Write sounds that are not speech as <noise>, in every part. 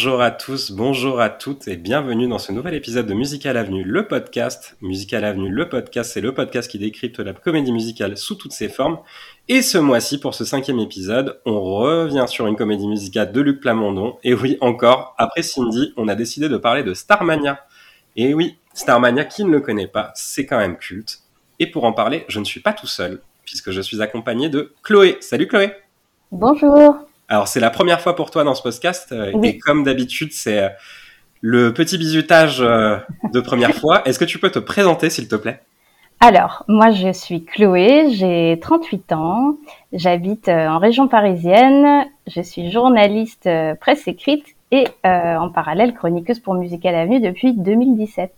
Bonjour à tous, bonjour à toutes et bienvenue dans ce nouvel épisode de Musical Avenue, le podcast. Musical Avenue, le podcast, c'est le podcast qui décrypte la comédie musicale sous toutes ses formes. Et ce mois-ci, pour ce cinquième épisode, on revient sur une comédie musicale de Luc Plamondon. Et oui, encore, après Cindy, on a décidé de parler de Starmania. Et oui, Starmania, qui ne le connaît pas, c'est quand même culte. Et pour en parler, je ne suis pas tout seul, puisque je suis accompagné de Chloé. Salut Chloé Bonjour alors c'est la première fois pour toi dans ce podcast euh, et comme d'habitude c'est euh, le petit bisutage euh, de première fois. <laughs> Est-ce que tu peux te présenter s'il te plaît? Alors moi je suis Chloé, j'ai 38 ans, j'habite en région parisienne, je suis journaliste presse écrite et en parallèle chroniqueuse pour Musical Avenue depuis 2017.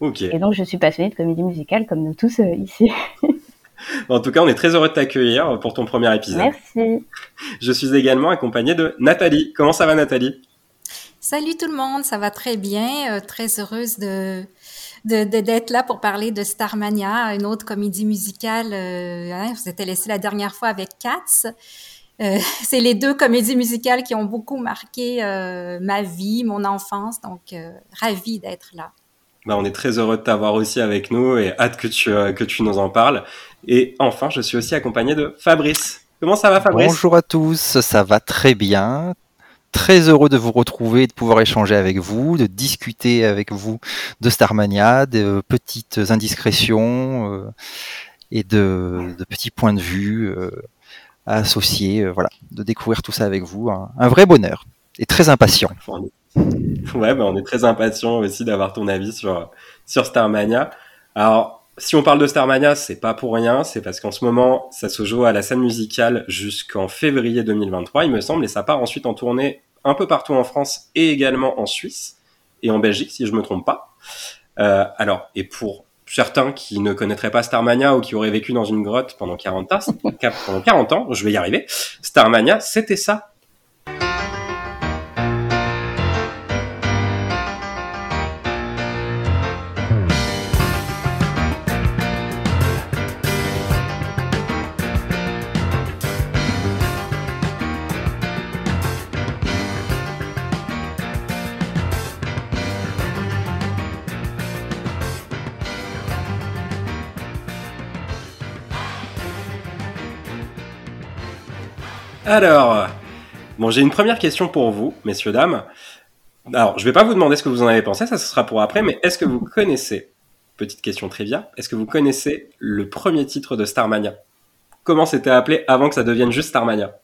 Ok. Et donc je suis passionnée de comédie musicale comme nous tous ici. <laughs> <laughs> En tout cas, on est très heureux de t'accueillir pour ton premier épisode. Merci. Je suis également accompagnée de Nathalie. Comment ça va Nathalie? Salut tout le monde, ça va très bien. Euh, très heureuse de d'être là pour parler de Starmania, une autre comédie musicale. Euh, hein, vous étiez laissé la dernière fois avec Cats. Euh, <laughs> c'est les deux comédies musicales qui ont beaucoup marqué ma vie, mon enfance. Donc, ravie d'être là. Bah, on est très heureux de t'avoir aussi avec nous et hâte que tu, que tu nous en parles. Et enfin, je suis aussi accompagné de Fabrice. Comment ça va Fabrice? Bonjour à tous, ça va très bien. Très heureux de vous retrouver, de pouvoir échanger avec vous, de discuter avec vous de Starmania, de petites indiscrétions euh, et de, petits points de vue euh, associés. Euh, voilà, de découvrir tout ça avec vous, un, vrai bonheur et très impatient. Ouais, bah, on est très impatient aussi d'avoir ton avis sur sur Starmania. Alors, si on parle de Starmania, c'est pas pour rien, c'est parce qu'en ce moment, ça se joue à la scène musicale jusqu'en février 2023, il me semble, et ça part ensuite en tournée un peu partout en France et également en Suisse et en Belgique, si je me trompe pas. Euh, alors, et pour certains qui ne connaîtraient pas Starmania ou qui auraient vécu dans une grotte pendant 40 ans, <laughs> pendant 40 ans, je vais y arriver, Starmania, c'était ça. Alors, bon, j'ai une première question pour vous, messieurs, dames. Alors, je vais pas vous demander ce que vous en avez pensé, ça ce sera pour après, mais est-ce que vous connaissez, petite question trivia, est-ce que vous connaissez le premier titre de Starmania? Comment c'était appelé avant que ça devienne juste Starmania?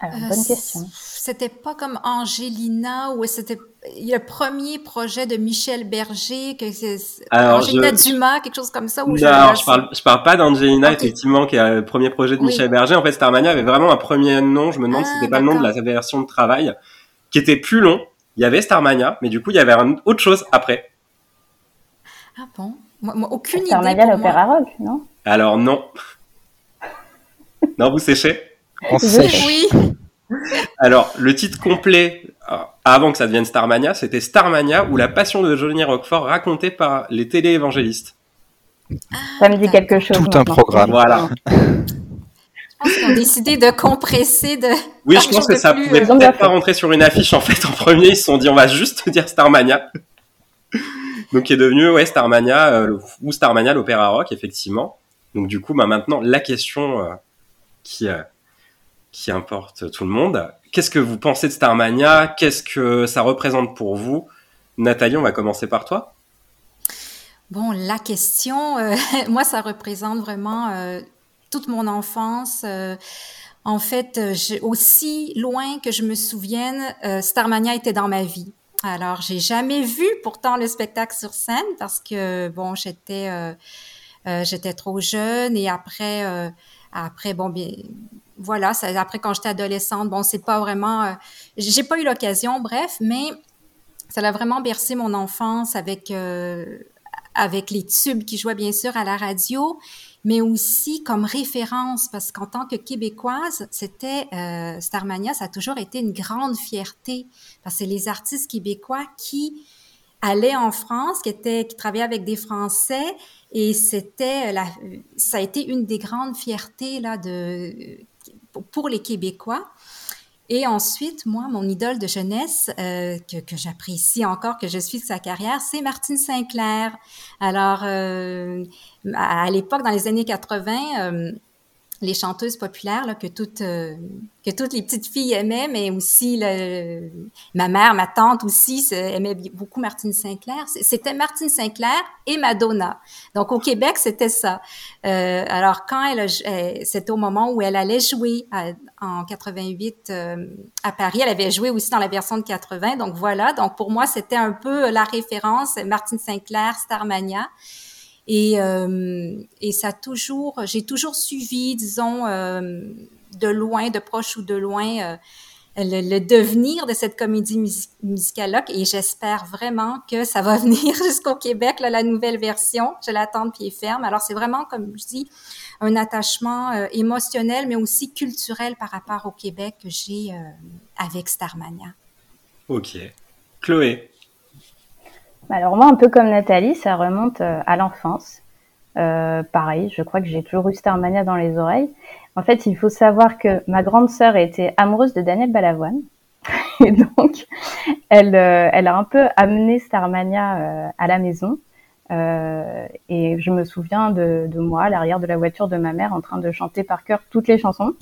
Alors, bonne question c'était pas comme Angelina ou c'était le premier projet de Michel Berger que c'est Angelina Dumas quelque chose comme ça ou non je, parle je parle pas d'Angelina effectivement qui est le premier projet de Michel Berger. En fait Starmania avait vraiment un premier nom. Je me demande si c'était pas le nom de la version de travail qui était plus long. Il y avait Starmania mais du coup il y avait autre chose après. Ah bon? Moi, aucune idée Starmania l'opéra rock non? Alors non. <laughs> Non vous séchez? On sèche. Oui alors, le titre complet, euh, avant que ça devienne Starmania, c'était Starmania ou la passion de Johnny Roquefort racontée par les téléévangélistes. Ça me dit quelque chose. Tout un programme. Voilà. Je ont décidé de compresser de. Oui, je pense que ça pouvait euh, peut-être pas rentrer sur une affiche en fait. En premier, ils se sont dit on va juste dire Starmania. Donc, qui est devenu ouais Starmania euh, ou Starmania l'opéra rock effectivement. Donc du coup, bah, maintenant la question qui qui importe tout le monde. Qu'est-ce que vous pensez de Starmania? Qu'est-ce que ça représente pour vous? Nathalie, on va commencer par toi. Bon, la question, euh, <laughs> moi, ça représente vraiment euh, toute mon enfance. Euh, en fait, aussi loin que je me souvienne, Starmania était dans ma vie. Alors, j'ai jamais vu pourtant le spectacle sur scène parce que bon, j'étais j'étais trop jeune et après après bon bien voilà, après quand j'étais adolescente, bon, c'est pas vraiment, euh, j'ai pas eu l'occasion, bref, mais ça a vraiment bercé mon enfance avec euh, avec les tubes qui jouaient bien sûr à la radio, mais aussi comme référence parce qu'en tant que québécoise, c'était euh, Starmania, ça a toujours été une grande fierté parce que c'est les artistes québécois qui allaient en France, qui étaient qui travaillaient avec des Français et c'était la ça a été une des grandes fiertés là de pour les Québécois. Et ensuite, moi, mon idole de jeunesse, euh, que, j'apprécie encore, que je suis de sa carrière, c'est Martine Sinclair. Alors, euh, à, l'époque, dans les années 80, les chanteuses populaires là, que toutes euh, que toutes les petites filles aimaient, mais aussi ma mère, ma tante aussi aimait beaucoup Martine Sinclair. C'était Martine Sinclair et Madonna. Donc au Québec, c'était ça. Euh, alors quand elle, c'était au moment où elle allait jouer en 88 euh, à Paris. Elle avait joué aussi dans la version de 80. Donc voilà. Donc pour moi, c'était un peu la référence Martine Sinclair, Starmania. Et, euh, et ça toujours, j'ai toujours suivi, disons, euh, de loin, de proche ou de loin, euh, le, devenir de cette comédie musicale-là. Et j'espère vraiment que ça va <laughs> venir jusqu'au Québec, la nouvelle version. Je l'attends de pied ferme. Alors, c'est vraiment, comme je dis, un attachement émotionnel, mais aussi culturel par rapport au Québec que j'ai avec Starmania. Ok. Chloé, alors moi, un peu comme Nathalie, ça remonte euh, à l'enfance. Euh, pareil, je crois que j'ai toujours eu Starmania dans les oreilles. En fait, il faut savoir que ma grande sœur était amoureuse de Daniel Balavoine. <laughs> Et donc, elle, euh, elle a un peu amené Starmania à la maison. et je me souviens de, de moi à l'arrière de la voiture de ma mère en train de chanter par cœur toutes les chansons.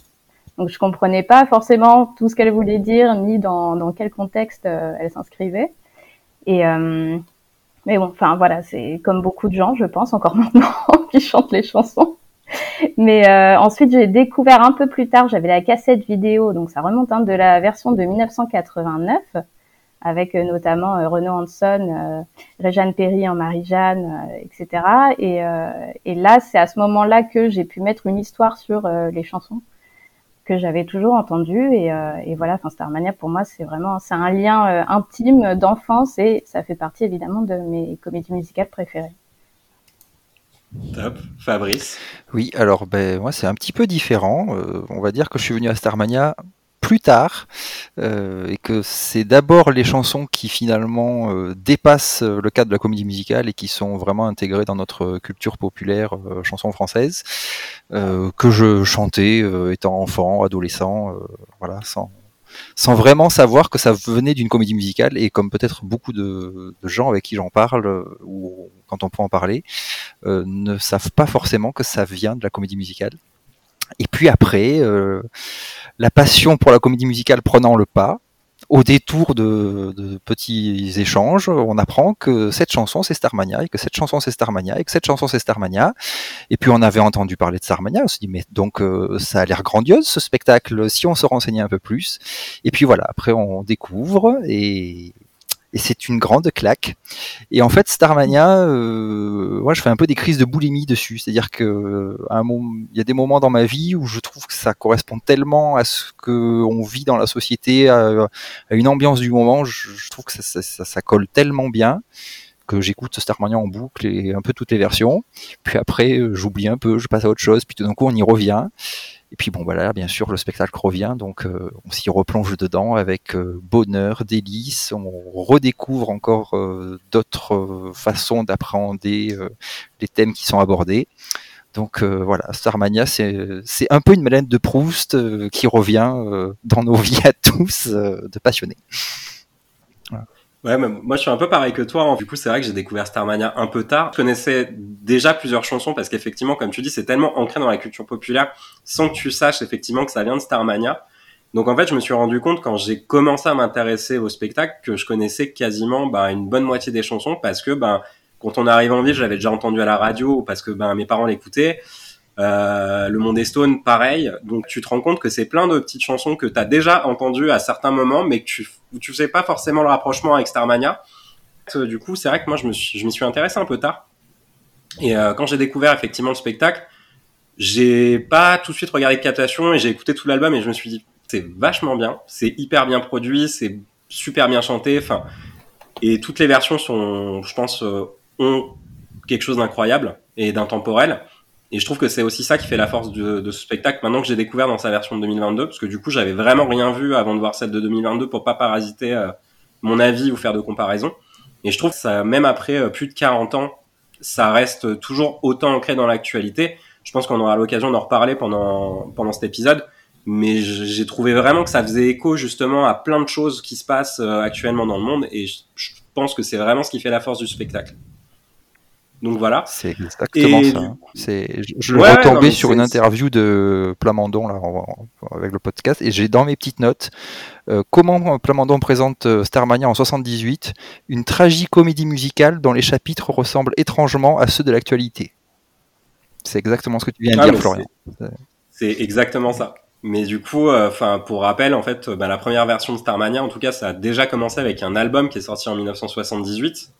Donc je comprenais pas forcément tout ce qu'elle voulait dire ni dans, dans quel contexte elle s'inscrivait. Et, mais bon, enfin voilà, c'est comme beaucoup de gens, je pense, encore <laughs> maintenant, qui chantent les chansons. Mais euh, ensuite, j'ai découvert un peu plus tard, j'avais la cassette vidéo, donc ça remonte hein, de la version de 1989, avec euh, notamment euh, Renaud Hanson, euh, Réjeanne Perry en Marie-Jeanne, etc. Et, et là, c'est à ce moment-là que j'ai pu mettre une histoire sur les chansons que j'avais toujours entendu et, euh, et voilà enfin Starmania pour moi c'est vraiment c'est un lien euh, intime d'enfance et ça fait partie évidemment de mes comédies musicales préférées. Top, Fabrice? Oui, alors ben moi c'est un petit peu différent. Euh, on va dire que je suis venu à Starmania plus tard euh, et que c'est d'abord les chansons qui finalement euh, dépassent le cadre de la comédie musicale et qui sont vraiment intégrées dans notre culture populaire euh, chanson française que je chantais étant enfant, adolescent, sans vraiment savoir que ça venait d'une comédie musicale et comme peut-être beaucoup de, gens avec qui j'en parle ou quand on peut en parler ne savent pas forcément que ça vient de la comédie musicale. Et puis après, euh, la passion pour la comédie musicale prenant le pas, au détour de, de, petits échanges, on apprend que cette chanson c'est Starmania et que cette chanson c'est Starmania et que cette chanson c'est Starmania. Et puis on avait entendu parler de Starmania, on s'est dit mais donc euh, ça a l'air grandiose ce spectacle si on se renseignait un peu plus. Et puis voilà, après on découvre et, et c'est une grande claque. Et en fait, Starmania, euh, moi, je fais un peu des crises de boulimie dessus. C'est-à-dire que moment, il y a des moments dans ma vie où je trouve que ça correspond tellement à ce que on vit dans la société, à, une ambiance du moment. Je, trouve que ça, ça, ça, ça, colle tellement bien que j'écoute Starmania en boucle et un peu toutes les versions. Puis après, j'oublie un peu, je passe à autre chose. Puis tout d'un coup, on y revient. Et puis bon voilà, bien sûr, le spectacle revient, donc euh, on s'y replonge dedans avec euh, bonheur, délice, on redécouvre encore euh, d'autres façons d'appréhender les thèmes qui sont abordés. Donc voilà, Starmania, c'est un peu une Madeleine de Proust qui revient dans nos <laughs> vies à tous de passionnés. Ouais, moi je suis un peu pareil que toi. Hein. Du coup, c'est vrai que j'ai découvert Starmania un peu tard. Je connaissais déjà plusieurs chansons parce qu'effectivement, comme tu dis, c'est tellement ancré dans la culture populaire sans que tu saches effectivement que ça vient de Starmania. Donc en fait, je me suis rendu compte quand j'ai commencé à m'intéresser au spectacle que je connaissais quasiment bah, une bonne moitié des chansons parce que ben quand on arrive en ville, j'avais déjà entendu à la radio parce que ben mes parents l'écoutaient. Euh, le Monde Stone, pareil. Donc tu te rends compte que c'est plein de petites chansons que tu as déjà entendues à certains moments, mais que tu tu sais pas forcément le rapprochement avec Starmania. Euh, du coup, c'est vrai que moi je me suis, m'y suis intéressé un peu tard. Et euh, quand j'ai découvert effectivement le spectacle, j'ai pas tout de suite regardé de captation et j'ai écouté tout l'album et je me suis dit c'est vachement bien, c'est hyper bien produit, c'est super bien chanté, enfin et toutes les versions sont, je pense, ont quelque chose d'incroyable et d'intemporel. Et je trouve que c'est aussi ça qui fait la force de, ce spectacle maintenant que j'ai découvert dans sa version de 2022, parce que du coup j'avais vraiment rien vu avant de voir celle de 2022 pour pas parasiter euh, mon avis ou faire de comparaison. Et je trouve que ça, même après euh, plus de 40 ans, ça reste toujours autant ancré dans l'actualité. Je pense qu'on aura l'occasion d'en reparler pendant pendant cet épisode. mais j'ai trouvé vraiment que ça faisait écho justement à plein de choses qui se passent actuellement dans le monde, et je pense que c'est vraiment ce qui fait la force du spectacle. Donc voilà. C'est exactement ça. C'est, je, je retombais sur une interview de Plamondon là, avec le podcast et j'ai dans mes petites notes euh, comment Plamondon présente euh, Starmania en 78, une tragicomédie musicale dont les chapitres ressemblent étrangement à ceux de l'actualité. C'est exactement ce que tu viens de ah, dire, Florian. C'est exactement ça. Mais du coup, euh, pour rappel, en fait, bah, la première version de Starmania, en tout cas, ça a déjà commencé avec un album qui est sorti en 1978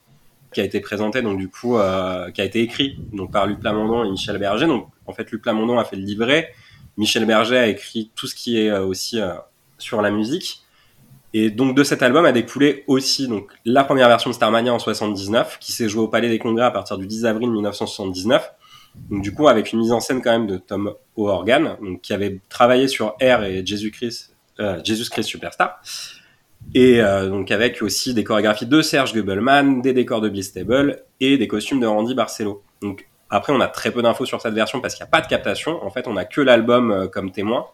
qui a été présenté, donc du coup, euh, qui a été écrit donc par Luc Plamondon et Michel Berger. Donc en fait, Luc Plamondon a fait le livret, Michel Berger a écrit tout ce qui est euh, aussi euh, sur la musique. Et donc de cet album a découlé aussi donc la première version de Starmania en 79, qui s'est jouée au Palais des Congrès à partir du 10 avril 1979. Donc du coup avec une mise en scène quand même de Tom O'Organ, qui avait travaillé sur Air et Jesus Christ, euh, Jesus Christ Superstar. Et euh, donc avec aussi des chorégraphies de Serge Gubelman, des décors de Beastable et des costumes de Randy Barcelo. Donc après, on a très peu d'infos sur cette version parce qu'il n'y a pas de captation. En fait, on a que l'album euh, comme témoin.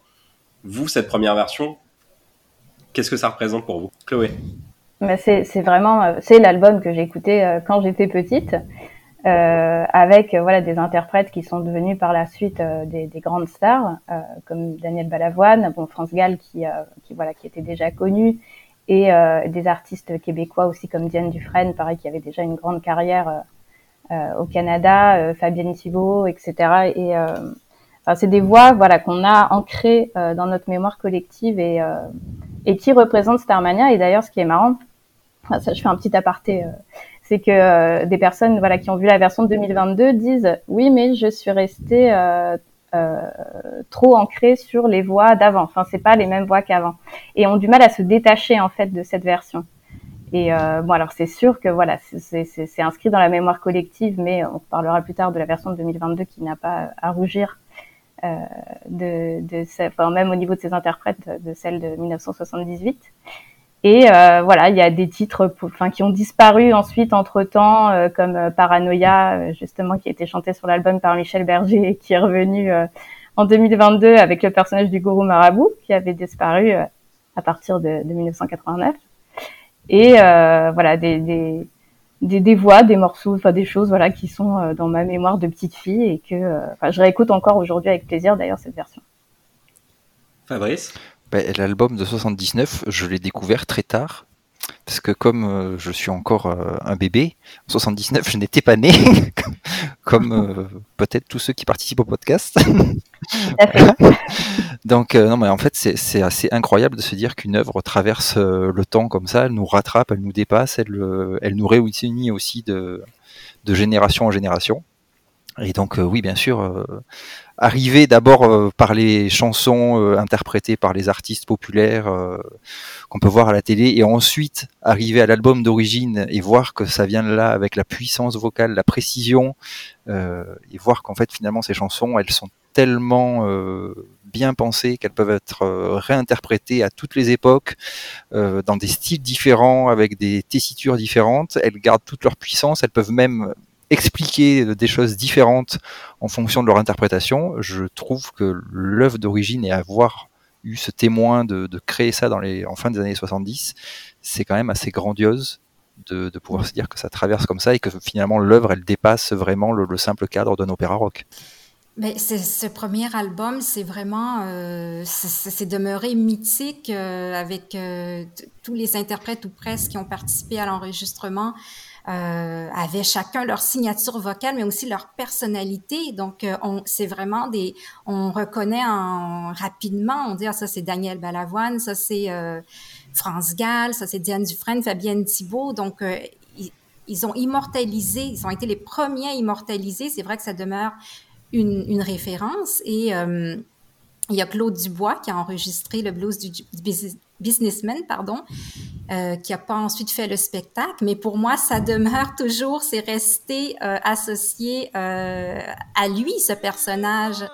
Vous, cette première version, qu'est-ce que ça représente pour vous, Chloé? C'est vraiment euh, c'est l'album que j'ai écouté quand j'étais petite, avec voilà des interprètes qui sont devenus par la suite des, des, grandes stars, comme Daniel Balavoine, bon France Gall qui, qui voilà qui était déjà connu et euh, des artistes québécois aussi comme Diane Dufresne, pareil, qui avait déjà une grande carrière euh, euh, au Canada, Fabienne Thibault, etc. Et enfin, c'est des voix voilà qu'on a ancrées dans notre mémoire collective et et qui représentent Starmania. Et d'ailleurs, ce qui est marrant, ça, je fais un petit aparté, c'est que des personnes voilà qui ont vu la version de 2022 disent oui, mais je suis restée euh, trop ancré sur les voix d'avant. Enfin, c'est pas les mêmes voix qu'avant, et ont du mal à se détacher en fait de cette version. Et euh, bon, alors c'est sûr que voilà, c'est inscrit dans la mémoire collective, mais on parlera plus tard de la version de 2022 qui n'a pas à rougir euh, de, de enfin, même au niveau de ses interprètes de celle de 1978. Et euh, voilà, il y a des titres, enfin, qui ont disparu ensuite entre temps, euh, comme euh, Paranoia, justement, qui a été chanté sur l'album par Michel Berger et qui est revenu en 2022 avec le personnage du gourou Marabout, qui avait disparu à partir de, de 1989. Et voilà, des, des, des, des, voix, des morceaux, enfin des choses, voilà, qui sont dans ma mémoire de petite fille et que, je réécoute encore aujourd'hui avec plaisir d'ailleurs cette version. Fabrice? Ben, l'album de 79, je l'ai découvert très tard. Parce que comme euh, je suis encore euh, un bébé, en 79, je n'étais pas né, <laughs> comme euh, peut-être tous ceux qui participent au podcast. <laughs> Donc, non, mais en fait, c'est assez incroyable de se dire qu'une œuvre traverse le temps comme ça, elle nous rattrape, elle nous dépasse, elle, elle nous réunit aussi de, de génération en génération. Et donc euh, oui, bien sûr, euh, arriver d'abord euh, par les chansons interprétées par les artistes populaires qu'on peut voir à la télé, et ensuite arriver à l'album d'origine et voir que ça vient de là avec la puissance vocale, la précision, et voir qu'en fait finalement ces chansons, elles sont tellement bien pensées qu'elles peuvent être réinterprétées à toutes les époques, dans des styles différents, avec des tessitures différentes. Elles gardent toute leur puissance, elles peuvent même expliquer des choses différentes en fonction de leur interprétation, je trouve que l'œuvre d'origine et avoir eu ce témoin de, créer ça dans les, en fin des années 70, c'est quand même assez grandiose de, pouvoir se dire que ça traverse comme ça et que finalement l'œuvre elle dépasse vraiment le, simple cadre d'un opéra rock. Mais ce premier album, c'est vraiment, euh, c'est demeuré mythique euh, avec euh, tous les interprètes ou presque qui ont participé à l'enregistrement euh, avaient chacun leur signature vocale, mais aussi leur personnalité. Donc, euh, on, c'est vraiment des, on reconnaît en, rapidement, on dit ah, ça c'est Daniel Balavoine, ça c'est euh, France Gall, ça c'est Diane Dufresne, Fabienne Thibault. Donc, euh, ils, ont immortalisé, ils ont été les premiers à immortaliser. C'est vrai que ça demeure une, une référence et euh, il y a Claude Dubois qui a enregistré le blues du, businessman, pardon, euh, qui n'a pas ensuite fait le spectacle. Mais pour moi, ça demeure <laughs> toujours, c'est resté euh, associé euh, à lui, ce personnage.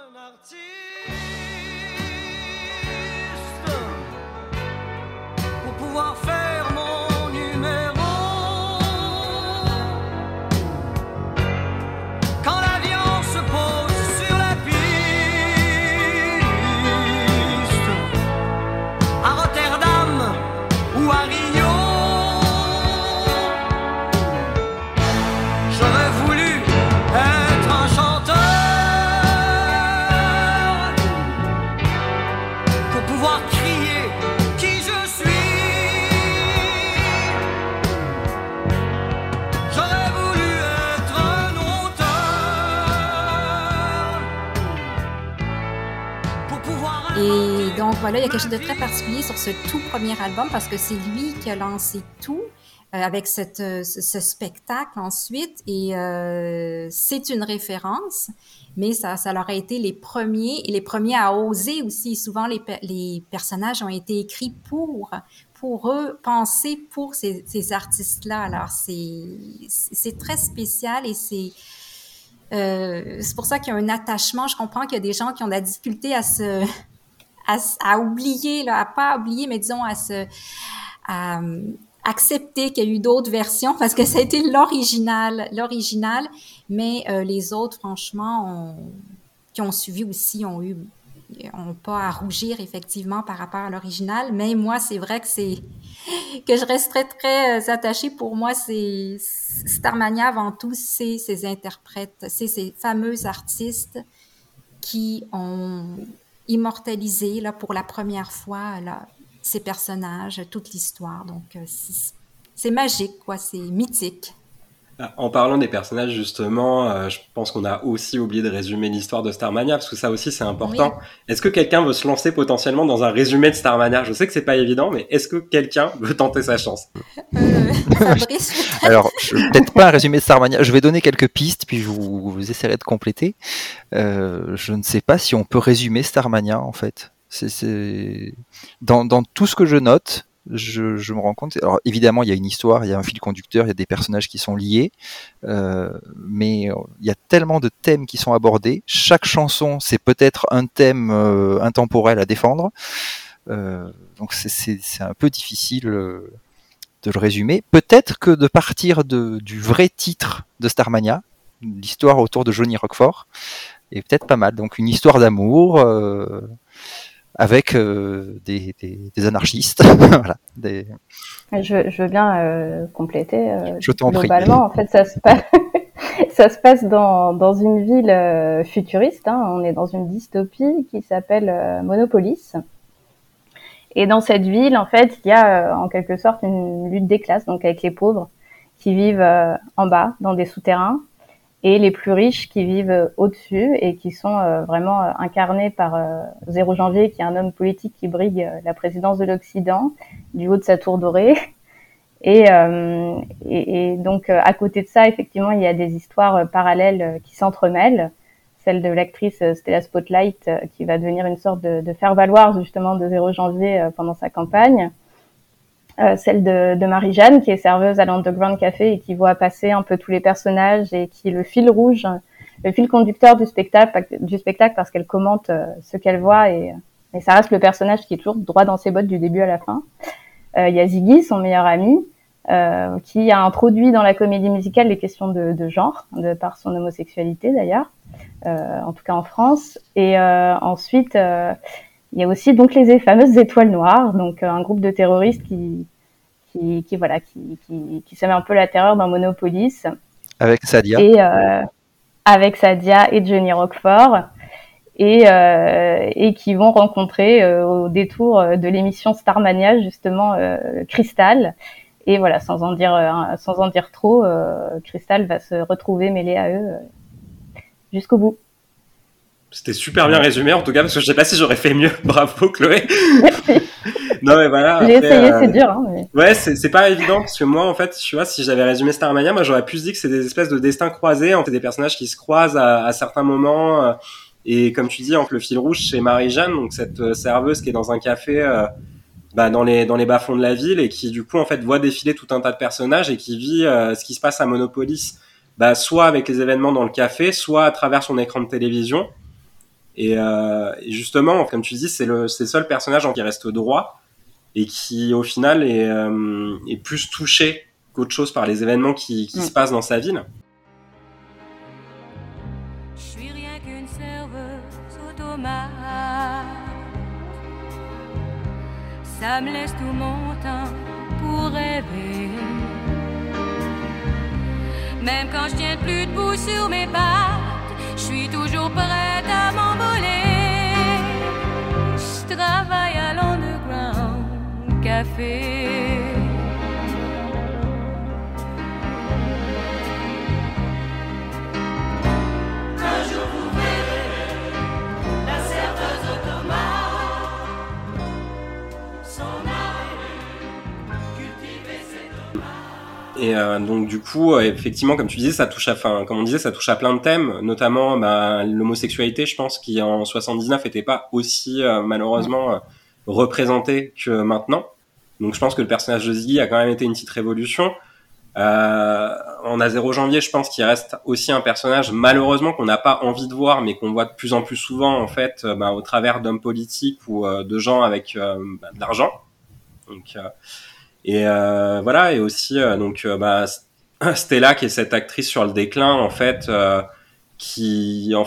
Il y a quelque chose de très particulier sur ce tout premier album parce que c'est lui qui a lancé tout. Euh, avec cette, euh, ce, spectacle ensuite. Et euh, c'est une référence mais ça, ça leur a été les premiers et les premiers à oser aussi. Souvent les, les personnages ont été écrits pour pour eux penser pour ces, ces artistes là alors c'est très spécial et c'est c'est pour ça qu'il y a un attachement. Je comprends qu'il y a des gens qui ont de la difficulté à se à, oublier là à pas oublier mais disons à se à, accepter qu'il y a eu d'autres versions parce que ça a été l'original, l'original, mais euh, les autres, franchement, qui ont suivi aussi, ont eu, ont pas à rougir effectivement par rapport à l'original. Mais moi, c'est vrai que c'est que je resterai très euh, attachée. Pour moi, c'est Starmania avant tout, c'est ces interprètes, c'est ces fameux artistes qui ont immortalisé là pour la première fois là ces personnages, toute l'histoire. Donc, euh, c'est magique, quoi, c'est mythique. Ah, en parlant des personnages, justement, euh, je pense qu'on a aussi oublié de résumer l'histoire de Starmania, parce que ça aussi c'est important. Est-ce que quelqu'un veut se lancer potentiellement dans un résumé de Starmania? Je sais que c'est pas évident, mais est-ce que quelqu'un <laughs> veut tenter sa chance? Euh, <laughs> Alors, peut-être pas un résumé de Starmania. Je vais donner quelques pistes, puis vous, vous essaierez de compléter. je ne sais pas si on peut résumer Starmania, en fait. C'est dans, dans, tout ce que je note, je, me rends compte. Alors évidemment, il y a une histoire, il y a un fil conducteur, il y a des personnages qui sont liés, euh, mais il y a tellement de thèmes qui sont abordés. Chaque chanson, c'est peut-être un thème euh, intemporel à défendre. Euh, donc c'est un peu difficile de le résumer. Peut-être que de partir du vrai titre de Starmania, l'histoire autour de Johnny Rockford, est peut-être pas mal. Donc une histoire d'amour. Avec euh, des, des, anarchistes. <laughs> voilà, des... je, je, veux bien euh, compléter. Euh, je globalement, en fait, ça se passe, <laughs> ça se passe dans, dans une ville futuriste. Hein. On est dans une dystopie qui s'appelle Monopolis. Et dans cette ville, en fait, il y a en quelque sorte une lutte des classes, donc avec les pauvres qui vivent en bas, dans des souterrains, et les plus riches qui vivent au-dessus et qui sont euh, vraiment euh, incarnés par euh, Zéro Janvier, qui est un homme politique qui brigue la présidence de l'Occident du haut de sa tour dorée. <laughs> Et, et, et, donc à côté de ça, effectivement, il y a des histoires parallèles qui s'entremêlent. Celle de l'actrice Stella Spotlight, qui va devenir une sorte de, de faire-valoir justement de Zéro Janvier pendant sa campagne. Euh, celle de, de Marie-Jeanne, qui est serveuse à l'Underground Café et qui voit passer un peu tous les personnages et qui est le fil rouge, le fil conducteur du spectacle, du spectacle parce qu'elle commente euh, ce qu'elle voit et, et, ça reste le personnage qui est toujours droit dans ses bottes du début à la fin. Euh, il y a Ziggy, son meilleur ami, euh, qui a introduit dans la comédie musicale les questions de, de genre, de par son homosexualité d'ailleurs, euh, en tout cas en France. Et ensuite, il y a aussi donc les fameuses étoiles noires, donc euh, un groupe de terroristes qui, qui, qui voilà, qui, qui, qui un peu la terreur dans Monopolis. Avec Sadia. Et euh, avec Sadia et Johnny Rockford. Et, euh, et qui vont rencontrer euh, au détour de l'émission Starmania justement euh, Crystal. Et voilà, sans en dire, sans en dire trop, Crystal va se retrouver mêlée à eux jusqu'au bout. C'était super bien résumé en tout cas parce que je sais pas si j'aurais fait mieux. <laughs> Bravo Chloé. <laughs> non mais voilà. J'ai essayé, c'est euh, dur. Hein, Ouais, c'est pas évident parce que moi en fait, tu vois, si j'avais résumé Starmania, moi j'aurais pu se dire que c'est des espèces de destins croisés entre des personnages qui se croisent à, à certains moments. Euh, et comme tu dis, entre le fil rouge chez Marie-Jeanne, donc cette euh, serveuse qui est dans un café bah, dans les dans les bas-fonds de la ville et qui du coup en fait voit défiler tout un tas de personnages et qui vit ce qui se passe à Monopolis, bah, soit avec les événements dans le café, soit à travers son écran de télévision. Euh, et, justement, comme tu dis, c'est le, seul personnage qui reste droit et qui, au final, est, euh, plus touché qu'autre chose par les événements qui, se passent dans sa ville. Je suis rien qu'une serveuse automate. Ça me laisse tout mon temps pour rêver. Même quand je tiens plus debout sur mes pas je suis toujours prête à m'envoler. Je travaille à l'underground café. Et euh, donc du coup, euh, effectivement, comme tu disais, ça touche à, enfin, comme on disait, ça touche à plein de thèmes, notamment bah, l'homosexualité, je pense, qui en 79 était pas aussi euh, malheureusement euh, représentée que maintenant. Donc je pense que le personnage de Ziggy a quand même été une petite révolution. Euh, on a 0 janvier, je pense qu'il reste aussi un personnage malheureusement qu'on n'a pas envie de voir, mais qu'on voit de plus en plus souvent en fait, bah, au travers d'hommes politiques ou de gens avec bah, de l'argent. Donc et euh, voilà et aussi euh, donc euh, bah, <clears throat> Stella qui est cette actrice sur le déclin en fait, euh, qui en-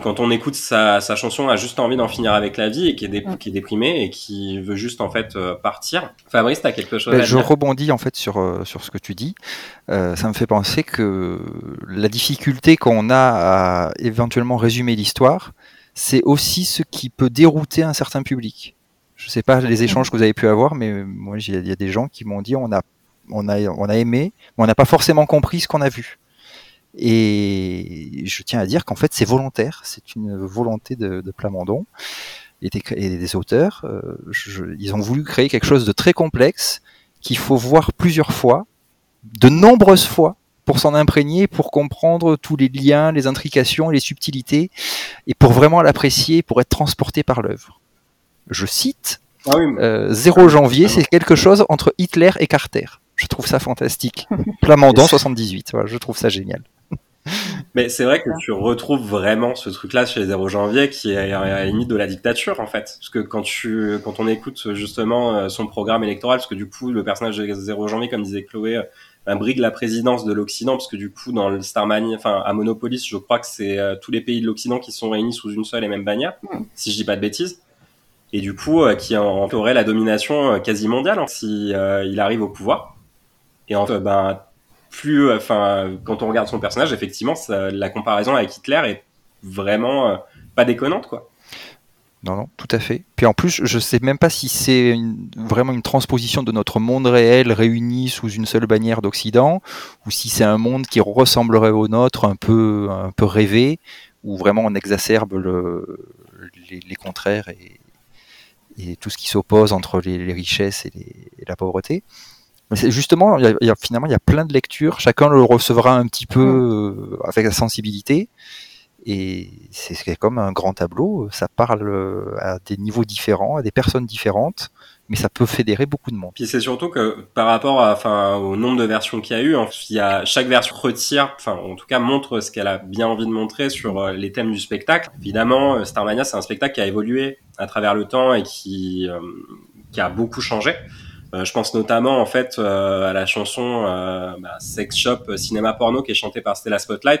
quand on écoute sa, sa chanson a juste envie d'en finir avec la vie et qui est, dé- qui est déprimée et qui veut juste en fait euh, partir. Fabrice, t'as quelque chose Ben, à je dire? rebondis en fait sur, sur ce que tu dis. Euh, ça me fait penser que la difficulté qu'on a à éventuellement résumer l'histoire, c'est aussi ce qui peut dérouter un certain public. Je ne sais pas les échanges que vous avez pu avoir, mais moi j'ai- il y a des gens qui m'ont dit on a, on a, on a aimé, mais on n'a pas forcément compris ce qu'on a vu. Et je tiens à dire qu'en fait c'est volontaire, c'est une volonté de, de Plamondon et des, et des auteurs. Euh, je- ils ont voulu créer quelque chose de très complexe qu'il faut voir plusieurs fois, de nombreuses fois, pour s'en imprégner, pour comprendre tous les liens, les intrications, les subtilités, et pour vraiment l'apprécier, pour être transporté par l'œuvre. Je cite, Ah oui, mais- euh, 0 janvier, c'est quelque chose entre Hitler et Carter. Je trouve ça fantastique. <laughs> Plamondon 78, voilà, je trouve ça génial. <laughs> Mais c'est vrai que tu retrouves vraiment ce truc-là chez les 0 janvier qui est à la limite de la dictature en fait. Parce que quand tu, quand on écoute justement euh, son programme électoral, parce que du coup le personnage de 0 janvier, comme disait Chloé, euh, brigue la présidence de l'Occident, parce que du coup dans le Starmania, enfin à Monopolis, je crois que c'est tous les pays de l'Occident qui sont réunis sous une seule et même bannière, Mm. si je dis pas de bêtises. Et du coup, euh, qui en aurait la domination euh, quasi mondiale hein, si euh, il arrive au pouvoir. Et en fait, ben enfin, quand on regarde son personnage, effectivement, la comparaison avec Hitler est vraiment pas déconnante, quoi. Non, non, tout à fait. Puis en plus, je sais même pas si c'est vraiment une transposition de notre monde réel réuni sous une seule bannière d'Occident, ou si c'est un monde qui ressemblerait au nôtre, un peu, un peu rêvé, où vraiment on exacerbe le, les, les contraires et, et tout ce qui s'oppose entre les, les richesses et, les- et la pauvreté. Mais c'est justement, y a- y a- finalement, il y a plein de lectures. Chacun le recevra un petit peu euh, avec sa sensibilité. Et c'est c'est comme un grand tableau, ça parle euh, à des niveaux différents, à des personnes différentes, mais ça peut fédérer beaucoup de monde. Puis c'est surtout que par rapport à, enfin, au nombre de versions qu'il y a eu, il y a, chaque version retire, enfin, en tout cas, montre ce qu'elle a bien envie de montrer sur euh, les thèmes du spectacle. Évidemment, euh, Starmania, c'est un spectacle qui a évolué à travers le temps et qui, euh, qui a beaucoup changé. Euh, je pense notamment en fait euh, à la chanson bah, Sex Shop Cinéma Porno qui est chantée par Stella Spotlight.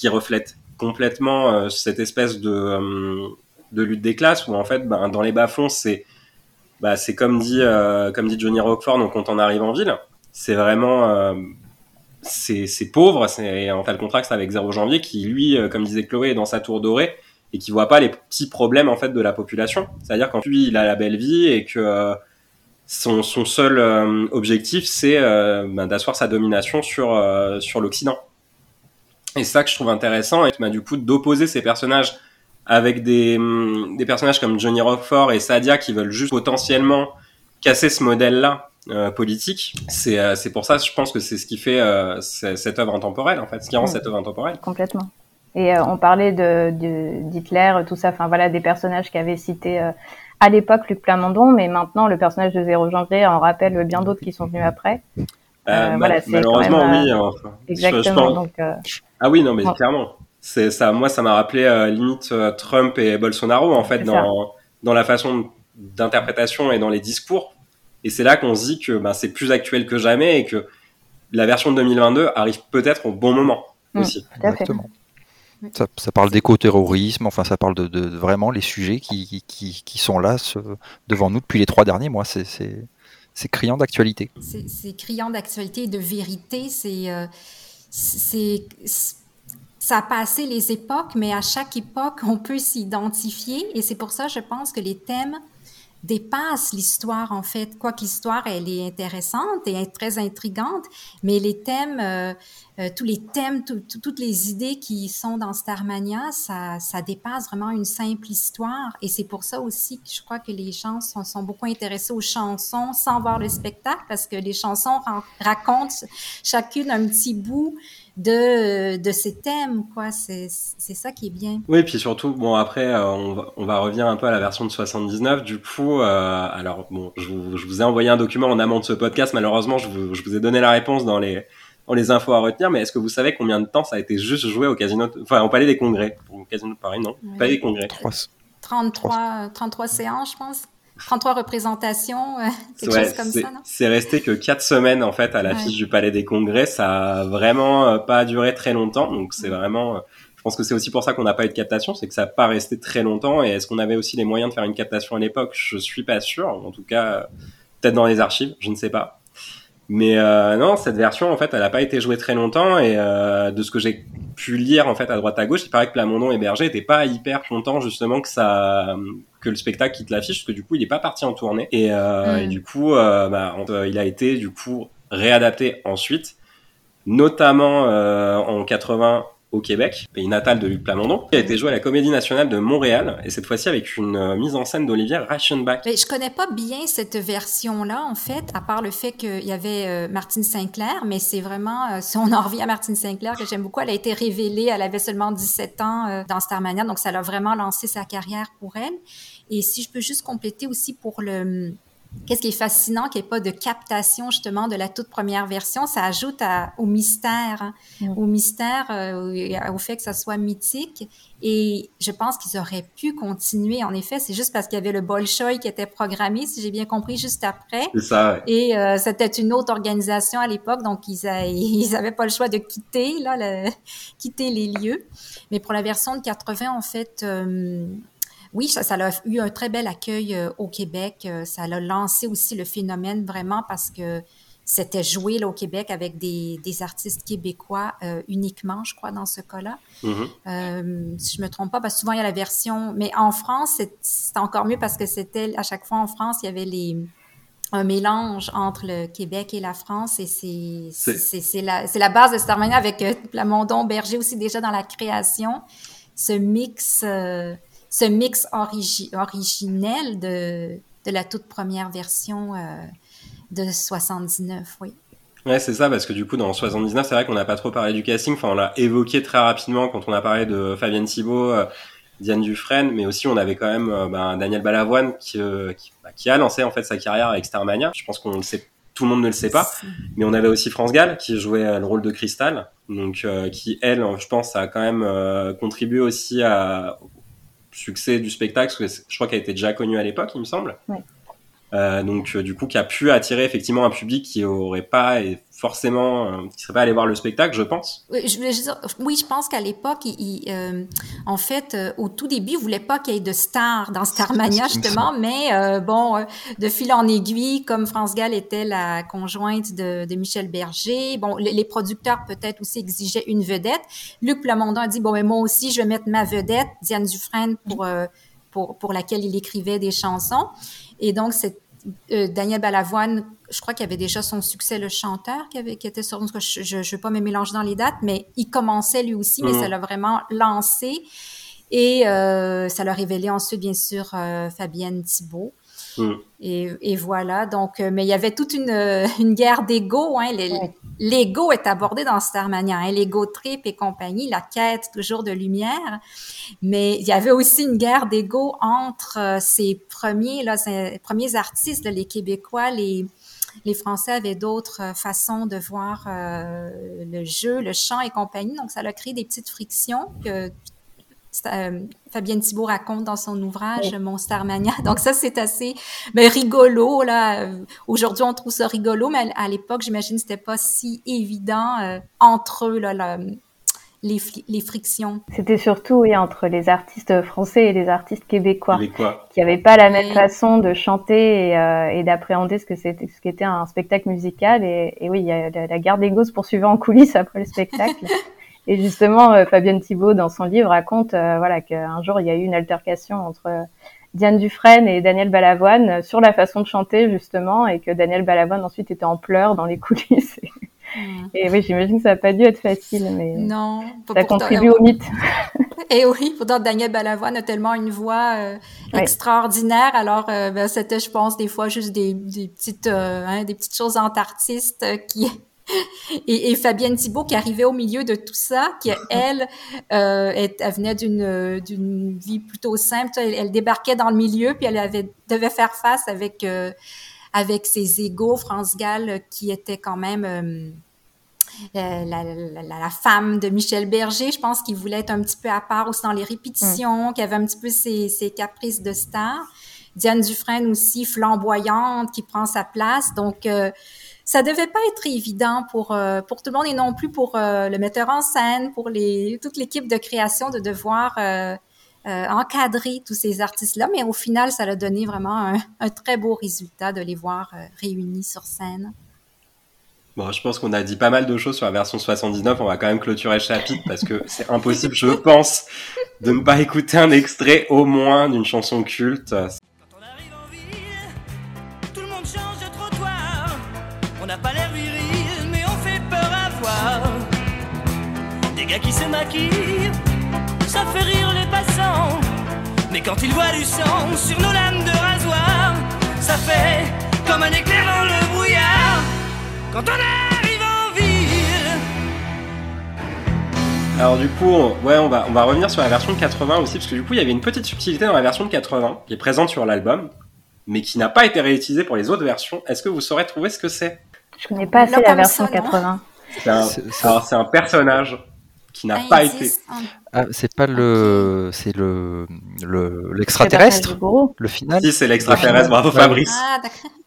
Qui reflète complètement euh, cette espèce de, euh, de lutte des classes où en fait ben, dans les bas-fonds c'est bah, c'est comme dit euh, comme dit Johnny Rockford donc quand on arrive en ville c'est vraiment c'est pauvre c'est en fait le contraste avec 0 janvier qui lui comme disait Chloé est dans sa tour dorée et qui voit pas les petits problèmes en fait de la population. C'est à dire quand lui il a la belle vie et que son, son seul objectif c'est ben, d'asseoir sa domination sur sur l'Occident et c'est ça que je trouve intéressant, et bah, du coup d'opposer ces personnages avec des, hum, des personnages comme Johnny Rockford et Sadia qui veulent juste potentiellement casser ce modèle-là euh, politique. C'est euh, c'est pour ça, je pense que c'est ce qui fait euh, cette œuvre intemporelle, en fait, ce qui rend Mm. cette œuvre intemporelle. complètement. Et on parlait de de- d'Hitler, tout ça, enfin voilà, des personnages qu'avait cité euh, à l'époque Luc Plamondon, mais maintenant le personnage de 0 janvier en rappelle bien d'autres qui sont venus après. Euh, Euh, voilà, malheureusement, même, oui. je- je Exactement. pense- Donc euh, Ah oui, non, mais clairement. C'est ça. Moi, ça m'a rappelé euh, limite euh, Trump et Bolsonaro en fait dans dans la façon d'interprétation et dans les discours. Et c'est là qu'on se dit que ben, c'est plus actuel que jamais et que la version de 2022 arrive peut-être au bon moment Mm. aussi. Exactement. Ça, ça parle d'éco-terrorisme, enfin ça parle de, de- de vraiment les sujets qui, qui- qui, qui sont là ce- devant nous depuis les trois derniers mois. C'est- C'est criant d'actualité. C'est criant d'actualité et de vérité. Euh, c'est, c'est- ça a passé les époques, mais à chaque époque, on peut s'identifier. Et c'est pour ça, je pense que les thèmes dépassent l'histoire, en fait. Quoique l'histoire, elle est intéressante et très intrigante, mais les thèmes, euh, euh, tous les thèmes, tout- tout- toutes les idées qui sont dans Starmania, ça, ça dépasse vraiment une simple histoire. Et c'est pour ça aussi que je crois que les gens sont, sont beaucoup intéressés aux chansons sans voir le spectacle, parce que les chansons racontent chacune un petit bout de, de ces thèmes, quoi. C'est c'est ça qui est bien. Oui, puis surtout, bon après, euh, on, va, on va revenir un peu à la version de 79. Du coup, euh, alors bon, je vous, je vous ai envoyé un document en amont de ce podcast. Malheureusement, je vous, je vous ai donné la réponse dans les dans les infos à retenir. Mais est-ce que vous savez combien de temps ça a été juste joué au casino, de- enfin au Palais des Congrès, au casino de Paris, non, Oui. Palais des Congrès. Trois- 33, 33 séances, je pense. 33 représentations, euh, <laughs> quelque Ouais, chose comme ça, non? C'est resté que quatre semaines en fait à l'affiche Ouais. du Palais des Congrès. Ça a vraiment euh, pas duré très longtemps. Donc c'est Mm. vraiment. euh, je pense que c'est aussi pour ça qu'on n'a pas eu de captation, c'est que ça n'a pas resté très longtemps. Et est-ce qu'on avait aussi les moyens de faire une captation à l'époque? Je suis pas sûr. En tout cas, peut-être dans les archives, je ne sais pas. Mais euh, non, cette version en fait, elle n'a pas été jouée très longtemps. Et euh, de ce que j'ai pu lire en fait à droite à gauche, il paraît que Plamondon et Berger n'étaient pas hyper contents justement que ça que le spectacle quitte l'affiche, parce que du coup, il n'est pas parti en tournée. Et, euh, Mm. et du coup, euh, bah, il a été du coup réadapté ensuite, notamment euh, en 80 au Québec, pays natal de Luc Plamondon. Il a été joué à la Comédie Nationale de Montréal, et cette fois-ci avec une euh, mise en scène d'Olivier Reichenbach. Je connais pas bien cette version-là, en fait, à part le fait qu'il y avait euh, Martine Sinclair, mais c'est vraiment, euh, si on en revient à Martine Sinclair, que j'aime beaucoup, elle a été révélée, elle avait seulement 17 ans dans Starmania, donc ça l'a vraiment lancé sa carrière pour elle. Et si je peux juste compléter aussi pour le... Qu'est-ce qui est fascinant, qu'il n'y ait pas de captation justement de la toute première version, ça ajoute à- au mystère, hein, Mm. au mystère, euh, au- fait que ça soit mythique. Et je pense qu'ils auraient pu continuer. En effet, c'est juste parce qu'il y avait le Bolshoi qui était programmé, si j'ai bien compris, juste après. C'est ça, ouais. Et euh, c'était une autre organisation à l'époque, donc ils a- <laughs> ils avaient pas le choix de quitter là, le- <laughs> quitter les lieux. Mais pour la version de 80, en fait, euh, oui, ça, ça a eu un très bel accueil euh, au Québec. Euh, ça a lancé aussi le phénomène vraiment parce que c'était joué là, au Québec avec des, des artistes québécois euh, uniquement, je crois, dans ce cas-là. Mhm. Euh, si je me trompe pas, parce que souvent il y a la version, mais en France, c'est encore mieux parce que c'était à chaque fois en France, il y avait les un mélange entre le Québec et la France et c'est la c'est la base de Starmania avec euh, Plamondon Berger aussi déjà dans la création ce mix euh, ce mix origi- originel de de la toute première version euh, de 79 oui Ouais, c'est ça, parce que du coup, dans 79, c'est vrai qu'on n'a pas trop parlé du casting. Enfin, on l'a évoqué très rapidement quand on a parlé de Fabienne Thibault, euh, Diane Dufresne, mais aussi on avait quand même euh, ben, Daniel Balavoine qui, euh, qui, bah, qui a lancé en fait sa carrière avec Starmania. Je pense qu'on le sait, tout le monde ne le sait pas. Mais on avait aussi France Gall qui jouait le rôle de Cristal, donc qui elle, je pense, a quand même contribué aussi à, succès du spectacle, je crois qu'elle était déjà connue à l'époque, il me semble. Euh, donc euh, du coup qui a pu attirer effectivement un public qui aurait pas et forcément euh, qui serait pas allé voir le spectacle je pense Oui, je voulais dire, oui, je pense qu'à l'époque, il, il, euh, en fait, euh, au tout début, il voulait pas qu'il y ait de stars dans Starmania, justement, mais euh, bon, euh, de fil en aiguille, comme France Gall était la conjointe de, de Michel Berger, bon, les, les producteurs peut-être aussi exigeaient une vedette. Luc Plamondon a dit, bon, mais moi aussi, je vais mettre ma vedette, Diane Dufresne, pour, euh, pour, pour laquelle il écrivait des chansons. Et donc, c'est euh, Daniel Balavoine, je crois qu'il avait déjà son succès, le chanteur, qui, avait, qui était sur. en tout cas, Je ne vais pas me mélanger dans les dates, mais il commençait lui aussi, mais Mhm. ça l'a vraiment lancé. Et euh, ça l'a révélé ensuite, bien sûr, euh, Fabienne Thibault. Mhm. Et, et voilà. Donc, euh, mais il y avait toute une, euh, une guerre d'ego. Hein, Ouais. L'ego est abordé dans Starmania, hein, l'ego trip et compagnie, la quête toujours de lumière. Mais il y avait aussi une guerre d'ego entre euh, ces premiers, là, ces premiers artistes, là, les Québécois, les, les Français avaient d'autres euh, façons de voir euh, le jeu, le chant et compagnie. Donc, ça a créé des petites frictions que euh, Fabienne Thibault raconte dans son ouvrage Mon Starmania. Donc ça, c'est assez ben, rigolo. là. Aujourd'hui, on trouve ça rigolo, mais à l'époque, j'imagine que c'était pas si évident euh, entre eux, là, les, les, frictions. C'était surtout oui, entre les artistes français et les artistes québécois, québécois. qui n'avaient pas la même façon de chanter et, euh, et d'appréhender ce que c'était, ce qu'était un spectacle musical. Et, et oui, il y a la, la guerre d'ego se poursuivait en coulisses après le spectacle. <laughs> Et justement, euh, Fabienne Thibault, dans son livre, raconte euh, voilà, qu'un jour, il y a eu une altercation entre euh, Diane Dufresne et Daniel Balavoine sur la façon de chanter, justement, et que Daniel Balavoine ensuite était en pleurs dans les <laughs> coulisses. Et, mm. oui, j'imagine que ça n'a pas dû être facile, mais non, ça contribue au mythe. <laughs> Et oui, pourtant Daniel Balavoine a tellement une voix extraordinaire. Alors, ben, c'était, je pense, des fois juste des, des petites, hein, des petites choses entre artistes qui et, et, Fabienne Thibault qui arrivait au milieu de tout ça, qui elle, euh, elle, venait d'une d'une vie plutôt simple. Elle, débarquait dans le milieu, puis elle avait devait faire face avec euh, avec ses égaux, France Gall, qui était quand même euh, la, la, la, femme de Michel Berger, je pense qu'il voulait être un petit peu à part aussi dans les répétitions, mm. qui avait un petit peu ses, ses caprices de star. Diane Dufresne aussi, flamboyante, qui prend sa place. Donc, euh, ça devait pas être évident pour euh, pour tout le monde et non plus pour euh, le metteur en scène, pour les toute l'équipe de création de devoir euh, encadrer tous ces artistes-là. Mais au final, ça a donné vraiment un, très beau résultat de les voir réunis sur scène. Bon, je pense qu'on a dit pas mal de choses sur la version 79. On va quand même clôturer le chapitre parce que c'est impossible, je pense, de ne pas écouter un extrait au moins d'une chanson culte. Qui se maquille, ça fait rire les passants. Mais quand ils voient du sang sur nos lames de rasoir, ça fait comme un éclair dans le brouillard. Quand on arrive en ville. Alors du coup, ouais, on va, on va revenir sur la version de 80 aussi, parce que du coup, il y avait une petite subtilité dans la version de 80 qui est présente sur l'album, mais qui n'a pas été réutilisée pour les autres versions. Est-ce que vous saurez trouver ce que c'est? Je connais pas assez la version 80. C'est un, c'est un personnage qui n'a ah, pas été. Ah, c'est pas le, c'est le, l'extraterrestre, le final. Si c'est l'extraterrestre, bravo Fabrice. Ah,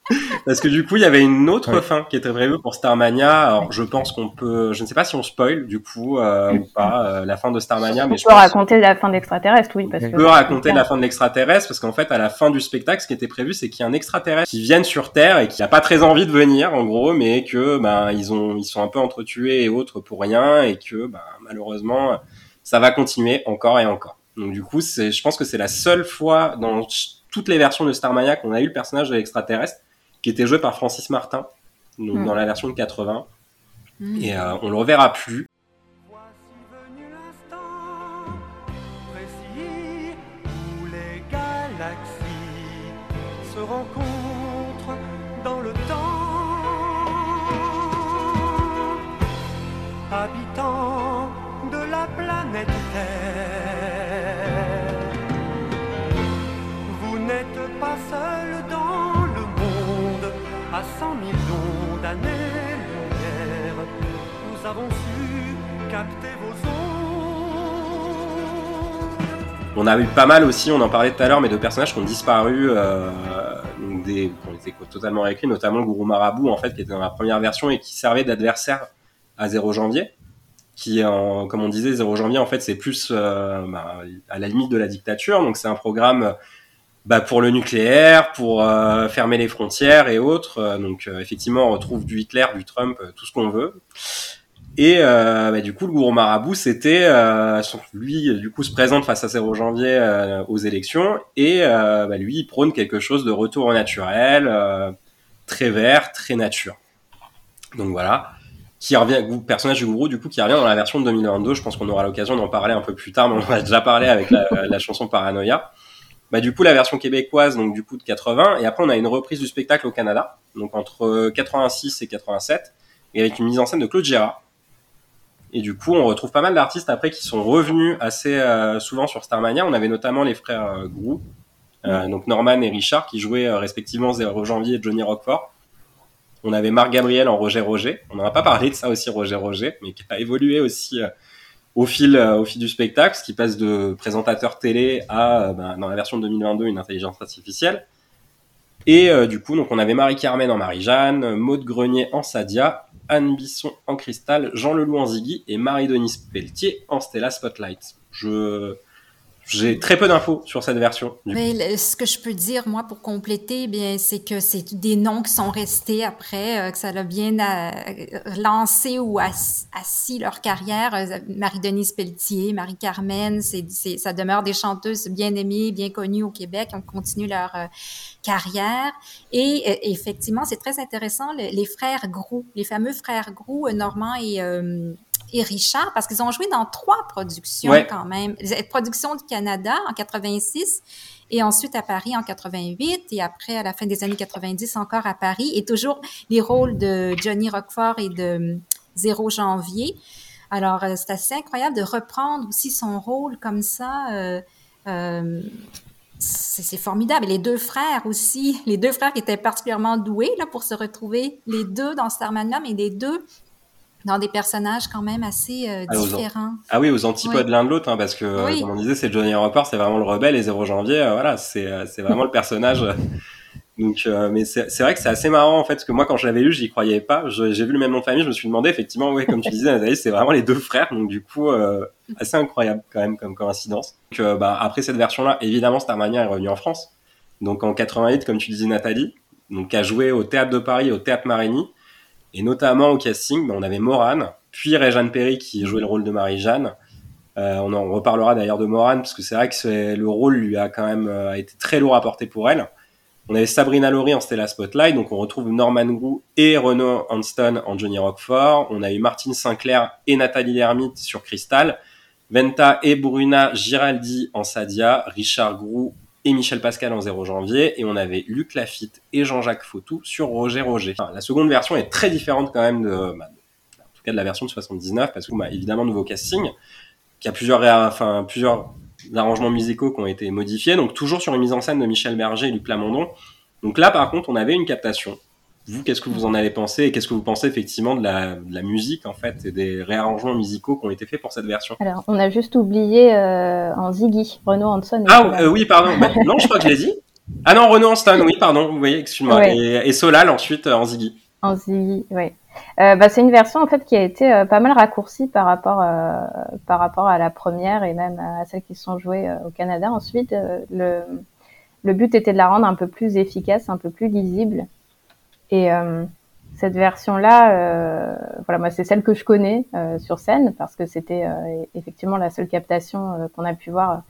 <laughs> Parce que du coup, il y avait une autre fin qui était prévue pour Starmania. Alors, je pense qu'on peut, je ne sais pas si on spoil du coup euh, ou pas euh, la fin de Starmania, mais on peut raconter la fin de l'extraterrestre, oui, parce on peut raconter la fin de l'extraterrestre parce qu'en fait, à la fin du spectacle, ce qui était prévu, c'est qu'il y a un extraterrestre qui vienne sur Terre et qui n'a pas très envie de venir, en gros, mais que ben ils ont, ils sont un peu entretués et autres pour rien et que ben malheureusement, ça va continuer encore et encore. Donc du coup, c'est, je pense que c'est la seule fois dans toutes les versions de Starmania qu'on a eu le personnage de l'extraterrestre qui était joué par Francis Martin, donc mm. dans la version de 80. Mm. Et euh, on le reverra plus. On a eu pas mal aussi, on en parlait tout à l'heure, mais de personnages qui ont disparu, euh, des, qui ont été totalement réécrits, notamment le Gourou Marabout, en fait, qui était dans la première version et qui servait d'adversaire à 0 janvier. Qui, comme on disait, 0 janvier, en fait, c'est plus euh, bah, à la limite de la dictature. Donc, c'est un programme bah, pour le nucléaire, pour euh, fermer les frontières et autres. Euh, donc effectivement, on retrouve du Hitler, du Trump, tout ce qu'on veut. Et bah, du coup, le gourou marabout, c'était lui, du coup, se présente face à 0 janvier aux élections. Et bah, lui, il prône quelque chose de retour au naturel, très vert, très nature. Donc voilà, qui revient, personnage du gourou, du coup, qui revient dans la version de 2022. Je pense qu'on aura l'occasion d'en parler un peu plus tard, mais on en a déjà parlé avec la, la chanson Paranoia bah, du coup la version québécoise donc du coup de 80 et après on a une reprise du spectacle au Canada. Donc entre 86 et 87 et avec une mise en scène de Claude Gérard et du coup on retrouve pas mal d'artistes après qui sont revenus assez euh, souvent sur Starmania. On avait notamment les frères euh, Grou euh, donc Norman et Richard qui jouaient euh, respectivement 0 janvier et Johnny Rockford on avait Marc Gabriel en Roger Roger. On n'en a pas parlé de ça aussi Roger Roger mais qui a évolué aussi au fil, au fil du spectacle, ce qui passe de présentateur télé à, ben, dans la version de 2022, une intelligence artificielle. Et du coup, donc on avait Marie-Carmen en Marie-Jeanne, Maude Grenier en Sadia, Anne Bisson en Cristal, Jean Leloup en Ziggy et Marie-Denise Pelletier en Stella Spotlight. Je, j'ai très peu d'infos sur cette version. Mais ce que je peux dire, moi, pour compléter, eh bien, c'est que c'est des noms qui sont restés après, euh, que ça a bien euh, lancé ou ass- assis leur carrière. Euh, Marie-Denise Pelletier, Marie-Carmen, c'est, c'est, ça demeure des chanteuses bien aimées, bien connues au Québec, qui ont continué leur carrière. Et effectivement, c'est très intéressant, le- les frères Grou, les fameux frères euh, Normand et... et Richard, parce qu'ils ont joué dans trois productions Ouais. quand même. Production du Canada en 86 et ensuite à Paris en 88 et après à la fin des années 90 encore à Paris et toujours les rôles de Johnny Roquefort et de Zéro Janvier. Alors euh, c'est assez incroyable de reprendre aussi son rôle comme ça. euh, euh, c'est formidable. Et les deux frères aussi, les deux frères qui étaient particulièrement doués là, pour se retrouver, les deux dans Starmania, mais les deux dans des personnages quand même assez euh, Ah, différents. Ah oui, aux antipodes l'un de l'autre, hein, parce que, euh, Oui. comme on disait, c'est Johnny Rocker, c'est vraiment le rebelle, et 0 janvier, euh, voilà, c'est euh, c'est vraiment le personnage. <laughs> Donc, euh, mais c'est c'est vrai que c'est assez marrant, en fait, parce que moi, quand je l'avais lu, j'y croyais pas. Je- J'ai vu le même nom de famille, je me suis demandé, effectivement, oui, comme tu <laughs> disais, Nathalie, c'est vraiment les deux frères, donc du coup, euh, assez incroyable quand même comme coïncidence. Donc, bah, après cette version-là, évidemment, Starmania est revenu en France. Donc en 88, comme tu disais, Nathalie, donc a joué au Théâtre de Paris, au Théâtre Marigny, et notamment au casting, bah, on avait Morane, puis Réjeanne Perry qui jouait le rôle de Marie-Jeanne. Euh, on en reparlera d'ailleurs de Morane, parce que c'est vrai que le rôle lui a quand même euh, été très lourd à porter pour elle. On avait Sabrina Laurie en Stella Spotlight, donc on retrouve Norman Grou et Renaud Anston en Johnny Roquefort. On a eu Martine Sinclair et Nathalie Lermite sur Crystal. Venta et Bruna Giraldi en Sadia, Richard Grou et Michel Pascal en 0 janvier, et on avait Luc Lafitte et Jean-Jacques Fautou sur Roger Roger. La seconde version est très différente quand même de, bah, la version de 79, parce que bah, évidemment nouveau casting, qui a plusieurs, enfin plusieurs arrangements musicaux qui ont été modifiés, donc toujours sur une mise en scène de Michel Berger et Luc Plamondon. Donc là, par contre, on avait une captation. Vous, qu'est-ce que vous en avez pensé et qu'est-ce que vous pensez effectivement de la, de la musique en fait et des réarrangements musicaux qui ont été faits pour cette version? Alors, on a juste oublié euh, en Ziggy, Renaud Hanson. Ah euh, oui, pardon. Bah, non, je crois que je l'ai dit. Ah non, Renaud Anston, oui, pardon. Vous voyez, excuse-moi. Ouais. Et, et Solal ensuite euh, en Ziggy. En Ziggy, oui. Euh, bah, c'est une version en fait qui a été euh, pas mal raccourcie par rapport euh, par rapport à la première et même à celles qui sont jouées euh, au Canada. Ensuite, euh, le le but était de la rendre un peu plus efficace, un peu plus lisible. Et euh, cette version-là, euh, voilà, moi c'est celle que je connais euh, sur scène parce que c'était euh, effectivement la seule captation qu'on a pu voir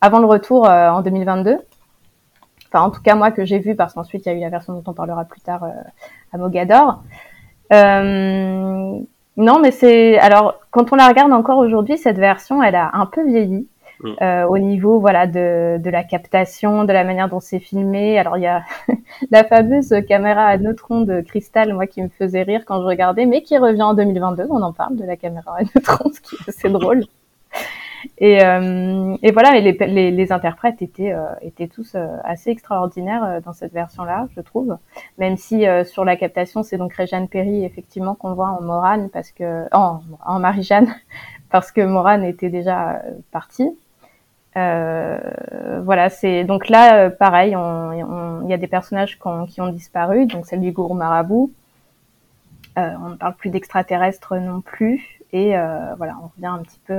avant le retour en 2022. Enfin, en tout cas moi que j'ai vu parce qu'ensuite il y a eu la version dont on parlera plus tard euh, à Mogador. Euh, non, mais c'est alors quand on la regarde encore aujourd'hui, cette version, elle a un peu vieilli. Euh, au niveau voilà de, de la captation, de la manière dont c'est filmé. Alors il y a <laughs> la fameuse caméra à neutrons de cristal, moi qui me faisait rire quand je regardais, mais qui revient en 2022. On en parle de la caméra à neutrons, <laughs> ce qui est assez drôle. Et, euh, et voilà, et les, les, les interprètes étaient, euh, étaient tous euh, assez extraordinaires euh, dans cette version-là, je trouve. Même si euh, sur la captation, c'est donc Réjeanne Perry, effectivement, qu'on voit en Morane, parce que en, en Marie-Jeanne, <laughs> parce que Morane était déjà partie. Euh, voilà, c'est donc là, euh, pareil, il on, y a des personnages qui ont, qui ont disparu, donc celle du gourou marabout. Euh, on ne parle plus d'extraterrestres non plus, et voilà, on revient un petit peu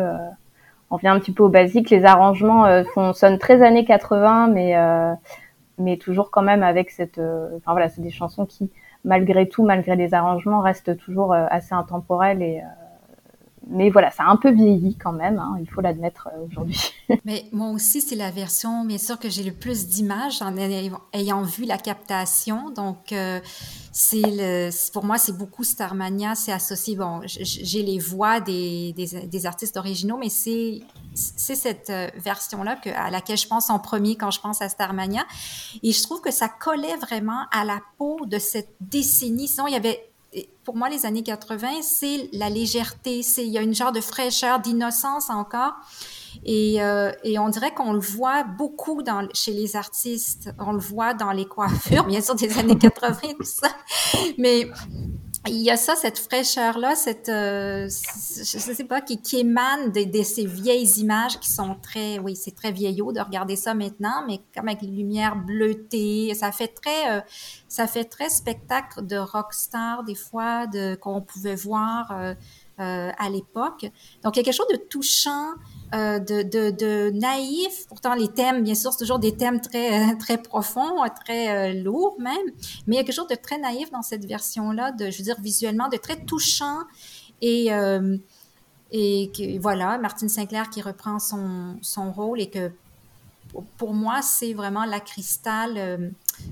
on revient un petit peu au basique. Les arrangements euh, font, sonnent très années 80, mais euh, mais toujours quand même avec cette. euh, Enfin voilà, c'est des chansons qui, malgré tout, malgré les arrangements, restent toujours assez intemporelles et. Mais voilà, ça a un peu vieilli quand même, hein, il faut l'admettre euh, aujourd'hui. <laughs> Mais moi aussi, c'est la version, bien sûr, que j'ai le plus d'images en ayant, vu la captation. Donc, euh, c'est pour moi, c'est beaucoup Starmania. C'est associé, bon, j'ai les voix des, des, des artistes originaux, mais c'est, cette euh, version-là à laquelle je pense en premier quand je pense à Starmania. Et je trouve que ça collait vraiment à la peau de cette décennie. Sinon, il y avait pour moi, les années 80, c'est la légèreté, c'est il y a une genre de fraîcheur, d'innocence encore. Et, euh, on dirait qu'on le voit beaucoup chez les artistes. On le voit dans les coiffures, <laughs> bien sûr, des années 80, tout ça. Mais il y a ça, cette fraîcheur-là, cette, euh, je sais pas, qui, qui émane de, de, ces vieilles images qui sont très, oui, c'est très vieillot de regarder ça maintenant, mais comme avec les lumières bleutées, ça fait très, euh, ça fait très spectacle de rockstar des fois, de qu'on pouvait voir euh, à l'époque. Donc il y a quelque chose de touchant, euh, de, naïf. Pourtant, les thèmes, bien sûr, c'est toujours des thèmes très, très profonds, très euh, lourds même. Mais il y a quelque chose de très naïf dans cette version-là, je veux dire, visuellement, de très touchant. Et, euh, voilà, Martine Sinclair qui reprend son, rôle et que pour moi, c'est vraiment la cristal euh,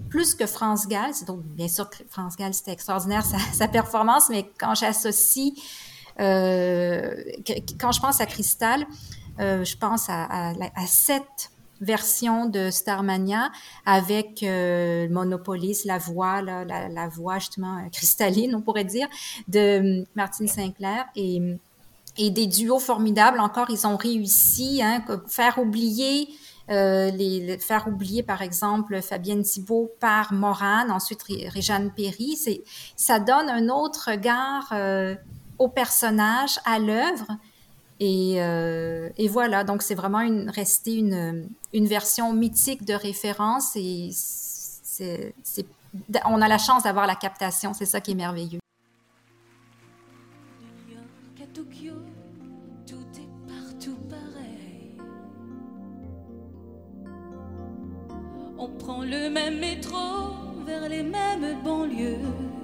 plus que France Gall. Bien sûr, France Gall, c'était extraordinaire sa, performance, mais quand j'associe, euh, quand je pense à Cristal, euh, je pense à, à, à, cette version de Starmania avec euh, Monopolis, la voix, la, voix justement euh, cristalline, on pourrait dire, de Martine Sinclair et, des duos formidables. Encore, ils ont réussi hein, faire oublier euh, les, faire oublier par exemple Fabienne Thibault par Morane, ensuite Réjeanne Perry. Ça donne un autre regard euh, au personnage, à l'œuvre. Et, euh, et, voilà, donc c'est vraiment une, resté une, version mythique de référence et c'est, on a la chance d'avoir la captation, c'est ça qui est merveilleux. On prend le même métro vers les mêmes banlieues.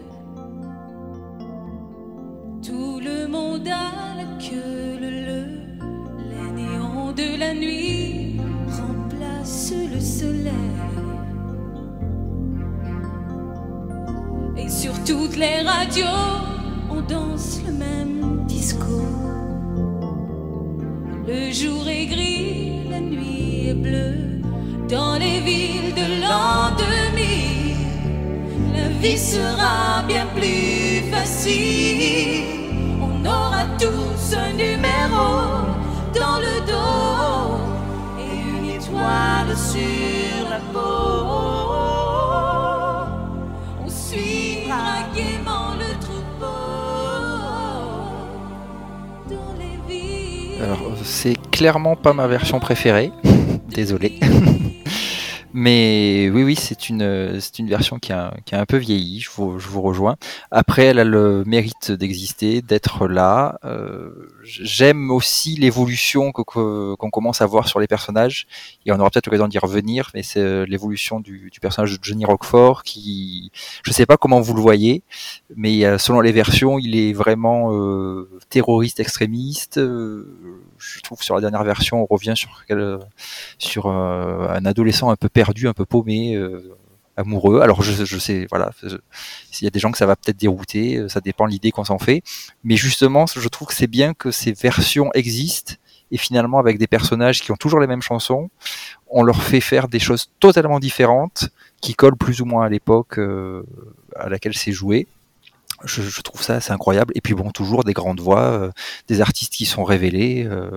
Tout le monde a la queue leu Les néons de la nuit remplacent le soleil. Et sur toutes les radios, on danse le même disco. Le jour est gris, la nuit est bleue. Dans les villes de l'an 2000, la vie sera bien plus facile aura tous un numéro dans le dos et une étoile sur la peau. On suivra gaiement le troupeau dans les villes. Alors, c'est clairement pas ma version préférée. Désolé. Mais oui, oui, c'est une, c'est une version qui a, qui a un peu vieilli, je vous, je vous rejoins. Après, elle a le mérite d'exister, d'être là. Euh, J'aime aussi l'évolution qu'on que, commence à voir sur les personnages, et on aura peut-être l'occasion d'y revenir, mais c'est l'évolution du, du, personnage de Johnny Roquefort, qui, je sais pas comment vous le voyez, mais selon les versions, il est vraiment euh, terroriste extrémiste. Euh, je trouve sur la dernière version, on revient sur, euh, un adolescent un peu perdu, un peu paumé, euh, amoureux. Alors je, sais, voilà, s'il y a des gens que ça va peut-être dérouter, euh, ça dépend de l'idée qu'on s'en fait. Mais justement, je trouve que c'est bien que ces versions existent et finalement avec des personnages qui ont toujours les mêmes chansons, on leur fait faire des choses totalement différentes qui collent plus ou moins à l'époque à laquelle c'est joué. Je, je, trouve ça assez incroyable. Et puis bon, toujours des grandes voix, euh, des artistes qui sont révélés. Euh.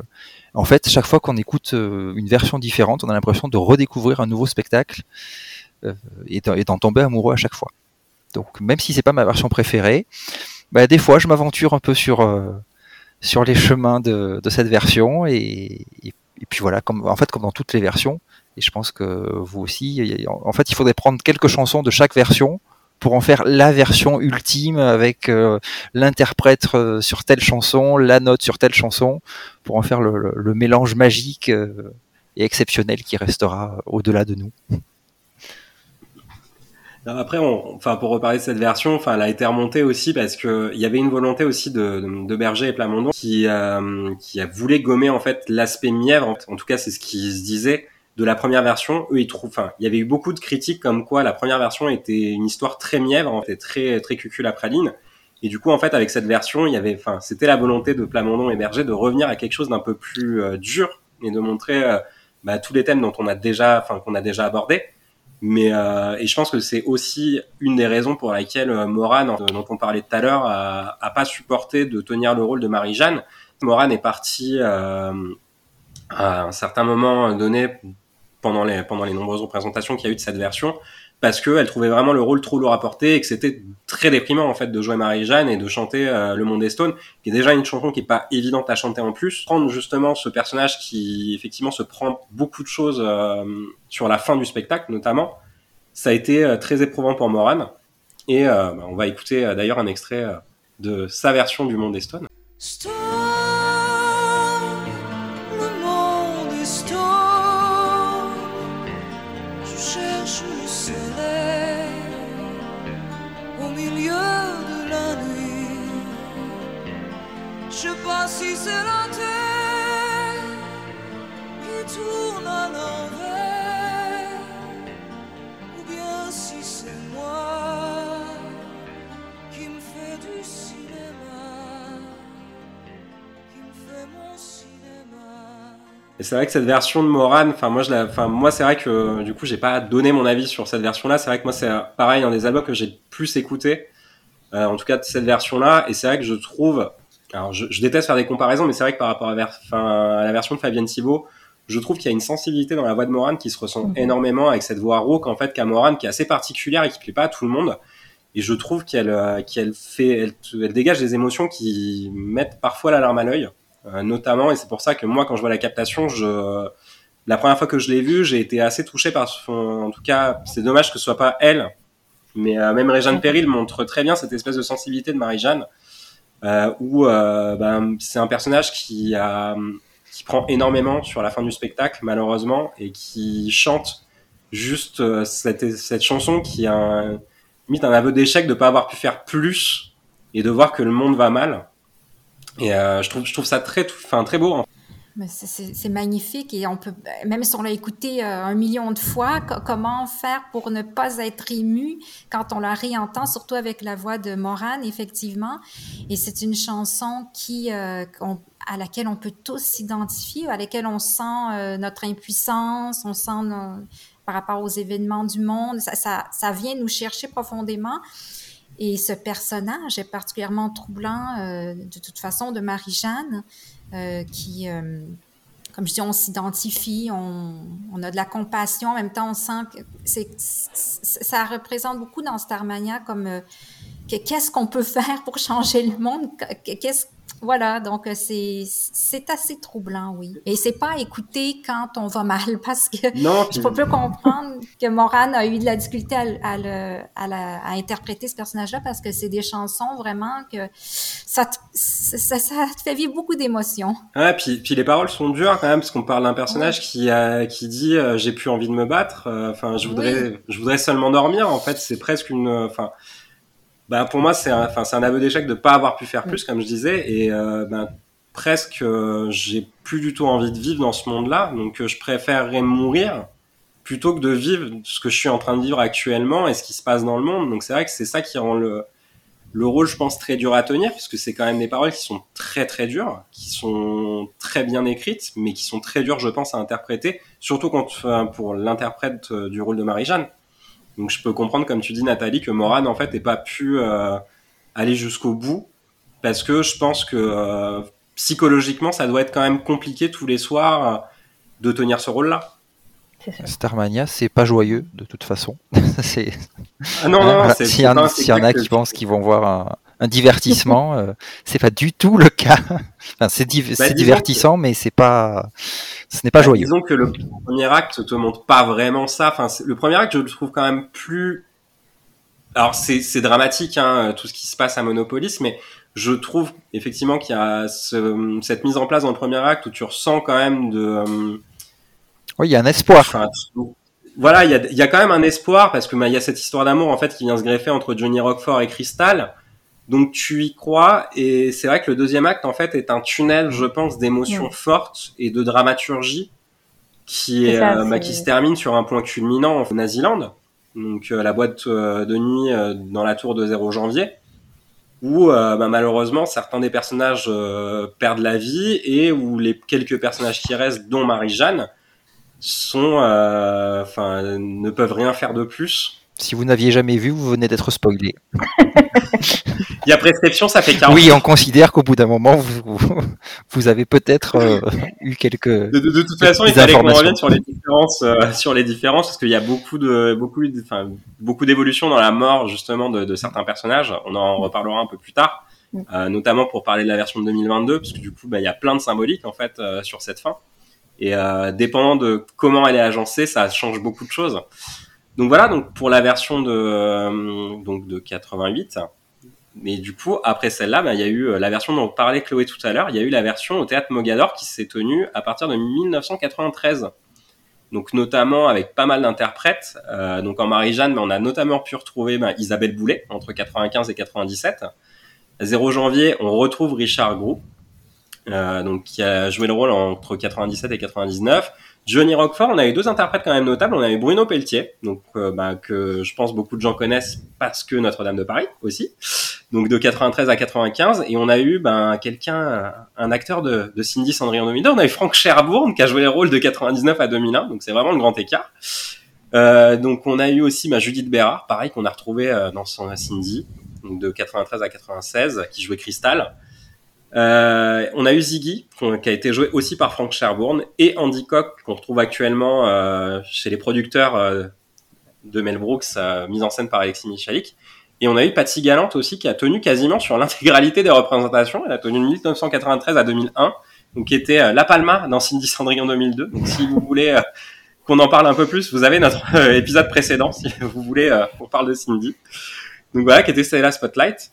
En fait, chaque fois qu'on écoute euh, une version différente, on a l'impression de redécouvrir un nouveau spectacle et d'en tomber amoureux à chaque fois. Donc même si c'est pas ma version préférée, bah, des fois je m'aventure un peu sur euh, sur les chemins de, de cette version et, et, puis voilà, comme en fait comme dans toutes les versions. Et je pense que vous aussi, en fait, il faudrait prendre quelques chansons de chaque version pour en faire la version ultime avec euh, l'interprète euh, sur telle chanson, la note sur telle chanson, pour en faire le, mélange magique euh, et exceptionnel qui restera au-delà de nous. Après, on, enfin, pour reparler de cette version, enfin, elle a été remontée aussi parce que il y avait une volonté aussi de, Berger et Plamondon qui, qui a voulu gommer en fait l'aspect mièvre. En, tout cas, c'est ce qui se disait de la première version. Eux, ils trouvent, enfin, il y avait eu beaucoup de critiques comme quoi la première version était une histoire très mièvre, était très très cucul à praline. Et du coup, en fait, avec cette version, il y avait, enfin, c'était la volonté de Plamondon et Berger de revenir à quelque chose d'un peu plus euh, dur et de montrer euh, bah, tous les thèmes dont on a déjà, enfin, qu'on a déjà abordé. Mais euh, et je pense que c'est aussi une des raisons pour laquelle euh, Morane, dont on parlait tout à l'heure, a, pas supporté de tenir le rôle de Marie-Jeanne. Morane est partie à un certain moment donné pendant les pendant les nombreuses représentations qu'il y a eu de cette version parce qu'elle trouvait vraiment le rôle trop lourd à porter et que c'était très déprimant en fait de jouer Marie-Jeanne et de chanter Le Monde des Stones, qui est déjà une chanson qui est pas évidente à chanter en plus. Prendre justement ce personnage qui effectivement se prend beaucoup de choses sur la fin du spectacle notamment, ça a été très éprouvant pour Moran. Et bah, on va écouter d'ailleurs un extrait de sa version du Monde Stones. Stone, Et c'est vrai que cette version de Moran, enfin moi moi c'est vrai que du coup j'ai pas donné mon avis sur cette version-là. C'est vrai que moi c'est pareil un des albums que j'ai plus écouté, euh, en tout cas cette version-là. Et c'est vrai que je trouve, alors je, je déteste faire des comparaisons, mais c'est vrai que par rapport à, ver- enfin, à la version de Fabienne Thibault, je trouve qu'il y a une sensibilité dans la voix de Moran qui se ressent Mhm. énormément avec cette voix rauque en fait qu'a Moran, qui est assez particulière et qui plaît pas à tout le monde. Et je trouve qu'elle euh, qu'elle fait, elle, elle dégage des émotions qui mettent parfois la larme à l'œil, euh, notamment. Et c'est pour ça que moi, quand je vois la captation, je la première fois que je l'ai vue, j'ai été assez touché par son. En tout cas, c'est dommage que ce soit pas elle, mais euh, même Réjeanne Péril montre très bien cette espèce de sensibilité de Marie-Jeanne, où euh, ben, c'est un personnage qui a qui prend énormément sur la fin du spectacle, malheureusement, et qui chante juste euh, cette, cette chanson qui a un, un aveu d'échec de pas avoir pu faire plus et de voir que le monde va mal. Et euh, je trouve je trouve ça très enfin très beau. C'est- magnifique et on peut, même si on l'a écouté euh, un million de fois, co- comment faire pour ne pas être ému quand on la réentend, surtout avec la voix de Morane, effectivement. Et c'est une chanson qui, euh, à laquelle on peut tous s'identifier, à laquelle on sent euh, notre impuissance, on sent par rapport aux événements du monde, ça, vient nous chercher profondément. Et ce personnage est particulièrement troublant, de toute façon, de Marie-Jeanne, qui, euh, comme je dis, on s'identifie, on, on a de la compassion, en même temps, on sent que c'est, ça représente beaucoup dans Starmania comme euh, que- qu'est-ce qu'on peut <laughs> faire pour changer le monde, Que- qu'est-ce voilà, donc euh, c'est c'est assez troublant, oui. Et c'est pas écouter quand on va mal, <laughs> parce que Non, je peux comprendre que Moran a eu de la difficulté à, à, le- à la- à interpréter ce personnage-là parce que c'est des chansons vraiment que ça te, ça, ça te fait vivre beaucoup d'émotions. Ouais, puis, puis les paroles sont dures quand même parce qu'on parle d'un personnage qui a, qui dit euh, j'ai plus envie de me battre. euh, Enfin, je voudrais, je voudrais seulement dormir. En fait, c'est presque une. Enfin, bah pour moi c'est un, enfin c'est un aveu d'échec de pas avoir pu faire plus comme je disais et euh, ben presque euh, j'ai plus du tout envie de vivre dans ce monde-là donc euh, je préférerais mourir plutôt que de vivre ce que je suis en train de vivre actuellement et ce qui se passe dans le monde. Donc c'est vrai que c'est ça qui rend le le rôle, je pense, très dur à tenir, puisque c'est quand même des paroles qui sont très très dures, qui sont très bien écrites, mais qui sont très dures, je pense, à interpréter, surtout quand, pour l'interprète euh, du rôle de Marie-Jeanne. Donc je peux comprendre, comme tu dis, Nathalie, que Morane, en fait, n'ait pas pu euh, aller jusqu'au bout, parce que je pense que euh, psychologiquement, ça doit être quand même compliqué tous les soirs euh, de tenir ce rôle-là. Starmania, c'est pas joyeux de toute façon. <laughs> c'est Ah non, non, Hein, voilà. c'est S'il y, en- a qui pensent qu'ils vont voir un, un divertissement, <laughs> euh, c'est pas du tout le cas. Enfin, c'est div- disons divertissant, mais c'est pas, ce n'est pas Bah, joyeux. Disons que le premier acte te montre pas vraiment ça. Enfin, c'est- le premier acte, je le trouve quand même plus. Alors, c'est dramatique, hein, tout ce qui se passe à Monopolis, mais je trouve effectivement qu'il y a ce- cette mise en place dans le premier acte où tu ressens quand même de. euh, Oui, il y a un espoir. Enfin, tu- voilà, il y a, il y a quand même un espoir parce que bah, il y a cette histoire d'amour en fait qui vient se greffer entre Johnny Rockford et Crystal. Donc tu y crois et c'est vrai que le deuxième acte en fait est un tunnel, je pense, d'émotions fortes et de dramaturgie qui C'est est, ça, euh, bah, qui se termine sur un point culminant en Naziland, donc euh, la boîte euh, de nuit dans la tour de 0 janvier, où bah, malheureusement certains des personnages perdent la vie et où les quelques personnages qui restent, dont Marie-Jeanne, sont, euh, enfin, ne peuvent rien faire de plus. Si vous n'aviez jamais vu, vous venez d'être spoilé. <laughs> Il y a prescription, ça fait 40 Oui, on considère qu'au bout d'un moment, vous, vous avez peut-être euh, eu quelques. De, de- de toute façon, il fallait qu'on revienne sur les différences, euh, sur les différences, parce qu'il y a beaucoup de, beaucoup, de- enfin, beaucoup d'évolutions dans la mort justement de, de certains personnages. On en reparlera un peu plus tard, Mm. euh, notamment pour parler de la version de 2022, parce que du coup, bah, il y a plein de symboliques en fait euh, sur cette fin. Et euh, dépendant de comment elle est agencée, ça change beaucoup de choses. Donc voilà, donc pour la version de, euh, donc de 88. Mais du coup, après celle-là, bah, il y a eu euh, la version dont parlait Chloé tout à l'heure. Il y a eu la version au théâtre Mogador qui s'est tenue à partir de 1993. Donc notamment avec pas mal d'interprètes. Euh, donc en Marie-Jeanne, bah, on a notamment pu retrouver bah, Isabelle Boulet entre 95 et 97. 0 janvier, on retrouve Richard Grou, euh, donc qui a joué le rôle entre 97 et 99. Johnny Roquefort, on a eu deux interprètes quand même notables. On a eu Bruno Pelletier, donc euh, bah, que je pense beaucoup de gens connaissent parce que Notre-Dame de Paris aussi. Donc de 93 à 95, et on a eu ben quelqu'un, un acteur de, Cindy Cendrillon 2002. On a eu Frank Sherbourne qui a joué le rôle de 99 à 2001, donc c'est vraiment le grand écart. Euh, donc on a eu aussi bah, Judith Bérard, pareil qu'on a retrouvé euh, dans son Cindy, donc de 93 à 96, qui jouait Crystal. Euh, on a eu Ziggy, qui a été joué aussi par Frank Sherbourne, et Andy Cock, qu'on retrouve actuellement euh, chez les producteurs euh, de Mel Brooks, euh, mise en scène par Alexis Michalik. Et on a eu Patsy Galante aussi, qui a tenu quasiment sur l'intégralité des représentations. Elle a tenu de 1993 à 2001, donc qui était La Palma dans Cindy Cendrillon 2002. Donc si vous voulez qu'on en parle un peu plus, vous avez notre épisode précédent, si vous voulez qu'on parle de Cindy. Donc voilà, qui était Stella Spotlight.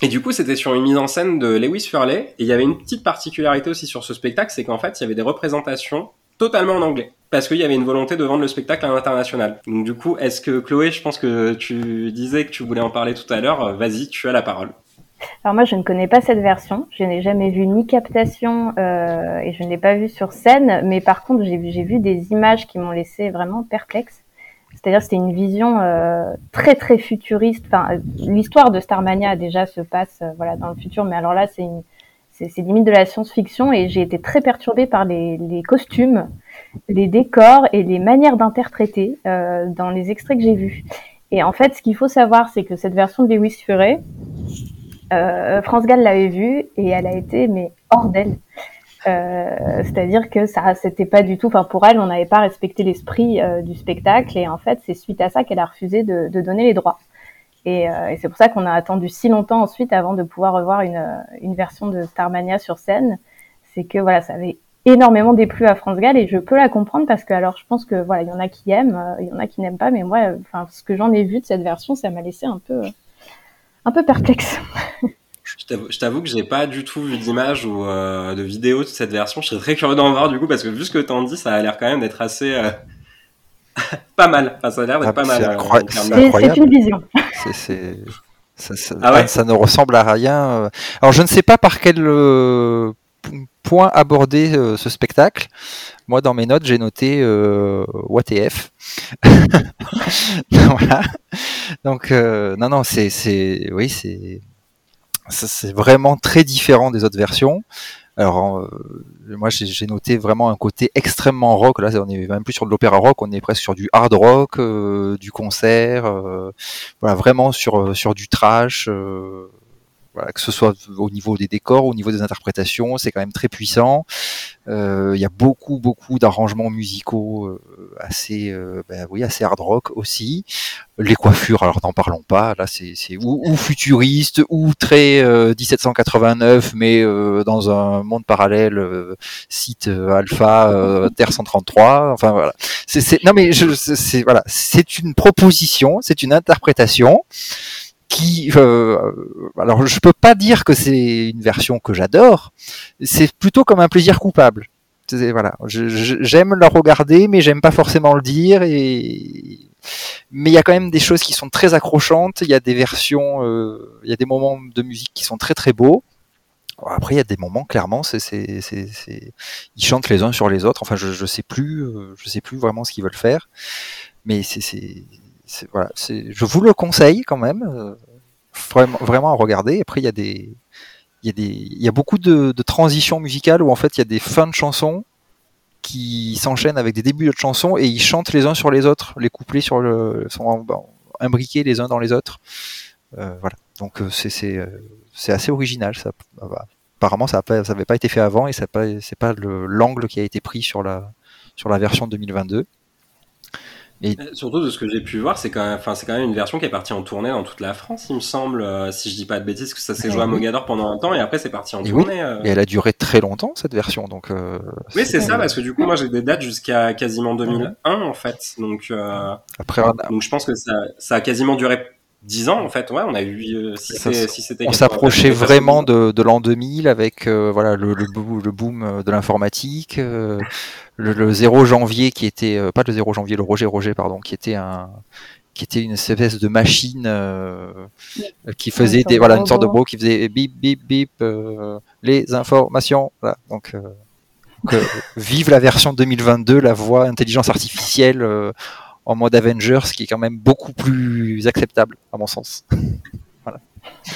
Et du coup, c'était sur une mise en scène de Lewis Furley. Et il y avait une petite particularité aussi sur ce spectacle, c'est qu'en fait, il y avait des représentations totalement en anglais. Parce qu'il y avait une volonté de vendre le spectacle à l'international. Donc du coup, est-ce que Chloé, je pense que tu disais que tu voulais en parler tout à l'heure, vas-y, tu as la parole. Alors moi, je ne connais pas cette version. Je n'ai jamais vu ni captation euh, et je ne l'ai pas vue sur scène. Mais par contre, j'ai vu des images qui m'ont laissé vraiment perplexe. C'est-à-dire, c'était une vision euh, très très futuriste. Enfin, euh, l'histoire de Starmania déjà se passe euh, voilà dans le futur, mais alors là, c'est une, c'est, limite de la science-fiction et j'ai été très perturbée par les, les costumes, les décors et les manières d'interpréter euh, dans les extraits que j'ai vus. Et en fait, ce qu'il faut savoir, c'est que cette version de Lewis Furet, euh, France Gall l'avait vue et elle a été mais hors d'elle. Euh, C'est-à-dire que ça, c'était pas du tout. Enfin, pour elle, on n'avait pas respecté l'esprit euh, du spectacle et en fait, c'est suite à ça qu'elle a refusé de, de donner les droits. Et, euh, et c'est pour ça qu'on a attendu si longtemps ensuite avant de pouvoir revoir une, euh, une version de Starmania sur scène. C'est que voilà, ça avait énormément déplu à France Gall et je peux la comprendre parce que alors je pense que voilà, il y en a qui aiment, euh, il y en a qui n'aiment pas, mais moi, enfin, ce que j'en ai vu de cette version, ça m'a laissé un peu, un peu perplexe. <laughs> Je t'avoue- que j'ai pas du tout vu d'image ou euh, de vidéo de cette version. Je serais très curieux d'en voir du coup parce que vu ce que t'en dis, ça a l'air quand même d'être assez euh, <laughs> pas mal. Enfin, ça a l'air d'être Ah, pas mal. c'est euh, C'est une vision. <laughs> C'est, ça, ça- Ah ouais ça ne ressemble à rien. Alors, je ne sais pas par quel euh, point aborder euh, ce spectacle. Moi, dans mes notes, j'ai noté euh, WTF. <laughs> voilà. Donc, euh, non, non, c'est, c'est, oui, c'est, c'est vraiment très différent des autres versions. Alors, euh, moi, j'ai noté vraiment un côté extrêmement rock. Là, on est même plus sur de l'opéra rock, on est presque sur du hard rock, euh, du concert, euh, voilà, vraiment sur euh, sur du trash. Voilà, que ce soit au niveau des décors, au niveau des interprétations, c'est quand même très puissant. Euh, Il y a beaucoup beaucoup d'arrangements musicaux euh, assez, euh, ben oui, assez hard rock aussi. Les coiffures, alors n'en parlons pas. Là, c'est ou, ou futuriste ou très euh, 1789, mais dans un monde parallèle, site Alpha Terre 133. Enfin voilà. C'est non mais c'est- voilà, c'est une proposition, c'est une interprétation qui euh, alors je peux pas dire que c'est une version que j'adore, c'est plutôt comme un plaisir coupable. Voilà, j'aime la regarder, mais j'aime pas forcément le dire. Mais il y a quand même des choses qui sont très accrochantes. Il y a des versions, euh, il y a des moments de musique qui sont très très beaux. Après, il y a des moments clairement, ils chantent les uns sur les autres. Enfin, je je sais plus, euh, je sais plus vraiment ce qu'ils veulent faire. Mais c'est- voilà, je vous le conseille quand même, euh, vraiment vraiment à regarder. Après, il y a des il y a des il y a beaucoup de, de transitions musicales où en fait il y a des fins de chansons qui s'enchaînent avec des débuts d'autres chansons et ils chantent les uns sur les autres. Les couplets sur le, sont imbriqués les uns dans les autres. Euh, voilà. Donc euh, euh, c'est assez original. Ça, apparemment, ça n'avait pas, été fait avant et c'est pas pas l'angle qui a été pris sur la sur la version 2022. Et... Euh, surtout de ce que j'ai pu voir, c'est quand même, enfin, c'est quand même une version qui est partie en tournée dans toute la France, il me semble, euh, si je dis pas de bêtises, que ça s'est joué à Mogador pendant un temps et après c'est parti en tournée. Euh. Et elle a duré très longtemps cette version, donc. oui, c'est ça, parce que du coup, moi j'ai des dates jusqu'à quasiment 2001 en fait, donc. Après, donc je pense que ça, ça a quasiment duré 10 ans en fait, ouais, on a eu si c'était. on s'approchait vraiment de, de l'an 2000 avec voilà le, le, le boom de l'informatique le, 0 janvier qui était euh, pas le 0 janvier, le Roger Roger pardon, qui était un qui était une espèce de machine euh, qui faisait des voilà une sorte de robot qui faisait bip bip bip euh, les informations voilà donc vive la version 2022 la voix intelligence artificielle en mode Avengers qui est quand même beaucoup plus acceptable à mon sens <laughs>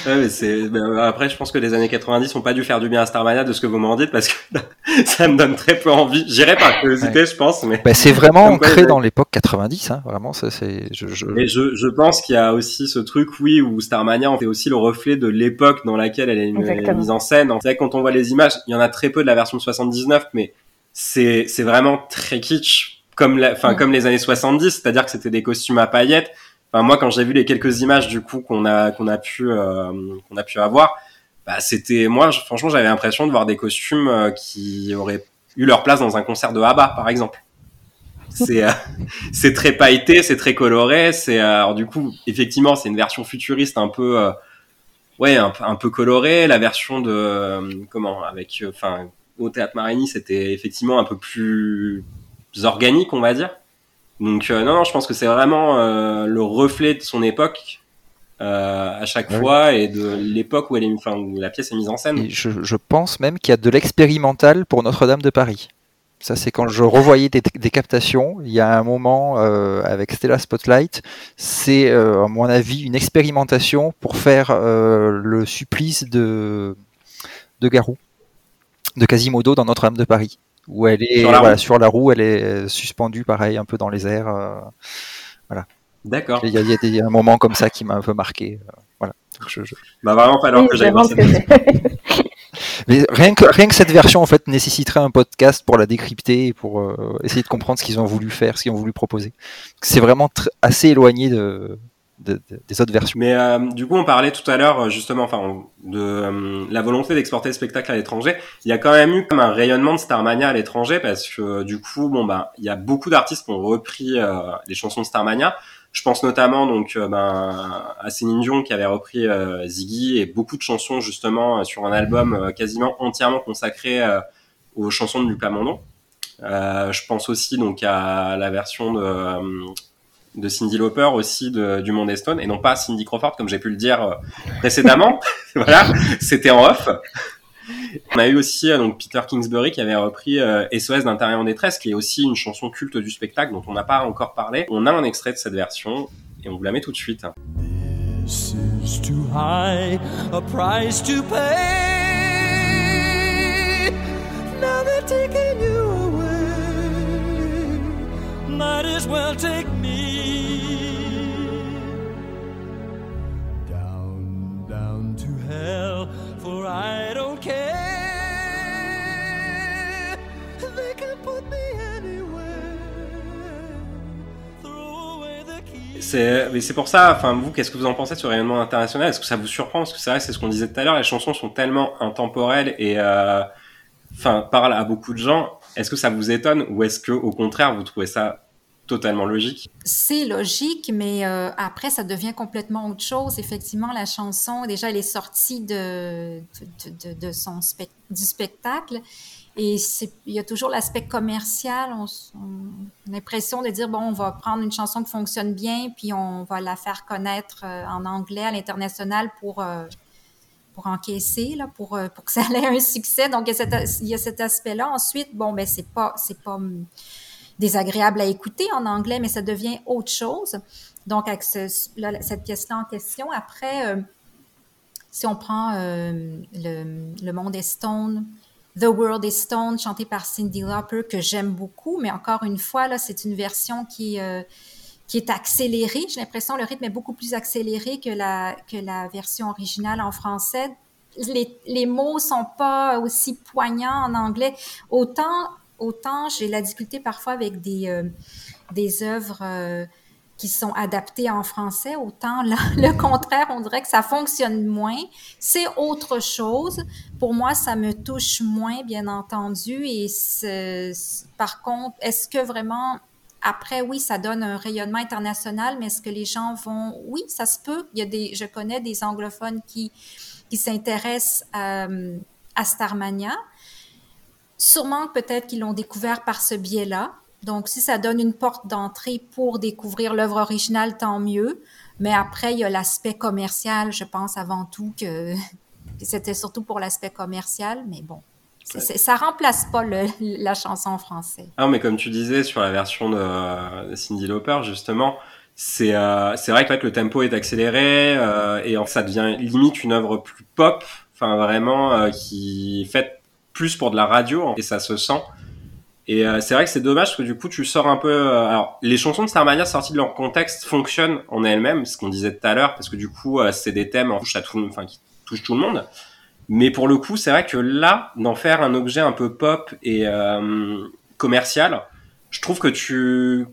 Ouais, mais c'est. après, je pense que les années 90 n'ont pas dû faire du bien à Starmania de ce que vous m'en dites parce que <laughs> ça me donne très peu envie. J'irai par curiosité, je pense. Mais bah, c'est vraiment ancré dans l'époque 90, hein, vraiment. Ça, c'est. Je, je... Et je, je pense qu'il y a aussi ce truc, oui, où Starmania en fait aussi le reflet de l'époque dans laquelle elle est, mise en scène. C'est vrai quand on voit les images, il y en a très peu de la version de 79, mais c'est c'est vraiment très kitsch, comme la, enfin comme les années 70, c'est-à-dire que c'était des costumes à paillettes moi, quand j'ai vu les quelques images du coup qu'on a qu'on a pu euh, qu'on a pu avoir, bah, c'était moi, franchement, j'avais l'impression de voir des costumes euh, qui auraient eu leur place dans un concert de ABBA, par exemple. C'est euh, <laughs> c'est très pailleté, c'est très coloré. C'est alors du coup, effectivement, c'est une version futuriste un peu ouais un, un, peu colorée. La version de comment avec enfin au théâtre Marigny, c'était effectivement un peu plus organique, on va dire. Donc euh, non, non, je pense que c'est vraiment euh, le reflet de son époque euh, à chaque fois et de l'époque où, elle est, enfin, où la pièce est mise en scène. je, je, pense même qu'il y a de l'expérimental pour Notre-Dame de Paris. Ça, c'est quand je revoyais des, des, captations. Il y a un moment avec Stella Spotlight, c'est à mon avis une expérimentation pour faire le supplice de de Garou, de Quasimodo dans Notre-Dame de Paris où elle est sur la, voilà, sur la, roue, elle est euh, suspendue pareil un peu dans les airs. Euh, voilà. D'accord. Il y, a, y, a un moment comme ça qui m'a un peu marqué. Euh, voilà. je, je... Bah vraiment falloir que j'aille voir cette Mais rien que, rien que cette version en fait nécessiterait un podcast pour la décrypter et pour euh, essayer de comprendre ce qu'ils ont voulu faire, ce qu'ils ont voulu proposer. C'est vraiment assez éloigné de, des autres versions. Mais euh, du coup, on parlait tout à l'heure justement, enfin, de euh, la volonté d'exporter le spectacle à l'étranger. Il y a quand même eu comme un rayonnement de Starmania à l'étranger parce que du coup, bon bah, il y a beaucoup d'artistes qui ont repris euh, les chansons de Starmania. Je pense notamment donc ben, à Céline Dion qui avait repris Ziggy et beaucoup de chansons justement sur un album quasiment entièrement consacré aux chansons de Lucas Mondon. je pense aussi donc à la version de de Cindy Lauper aussi de, du Monde Stone et non pas Cindy Crawford comme j'ai pu le dire euh, précédemment. <laughs> voilà, c'était en off. On a eu aussi euh, donc Peter Kingsbury qui avait repris euh, SOS d'intérieur en détresse qui est aussi une chanson culte du spectacle dont on n'a pas encore parlé. On a un extrait de cette version et on vous la met tout de suite. This is too high a price to pay. Now Might as well take me. C'est, c'est pour ça, enfin, vous, qu'est-ce que vous en pensez sur le rayonnement international Est-ce que ça vous surprend? Parce que c'est vrai, c'est ce qu'on disait tout à l'heure, les chansons sont tellement intemporelles et, euh, enfin, parlent à beaucoup de gens. Est-ce que ça vous étonne ou est-ce que, au contraire, vous trouvez ça totalement logique. C'est logique, mais euh, après, ça devient complètement autre chose. Effectivement, la chanson, déjà, elle est sortie de, son du spectacle. Et il y a toujours l'aspect commercial. On, a l'impression de dire, bon, on va prendre une chanson qui fonctionne bien, puis on va la faire connaître euh, en anglais à l'international pour, euh, pour encaisser, là, pour, pour que ça <laughs> ait un succès. Donc, il y a cet, aspect-là. Ensuite, bon, ben, c'est pas, c'est pas désagréable à écouter en anglais, mais ça devient autre chose. Donc, avec cette pièce-là en question, après, euh, si on prend euh, le, le, Monde est Stone, The World is Stone, chanté par Cindy Lauper, que j'aime beaucoup, mais encore une fois, là, c'est une version qui, euh, qui est accélérée. J'ai l'impression que le rythme est beaucoup plus accéléré que la, que la version originale en français. Les, les mots sont pas aussi poignants en anglais. Autant, autant j'ai la difficulté parfois avec des, euh, des œuvres euh, qui sont adaptées en français, autant là, <laughs> le contraire, on dirait que ça fonctionne moins. C'est autre chose. Pour moi, ça me touche moins, bien entendu. Et par contre, est-ce que vraiment après, oui, ça donne un rayonnement international, mais est-ce que les gens vont... Oui, ça se peut. Il y a des... Je connais des anglophones qui, qui s'intéressent à, à Starmania. Sûrement peut-être qu'ils l'ont découvert par ce biais-là. Donc, si ça donne une porte d'entrée pour découvrir l'œuvre originale, tant mieux. Mais après, il y a l'aspect commercial, je pense avant tout que, <laughs> c'était surtout pour l'aspect commercial. Mais bon, c'est- c'est- ça remplace pas le- <laughs> la chanson en français. Ah, mais comme tu disais sur la version de, de Cindy Lauper, justement, c'est euh, c'est vrai que, ouais, que le tempo est accéléré euh, et ça devient limite une œuvre plus pop, enfin vraiment euh, qui est faite plus pour de la radio et ça se sent. Et euh, c'est vrai que c'est dommage parce que du coup tu sors un peu. euh, alors les chansons de Starmania sorties de leur contexte fonctionnent en elles-mêmes, ce qu'on disait tout à l'heure, parce que du coup euh, c'est des thèmes touche tout, qui touchent tout le monde. Mais pour le coup, c'est vrai que là, d'en faire un objet un peu pop et commercial, je trouve que tu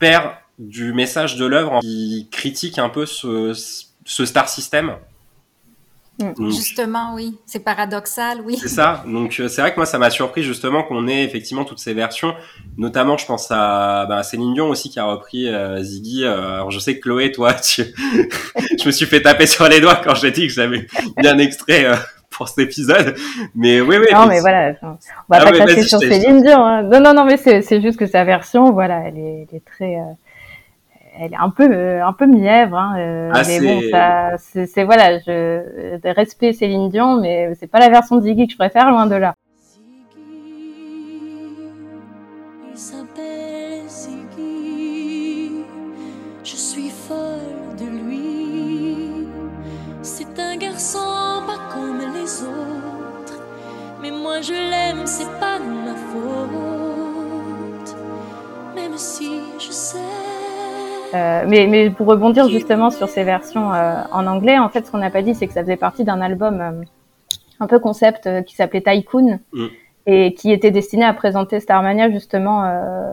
perds du message de l'œuvre qui critique un peu ce, ce star system. Justement, oui. C'est paradoxal, oui. c'est ça. Donc euh, c'est vrai que moi ça m'a surpris justement qu'on ait effectivement toutes ces versions. Notamment je pense à bah, Céline Dion aussi qui a repris euh, Ziggy. Euh, alors je sais que Chloé, toi, <laughs> tu... je me suis fait taper sur les doigts quand j'ai dit que j'avais bien extrait euh, pour cet épisode. Mais oui, oui. Non, mais voilà, on va Ah pas ouais, cracher vas-y, sur Céline Dion. hein. Non, non, non, mais c'est c'est juste que sa version, voilà, elle est, elle est très, euh, elle est un peu, euh, un peu mièvre. Hein, euh, Ah, mais bon, ça, c'est voilà, je de respect Céline Dion, mais c'est pas la version de Ziggy que je préfère, loin de là. Ziggy, il s'appelle Ziggy. Je suis folle de lui. C'est un garçon pas comme les autres. Mais moi je l'aime, c'est pas de ma faute. Même si je sais. Euh, mais, mais pour rebondir justement sur ces versions euh, en anglais, en fait, ce qu'on n'a pas dit, c'est que ça faisait partie d'un album euh, un peu concept euh, qui s'appelait Tycoon Mm. et qui était destiné à présenter Starmania justement euh,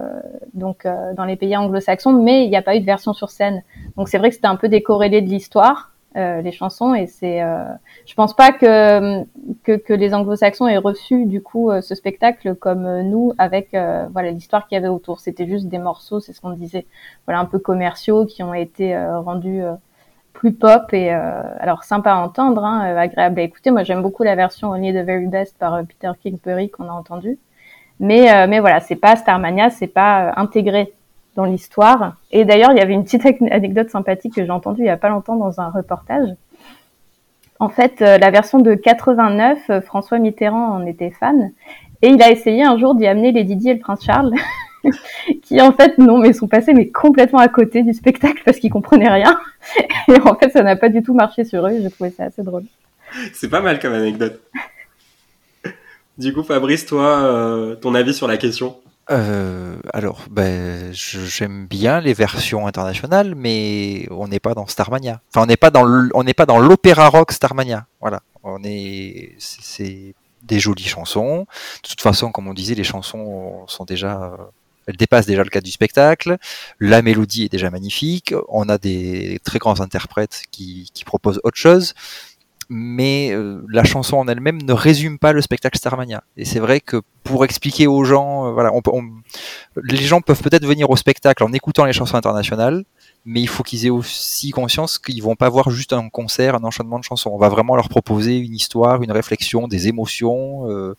donc euh, dans les pays anglo-saxons, mais il n'y a pas eu de version sur scène. Donc c'est vrai que c'était un peu décorrélé de l'histoire. Euh, les chansons et c'est euh, je pense pas que que, que les anglo-saxons aient reçu du coup euh, ce spectacle comme euh, nous avec euh, voilà l'histoire qu'il y avait autour c'était juste des morceaux c'est ce qu'on disait voilà un peu commerciaux qui ont été euh, rendus plus pop et alors sympa à entendre, hein, agréable à écouter. Moi j'aime beaucoup la version Only the Very Best par Peter King Perry qu'on a entendu. Mais mais voilà, c'est pas Starmania, c'est pas intégré dans l'histoire. Et d'ailleurs, il y avait une petite <laughs> anecdote sympathique que j'ai entendue il y a pas longtemps dans un reportage. En fait, euh, la version de 89, euh, François Mitterrand en était fan et il a essayé un jour d'y amener les Didier et le prince Charles <laughs> qui en fait non mais sont passés mais complètement à côté du spectacle parce qu'ils comprenaient rien <laughs> et en fait ça n'a pas du tout marché sur eux j'ai trouvé ça assez drôle C'est pas mal comme anecdote. Du coup, Fabrice, toi, euh, ton avis sur la question? Euh, alors, ben, j'aime bien les versions internationales, mais on n'est pas dans Starmania. Enfin, on n'est pas dans n'est pas dans l'opéra rock Starmania. Voilà, on est, c'est- c'est des jolies chansons. De toute façon, comme on disait, les chansons sont déjà, euh, elles dépassent déjà le cadre du spectacle. La mélodie est déjà magnifique. On a des très grands interprètes qui, qui proposent autre chose. Mais euh, la chanson en elle-même ne résume pas le spectacle Starmania. Et c'est vrai que pour expliquer aux gens, euh, voilà, on, on- les gens peuvent peut-être venir au spectacle en écoutant les chansons internationales, mais il faut qu'ils aient aussi conscience qu'ils vont pas voir juste un concert, un enchaînement de chansons. On va vraiment leur proposer une histoire, une réflexion, des émotions, euh,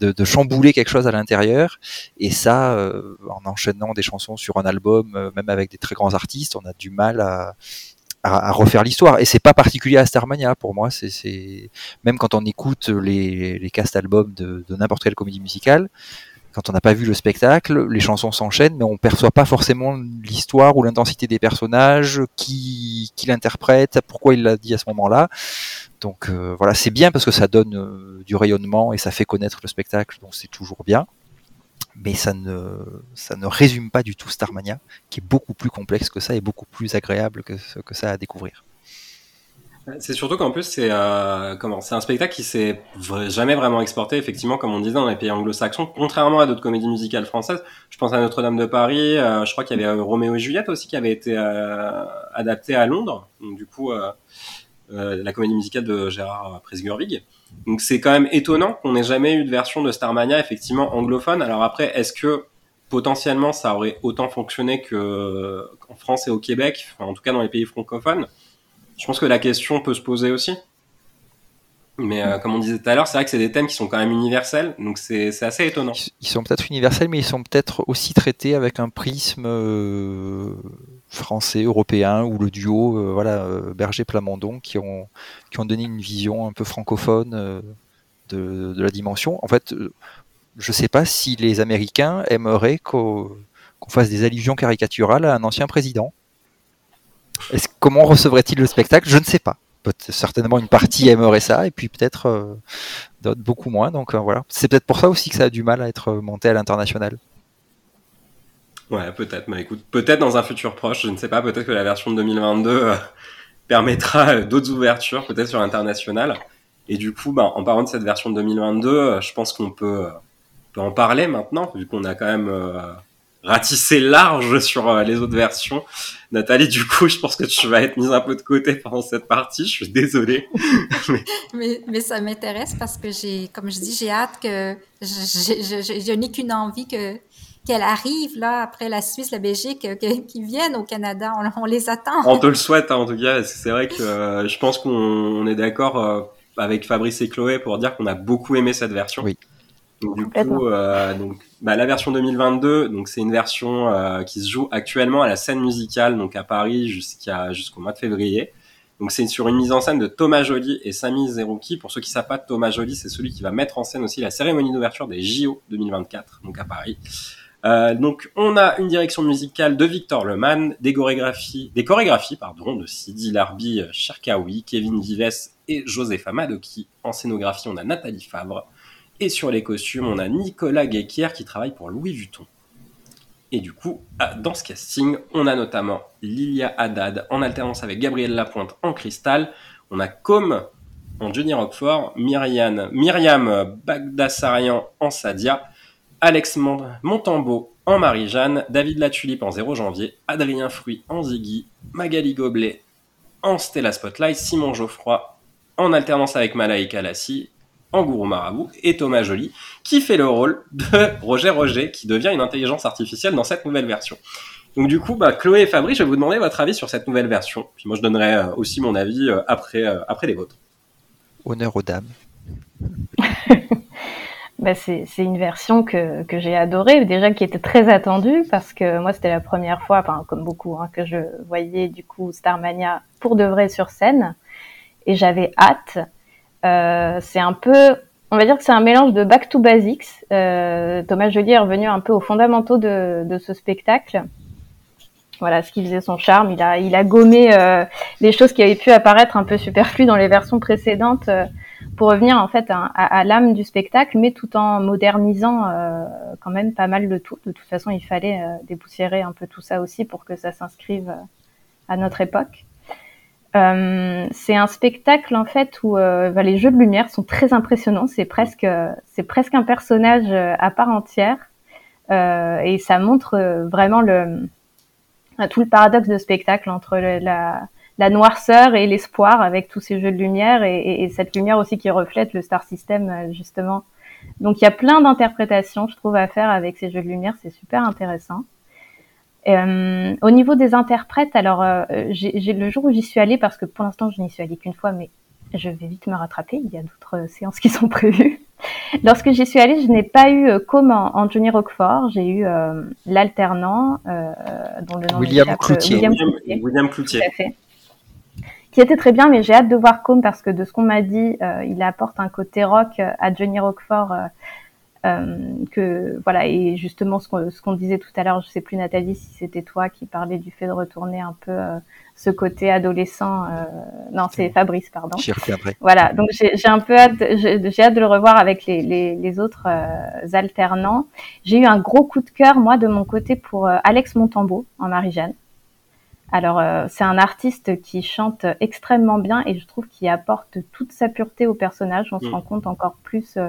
de, de chambouler quelque chose à l'intérieur. Et ça, euh, en enchaînant des chansons sur un album, euh, même avec des très grands artistes, on a du mal à, à, à refaire l'histoire. Et c'est pas particulier à Starmania pour moi. C'est, même quand on écoute les, les cast albums de, de n'importe quelle comédie musicale, quand on n'a pas vu le spectacle, les chansons s'enchaînent, mais on perçoit pas forcément l'histoire ou l'intensité des personnages, qui, qui l'interprète, pourquoi il l'a dit à ce moment-là. Donc euh, voilà, c'est bien parce que ça donne euh, du rayonnement et ça fait connaître le spectacle, donc c'est toujours bien. Mais ça ne, ça ne résume pas du tout Starmania, qui est beaucoup plus complexe que ça et beaucoup plus agréable que, que ça à découvrir. C'est surtout qu'en plus c'est euh, un spectacle qui s'est jamais vraiment exporté effectivement comme on disait dans les pays anglo-saxons contrairement à d'autres comédies musicales françaises. Je pense à Notre-Dame de Paris, euh, je crois qu'il y avait Roméo et Juliette aussi qui avait été euh, adapté à Londres. Du coup euh, euh, la comédie musicale de Gérard Presgurvig. Donc c'est quand même étonnant qu'on n'ait jamais eu de version de Starmania effectivement anglophone. Alors après est-ce que potentiellement ça aurait autant fonctionné que en France et au Québec, en tout cas dans les pays francophones? Je pense que la question peut se poser aussi. Mais euh, comme on disait tout à l'heure, c'est vrai que c'est des thèmes qui sont quand même universels, donc c'est assez étonnant. Ils sont peut-être universels, mais ils sont peut-être aussi traités avec un prisme euh, français, européen, ou le duo euh, voilà, Berger-Plamondon, qui ont, qui ont donné une vision un peu francophone de, de, la dimension. En fait, je ne sais pas si les Américains aimeraient qu'on fasse des allusions caricaturales à un ancien président. Comment recevrait-il le spectacle? Je ne sais pas. Peut certainement une partie <laughs> aimerait ça, et puis peut-être euh, d'autres beaucoup moins. Donc euh, voilà. C'est peut-être pour ça aussi que ça a du mal à être monté à l'international. Ouais, peut-être. Mais écoute, peut-être dans un futur proche, je ne sais pas. Peut-être que la version de 2022 euh, <laughs> permettra d'autres ouvertures, peut-être sur l'international. Et du coup, bah, en parlant de cette version de 2022, je pense qu'on peut, peut, en parler maintenant, vu qu'on a quand même ratisser large sur euh, les autres versions. Nathalie, du coup, je pense que tu vas être mise un peu de côté pendant cette partie. Je suis désolée. <laughs> mais, mais, ça m'intéresse parce que j'ai, comme je dis, j'ai hâte que je, je, je, n'ai qu'une envie que qu'elle arrive là après la Suisse, la Belgique, qu'ils viennent au Canada. On, on, les attend. On te le souhaite hein, en tout cas. C'est vrai que euh, je pense qu'on est d'accord euh, avec Fabrice et Chloé pour dire qu'on a beaucoup aimé cette version. Oui. Donc, du coup, euh, donc, bah, la version 2022, donc c'est une version euh, qui se joue actuellement à la scène musicale, donc à Paris jusqu'à jusqu'au mois de février. Donc c'est sur une mise en scène de Thomas Joly et Sami Zerouki. Pour ceux qui savent pas, Thomas Joly, c'est celui qui va mettre en scène aussi la cérémonie d'ouverture des JO 2024, donc à Paris. Euh, donc on a une direction musicale de Victor Leman, des chorégraphies, des chorégraphies pardon, de Sidi Larbi Cherkaoui, Kevin Vives et Joseph Amadoki. En scénographie, on a Nathalie Favre. Et sur les costumes, on a Nicolas Guéquière qui travaille pour Louis Vuitton. Et du coup, dans ce casting, on a notamment Lilia Haddad en alternance avec Gabriel Lapointe en cristal. On a comme en Johnny Roquefort, Myriam, Myriam Bagdassarian en Sadia, Alex Montambeau en Marie-Jeanne, David Latulipe en 0 janvier, Adrien Fruit en Ziggy, Magali Goblet en Stella Spotlight, Simon Geoffroy en alternance avec Malaika Lassi, en Gourou Marabout, et Thomas Joly, qui fait le rôle de Roger Roger, qui devient une intelligence artificielle dans cette nouvelle version. Donc du coup, bah, Chloé et Fabrice, je vais vous demander votre avis sur cette nouvelle version. Puis moi, je donnerai euh, aussi mon avis euh, après, euh, après les vôtres. Honneur aux dames. <laughs> bah, c'est une version que, que j'ai adorée, déjà qui était très attendue, parce que moi, c'était la première fois, enfin, comme beaucoup, hein, que je voyais du coup Starmania pour de vrai sur scène. Et j'avais hâte. Euh, c'est un peu, on va dire que c'est un mélange de back to basics. Euh, Thomas Joly est revenu un peu aux fondamentaux de, de ce spectacle. Voilà, ce qui faisait son charme. Il a, il a gommé euh, les choses qui avaient pu apparaître un peu superflues dans les versions précédentes euh, pour revenir en fait à, à, l'âme du spectacle, mais tout en modernisant euh, quand même pas mal le tout. De toute façon, il fallait dépoussiérer un peu tout ça aussi pour que ça s'inscrive à notre époque. Euh, c'est un spectacle en fait où euh, bah, les jeux de lumière sont très impressionnants. C'est presque, c'est presque un personnage euh, à part entière euh, et ça montre euh, vraiment le tout le paradoxe de spectacle entre la, noirceur et l'espoir avec tous ces jeux de lumière et, et, et, cette lumière aussi qui reflète le star system justement. Donc il y a plein d'interprétations je trouve à faire avec ces jeux de lumière. C'est super intéressant. Euh, au niveau des interprètes, alors euh, j'ai le jour où j'y suis allée, parce que pour l'instant je n'y suis allée qu'une fois, mais je vais vite me rattraper, il y a d'autres <laughs> séances qui sont prévues. Lorsque j'y suis allée, je n'ai pas eu euh, comme en, en, Johnny Roquefort, j'ai eu euh, l'alternant, euh, dont le nom William Cloutier. William Cloutier. William Cloutier. Tout à fait. Qui était très bien, mais j'ai hâte de voir Com parce que de ce qu'on m'a dit, il apporte un côté rock à Johnny Roquefort Euh, que voilà et justement ce qu'on ce qu'on disait tout à l'heure, je sais plus Nathalie si c'était toi qui parlais du fait de retourner un peu euh, ce côté adolescent. Euh, non, c'est Fabrice, pardon. Reviendrai. Voilà, donc j'ai un peu hâte, j'ai j'ai hâte de le revoir avec les, les, les autres euh, alternants. J'ai eu un gros coup de cœur moi de mon côté pour euh, Alex Montambeau en Marie-Jeanne. Alors euh, c'est un artiste qui chante extrêmement bien et je trouve qu'il apporte toute sa pureté au personnage. On se Mm. rend compte encore plus euh,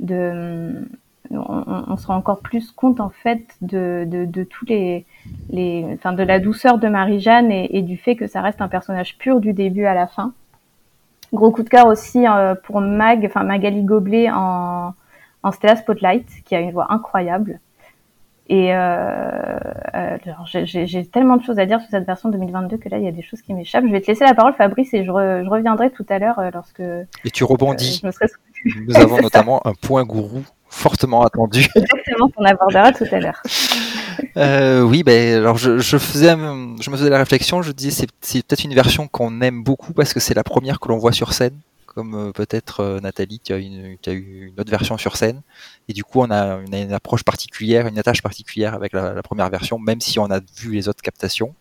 de on, on- se rend encore plus compte en fait de, de, de tous les, les enfin de la douceur de Marie-Jeanne et, et du fait que ça reste un personnage pur du début à la fin. Gros coup de cœur aussi euh, pour Mag, enfin Magali Goblet en, en Stella Spotlight, qui a une voix incroyable. Et euh, euh, j'ai- tellement de choses à dire sur cette version 2022 que là il y a des choses qui m'échappent. Je vais te laisser la parole Fabrice et je, re- je reviendrai tout à l'heure euh, lorsque Et tu rebondis. je me serai Nous avons notamment un point gourou fortement attendu. <laughs> exactement qu'on abordera tout à l'heure. Euh, oui, ben alors je, je faisais, je me faisais la réflexion. Je disais c'est c'est peut-être une version qu'on aime beaucoup parce que c'est la première que l'on voit sur scène, comme euh, peut-être euh, Nathalie qui a une qui a eu une autre version sur scène. Et du coup, on a une, une approche particulière, une attache particulière avec la, la première version, même si on a vu les autres captations.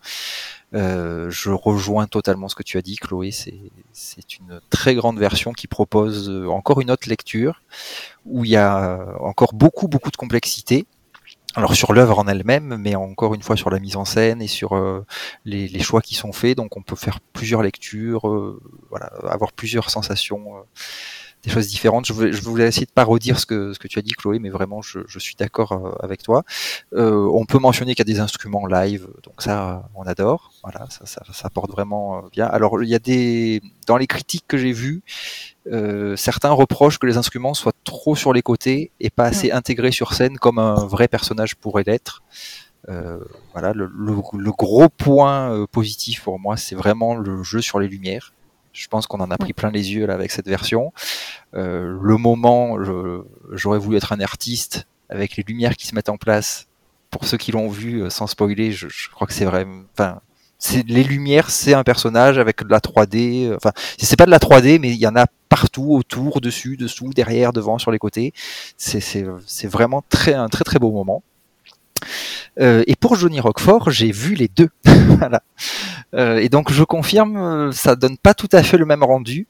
Euh, je rejoins totalement ce que tu as dit, Chloé. C'est une très grande version qui propose euh, encore une autre lecture où il y a euh, encore beaucoup beaucoup de complexité. Alors sur l'œuvre en elle-même, mais encore une fois sur la mise en scène et sur les, les choix qui sont faits. Donc on peut faire plusieurs lectures, euh, voilà, avoir plusieurs sensations, des choses différentes. Je, voulais- je voulais essayer de pas redire ce que, ce que tu as dit, Chloé, mais vraiment je, je suis d'accord euh, avec toi. Euh, on peut mentionner qu'il y a des instruments live, donc ça on adore. Voilà, ça, ça, ça porte vraiment euh, bien. Alors il y a des dans les critiques que j'ai vues, euh, certains reprochent que les instruments soient trop sur les côtés et pas assez intégrés sur scène comme un vrai personnage pourrait l'être. Euh, voilà, le, le- le gros point euh, positif pour moi, c'est vraiment le jeu sur les lumières. Je pense qu'on en a pris plein les yeux là avec cette version. Euh, le moment, je- j'aurais voulu être un artiste avec les lumières qui se mettent en place. Pour ceux qui l'ont vu, euh, sans spoiler, je, je crois que c'est vrai. Enfin, c'est les lumières, c'est un personnage avec de la 3D. euh, Enfin, c'est pas de la 3D, mais il y en a partout, autour, dessus, dessous, derrière, devant, sur les côtés. C'est c'est- c'est vraiment très un très très beau moment. Euh, et pour Johnny Roquefort, j'ai vu les deux. <laughs> Euh, et donc je confirme, euh, ça donne pas tout à fait le même rendu,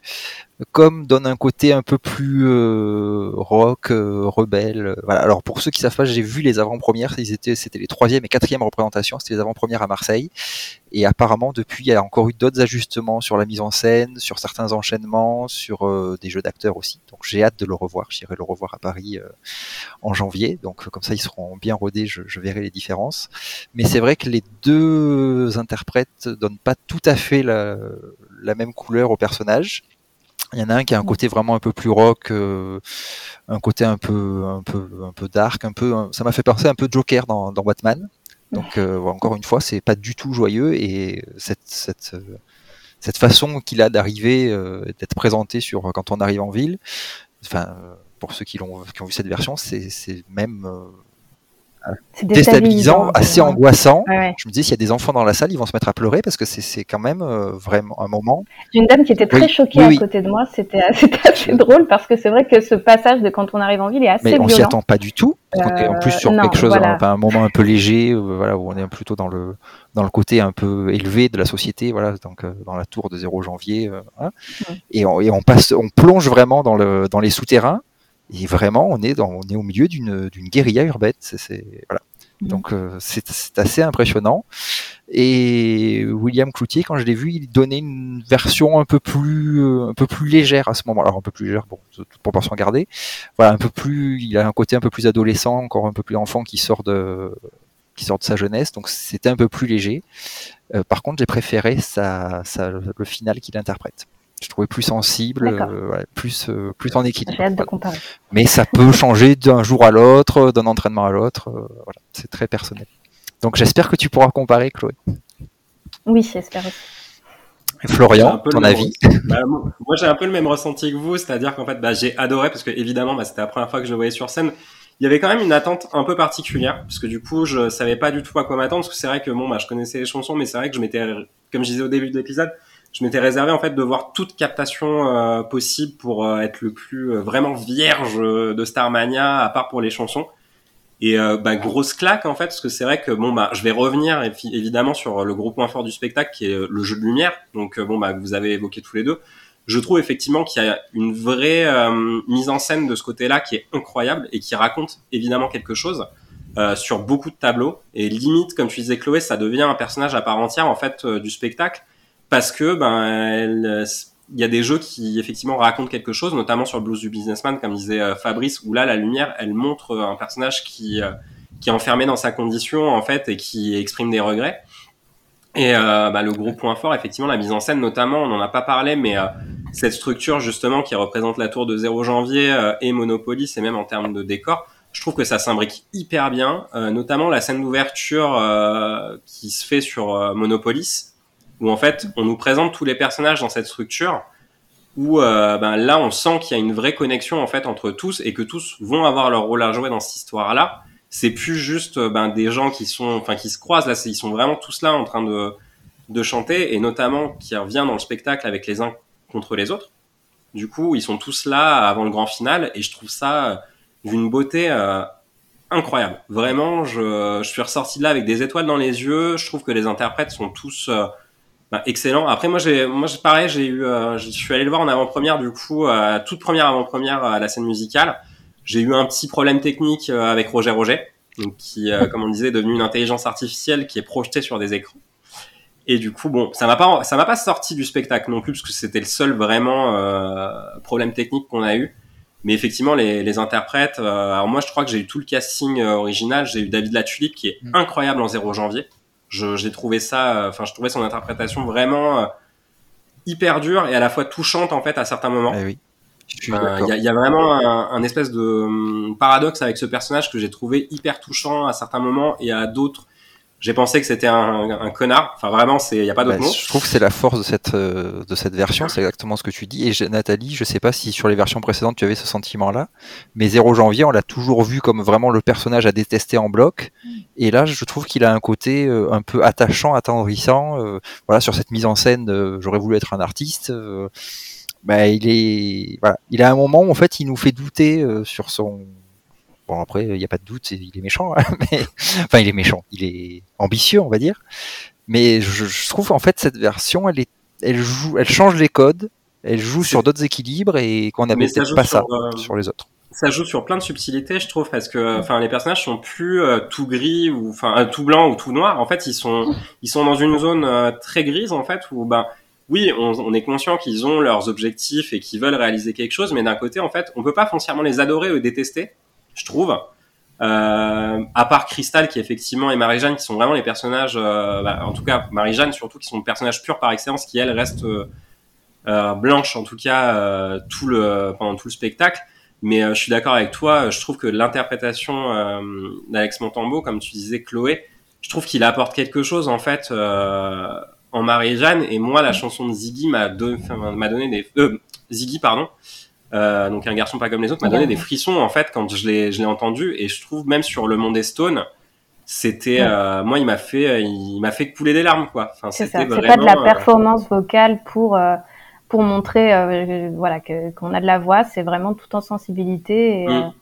comme donne un côté un peu plus euh, rock, euh, rebelle. euh, Voilà. Alors pour ceux qui savent pas, j'ai vu les avant-premières, ils étaient, c'était les troisième et quatrième représentations, c'était les avant-premières à Marseille. Et apparemment depuis, il y a encore eu d'autres ajustements sur la mise en scène, sur certains enchaînements, sur euh, des jeux d'acteurs aussi. Donc j'ai hâte de le revoir. J'irai le revoir à Paris euh, en janvier. Donc comme ça, ils seront bien rodés. Je, je verrai les différences. Mais c'est vrai que les deux interprètes donnent pas tout à fait la, la même couleur au personnage. Il y en a un qui a un côté vraiment un peu plus rock, euh, un côté un peu, un peu, un peu dark, un peu. Ça m'a fait penser un peu Joker dans, dans Batman. Donc euh, encore une fois, c'est pas du tout joyeux et cette, cette, euh, cette façon qu'il a d'arriver, euh, d'être présenté sur quand on arrive en ville. Enfin, pour ceux qui l'ont, qui ont vu cette version, c'est c'est même déstabilisant, assez Ouais. angoissant. Ouais, ouais. Je me dis, s'il y a des enfants dans la salle, ils vont se mettre à pleurer parce que c'est quand même euh, vraiment un moment. J'ai une dame qui était très Oui, choquée oui, à oui. côté de moi. C'était <laughs> assez drôle parce que c'est vrai que ce passage de quand on arrive en ville est assez Mais on s'y attend pas du tout. Parce qu'on est en plus sur Euh, non, quelque chose, voilà. enfin, un moment un peu léger, euh, voilà, où on est plutôt dans le dans le côté un peu élevé de la société, voilà, donc euh, dans la tour de 0 janvier. Ouais. et, on, et on passe, on plonge vraiment dans le dans les souterrains. Et vraiment, on est dans, on est au milieu d'une guérilla urbaine. C'est voilà. Mhm. Donc euh, c'est assez impressionnant. Et William Cloutier, quand je l'ai vu, il donnait une version un peu plus, euh, un peu plus légère à ce moment. Alors un peu plus légère, bon, toute proportion gardée. Voilà, un peu plus, il a un côté un peu plus adolescent, encore un peu plus enfant qui sort de, qui sort de sa jeunesse. Donc c'était un peu plus léger. Euh, par contre, j'ai préféré sa, sa- le final qu'il interprète. Je trouvais plus sensible, euh, ouais, plus, euh, plus en équilibre. J'ai hâte de Voilà. comparer. Mais ça peut <laughs> changer d'un jour à l'autre, d'un entraînement à l'autre. euh, voilà, c'est très personnel. Donc j'espère que tu pourras comparer, Chloé. Oui, j'espère aussi. Florian, ton même avis <laughs> Bah, moi, moi, j'ai un peu le même ressenti que vous, c'est-à-dire qu'en fait, bah, j'ai adoré parce que évidemment, bah, c'était la première fois que je le voyais sur scène. Il y avait quand même une attente un peu particulière parce que du coup, je savais pas du tout à quoi m'attendre parce que c'est vrai que bon, bah, je connaissais les chansons, mais c'est vrai que je m'étais, comme je disais au début de l'épisode, je m'étais réservé en fait de voir toute captation euh, possible pour euh, être le plus euh, vraiment vierge de Starmania, à part pour les chansons. Et bah, grosse claque en fait, parce que c'est vrai que bon bah je vais revenir évidemment sur le gros point fort du spectacle qui est le jeu de lumière. Donc bon bah vous avez évoqué tous les deux. Je trouve effectivement qu'il y a une vraie mise en scène de ce côté-là qui est incroyable et qui raconte évidemment quelque chose. sur beaucoup de tableaux et limite comme tu disais Chloé ça devient un personnage à part entière en fait du spectacle parce que ben il y a des jeux qui effectivement racontent quelque chose, notamment sur le blues du businessman, comme disait euh, Fabrice, où là la lumière, elle montre euh, un personnage qui euh, qui est enfermé dans sa condition en fait et qui exprime des regrets. Et bah, le gros point fort, effectivement, la mise en scène, notamment, on n'en a pas parlé, mais cette structure justement qui représente la tour de 0 janvier et Monopoly, c'est même en termes de décor, je trouve que ça s'imbrique hyper bien, notamment la scène d'ouverture qui se fait sur Monopolis où en fait on nous présente tous les personnages dans cette structure où euh, ben, là on sent qu'il y a une vraie connexion en fait entre tous et que tous vont avoir leur rôle à jouer dans cette histoire là c'est plus juste euh, ben, des gens qui sont enfin qui se croisent. Là ils sont vraiment tous là en train de de chanter et notamment qui revient dans le spectacle avec les uns contre les autres. Du coup ils sont tous là avant le grand final et je trouve ça euh, d'une beauté incroyable. Vraiment je, je suis ressorti de là avec des étoiles dans les yeux. Je trouve que les interprètes sont tous bah, excellent. Après moi j'ai moi pareil j'ai eu euh, je suis allé le voir en avant-première du coup euh, toute première avant-première à la scène musicale. J'ai eu un petit problème technique euh, avec Roger Roger donc qui <laughs> comme on disait est devenu une intelligence artificielle qui est projetée sur des écrans. Et du coup bon ça m'a pas ça m'a pas sorti du spectacle non plus parce que c'était le seul vraiment problème technique qu'on a eu. Mais effectivement, les, les interprètes. alors moi, je crois que j'ai eu tout le casting original. J'ai eu David Latulippe qui est mm. incroyable en 0 janvier j'ai trouvé ça, euh, enfin, je trouvais son interprétation vraiment euh, hyper dure et à la fois touchante en fait à certains moments. Eh oui. Il y, a, vraiment un, espèce de hum, paradoxe avec ce personnage que j'ai trouvé hyper touchant à certains moments et à d'autres j'ai pensé que c'était un, connard. Enfin, vraiment, c'est, il y a pas d'autre bah, mot. Je trouve que c'est la force de cette euh, de cette version. C'est exactement ce que tu dis. Et Nathalie, je sais pas si sur les versions précédentes tu avais ce sentiment-là, mais 0 janvier, on l'a toujours vu comme vraiment le personnage à détester en bloc. Et là, je trouve qu'il a un côté euh, un peu attachant, attendrissant. Euh, voilà, sur cette mise en scène, j'aurais voulu être un artiste. bah, il est, voilà, il a un moment où en fait, il nous fait douter sur son Bon, après, il n'y a pas de doute, il est méchant. Hein, <laughs> mais... Enfin, il est méchant. Il est ambitieux, on va dire. Mais je, trouve, en fait, cette version, elle, est, elle, joue, elle change les codes, elle joue sur d'autres équilibres et qu'on n'avait peut-être pas ça euh, sur les autres. Ça joue sur plein de subtilités, je trouve, parce que, enfin, les personnages sont plus euh, tout gris ou, enfin, euh, tout blanc ou tout noir. En fait, ils sont, ils sont dans une zone très grise, en fait, où, ben, oui, on, on est conscient qu'ils ont leurs objectifs et qu'ils veulent réaliser quelque chose, mais d'un côté, en fait, on peut pas foncièrement les adorer ou détester je trouve. Euh, à part Crystal qui effectivement et Marie-Jeanne qui sont vraiment les personnages, euh, bah, en tout cas Marie-Jeanne surtout qui sont le personnage pur par excellence qui elle reste euh, euh blanche en tout cas tout le pendant tout le spectacle. Mais je suis d'accord avec toi, je trouve que l'interprétation d'Alex Montambeau, comme tu disais Chloé, je trouve qu'il apporte quelque chose en fait en Marie-Jeanne et moi la chanson de Ziggy m'a donné des Ziggy pardon euh, donc un garçon pas comme les autres, m'a donné des frissons en fait quand je l'ai je l'ai entendu et je trouve même sur le monde des Stones, c'était euh, moi il m'a fait il m'a fait couler des larmes quoi. Enfin, c'est pas de la euh, performance vocale pour pour montrer voilà que qu'on a de la voix, c'est vraiment tout en sensibilité et mm.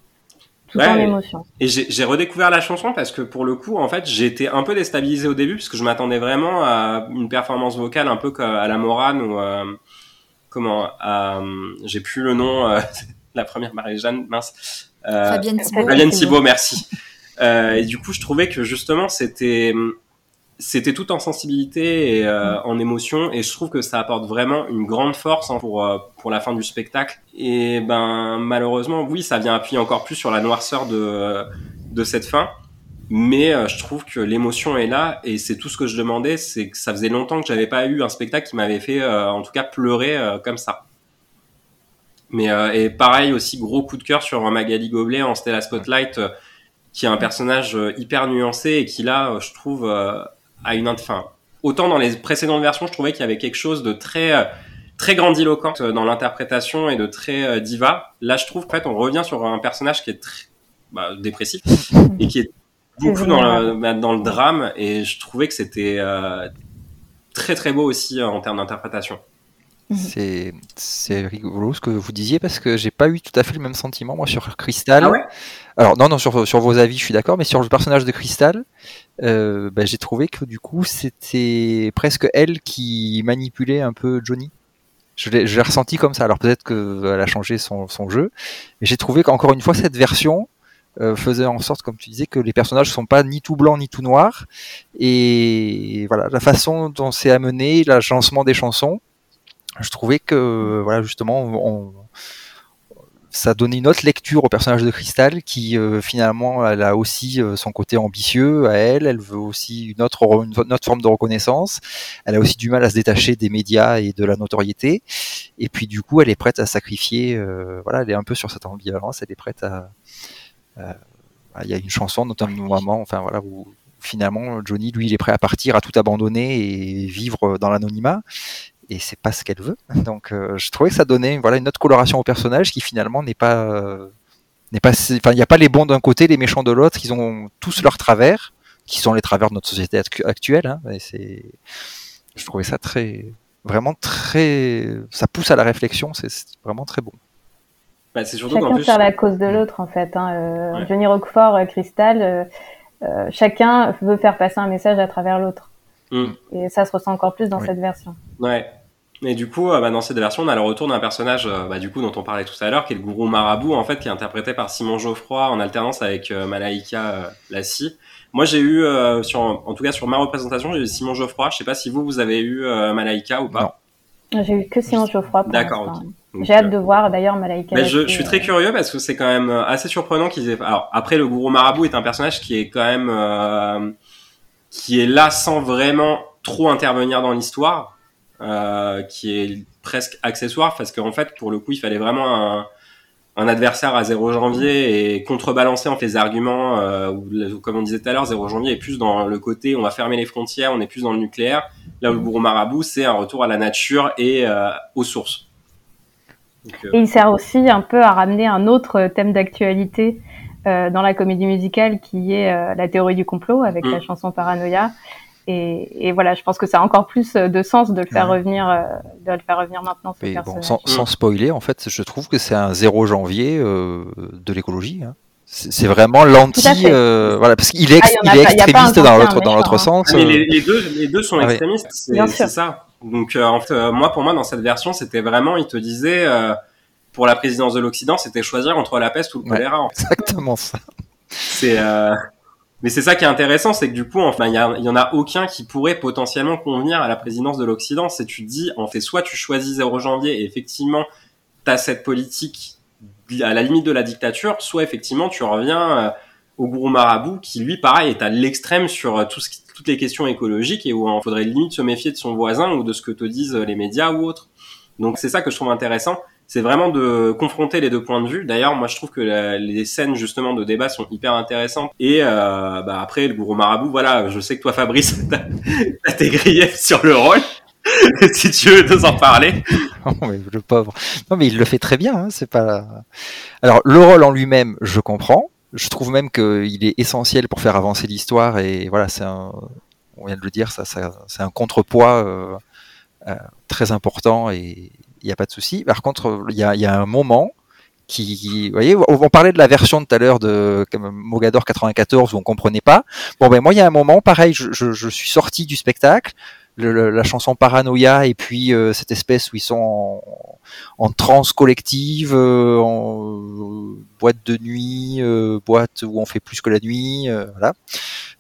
tout en émotion. Et j'ai redécouvert la chanson parce que pour le coup en fait été un peu déstabilisé au début parce que je m'attendais vraiment à une performance vocale un peu comme à la Morane ou comment euh, j'ai plus le nom euh, <laughs> la première Marie-Jeanne mince. Euh, Fabienne Thibault. Fabienne Thibault merci. Et du coup je trouvais que justement c'était c'était tout en sensibilité et en émotion. Et je trouve que ça apporte vraiment une grande force hein, pour pour la fin du spectacle. Et ben malheureusement oui ça vient appuyer encore plus sur la noirceur de de cette fin mais euh, je trouve que l'émotion est là et c'est tout ce que je demandais c'est que ça faisait longtemps que j'avais pas eu un spectacle qui m'avait fait euh, en tout cas pleurer euh, comme ça. Mais et pareil aussi gros coup de cœur sur Magali Goblet en Stella Spotlight qui est un personnage hyper nuancé et qui là je trouve a une fin autant dans les précédentes versions je trouvais qu'il y avait quelque chose de très très grandiloquent dans l'interprétation et de très diva. Là je trouve qu'en fait on revient sur un personnage qui est très bah, dépressif <laughs> et qui est beaucoup dans le, bah, dans le drame et je trouvais que c'était euh, très très beau aussi euh, en termes d'interprétation. Mhm. C'est c'est rigolo ce que vous disiez parce que j'ai pas eu tout à fait le même sentiment moi sur Crystal. Ah ouais? Alors non non sur, sur vos avis je suis d'accord mais sur le personnage de Crystal euh, bah, j'ai trouvé que du coup c'était presque elle qui manipulait un peu Johnny. Je l'ai je l'ai ressenti comme ça alors peut-être qu'elle a changé son, son jeu mais j'ai trouvé qu'encore une fois cette version euh, faisait en sorte comme tu disais que les personnages sont pas ni tout blancs ni tout noirs. Et voilà la façon dont c'est amené l'agencement des chansons je trouvais que voilà justement on, ça donnait une autre lecture au personnage de Crystal qui euh, finalement elle a aussi euh, son côté ambitieux à elle. Elle veut aussi une autre une autre forme de reconnaissance. Elle a aussi du mal à se détacher des médias et de la notoriété. Et puis du coup elle est prête à sacrifier euh, voilà elle est un peu sur cette ambivalence. Elle est prête à- il y a une chanson notamment enfin voilà où finalement Johnny lui il est prêt à partir à tout abandonner et vivre dans l'anonymat et c'est pas ce qu'elle veut. <laughs> Donc euh, je trouvais que ça donnait voilà une autre coloration au personnage qui finalement n'est pas euh, n'est pas enfin il n'y a pas les bons d'un côté, les méchants de l'autre, ils ont tous leurs travers qui sont les travers de notre société actu- actuelle hein, je trouvais ça très vraiment très ça pousse à la réflexion, c'est vraiment très bon. Bah, c'est surtout qu'en Chacun plus. sert la cause de l'autre, en fait. Hein. Euh, Ouais. Johnny Roquefort, euh, Crystal, euh, euh, chacun veut faire passer un message à travers l'autre. Mm. Et ça se ressent encore plus dans Oui. cette version. Ouais. Et du coup, euh, bah, dans cette version, on a le retour d'un personnage, euh, bah, du coup, dont on parlait tout à l'heure, qui est le gourou marabout, en fait, qui est interprété par Simon Geoffroy en alternance avec euh, Malaika euh, Lassie. Moi, j'ai eu, euh, sur, en tout cas, sur ma représentation, j'ai eu Simon Geoffroy. Je sais pas si vous, vous avez eu euh, Malaika ou pas. J'ai eu que Simon Geoffroy pour D'accord, l'instant. J'ai hâte euh, de voir d'ailleurs Malaika. Je, suis euh, très curieux parce que c'est quand même euh, assez surprenant qu'ils aient. Alors après, le gourou marabout est un personnage qui est quand même euh, qui est là sans vraiment trop intervenir dans l'histoire, euh, qui est presque accessoire parce qu'en fait, pour le coup, il fallait vraiment un, un adversaire à 0 janvier et contrebalancer en fait les arguments. Euh, où, comme on disait tout à l'heure, 0 janvier est plus dans le côté on va fermer les frontières, on est plus dans le nucléaire. Là où le gourou marabout, c'est un retour à la nature et euh, aux sources. Donc, euh, Et il sert aussi un peu à ramener un autre thème d'actualité euh, dans la comédie musicale qui est euh, la théorie du complot avec Mm. la chanson Paranoia. Et, et voilà, je pense que ça a encore plus de sens de le faire Ouais. revenir, euh, de le faire revenir maintenant ce Mais bon, personnage. sans, sans spoiler, en fait, je trouve que c'est un 0 janvier euh, de l'écologie. hein. C'est vraiment l'anti, euh, voilà, parce qu'il est, ex- Ah, il il est extrémiste dans l'autre dans l'autre sens. Mais euh, les, les deux, les deux sont Ah ouais. extrémistes, c'est Bien c'est sûr. ça. Donc, euh, en fait, euh, moi, pour moi, dans cette version, c'était vraiment, il te disait, euh, pour la présidence de l'Occident, c'était choisir entre la peste ou le Ouais. choléra. en fait. exactement ça. C'est, euh, mais c'est ça qui est intéressant, c'est que du coup, enfin, il y, en a aucun qui pourrait potentiellement convenir à la présidence de l'Occident. C'est tu te dis, en fait, soit tu choisis 0 janvier et effectivement, t'as cette politique à la limite de la dictature, soit effectivement, tu reviens euh, au gourou marabout qui, lui, pareil, est à l'extrême sur euh, tout ce qui- toutes les questions écologiques et où il faudrait limite se méfier de son voisin ou de ce que te disent les médias ou autres. Donc c'est ça que je trouve intéressant, c'est vraiment de confronter les deux points de vue. D'ailleurs, moi je trouve que les scènes justement de débat sont hyper intéressantes. Et euh, bah, après le gourou marabout, voilà, je sais que toi Fabrice, <laughs> t'as tes griefs sur le rôle. <laughs> si tu veux nous en parler. <laughs> Oh, mais le pauvre. Non, mais il le fait très bien. Hein, c'est pas. Alors, le rôle en lui-même, je comprends. Je trouve même qu'il est essentiel pour faire avancer l'histoire. Et voilà, c'est un. On vient de le dire, ça, ça c'est un contrepoids euh, euh, très important et il n'y a pas de souci. Par contre, il y a, y a un moment qui, vous voyez, on, parlait de la version tout à l'heure de Mogador 94 où on comprenait pas. Bon, ben moi, il y a un moment, pareil, je, je, je suis sorti du spectacle le- la chanson Paranoia et puis euh, cette espèce où ils sont en, en transe collective, euh, en euh, boîte de nuit, euh, boîte où on fait plus que la nuit, euh, voilà.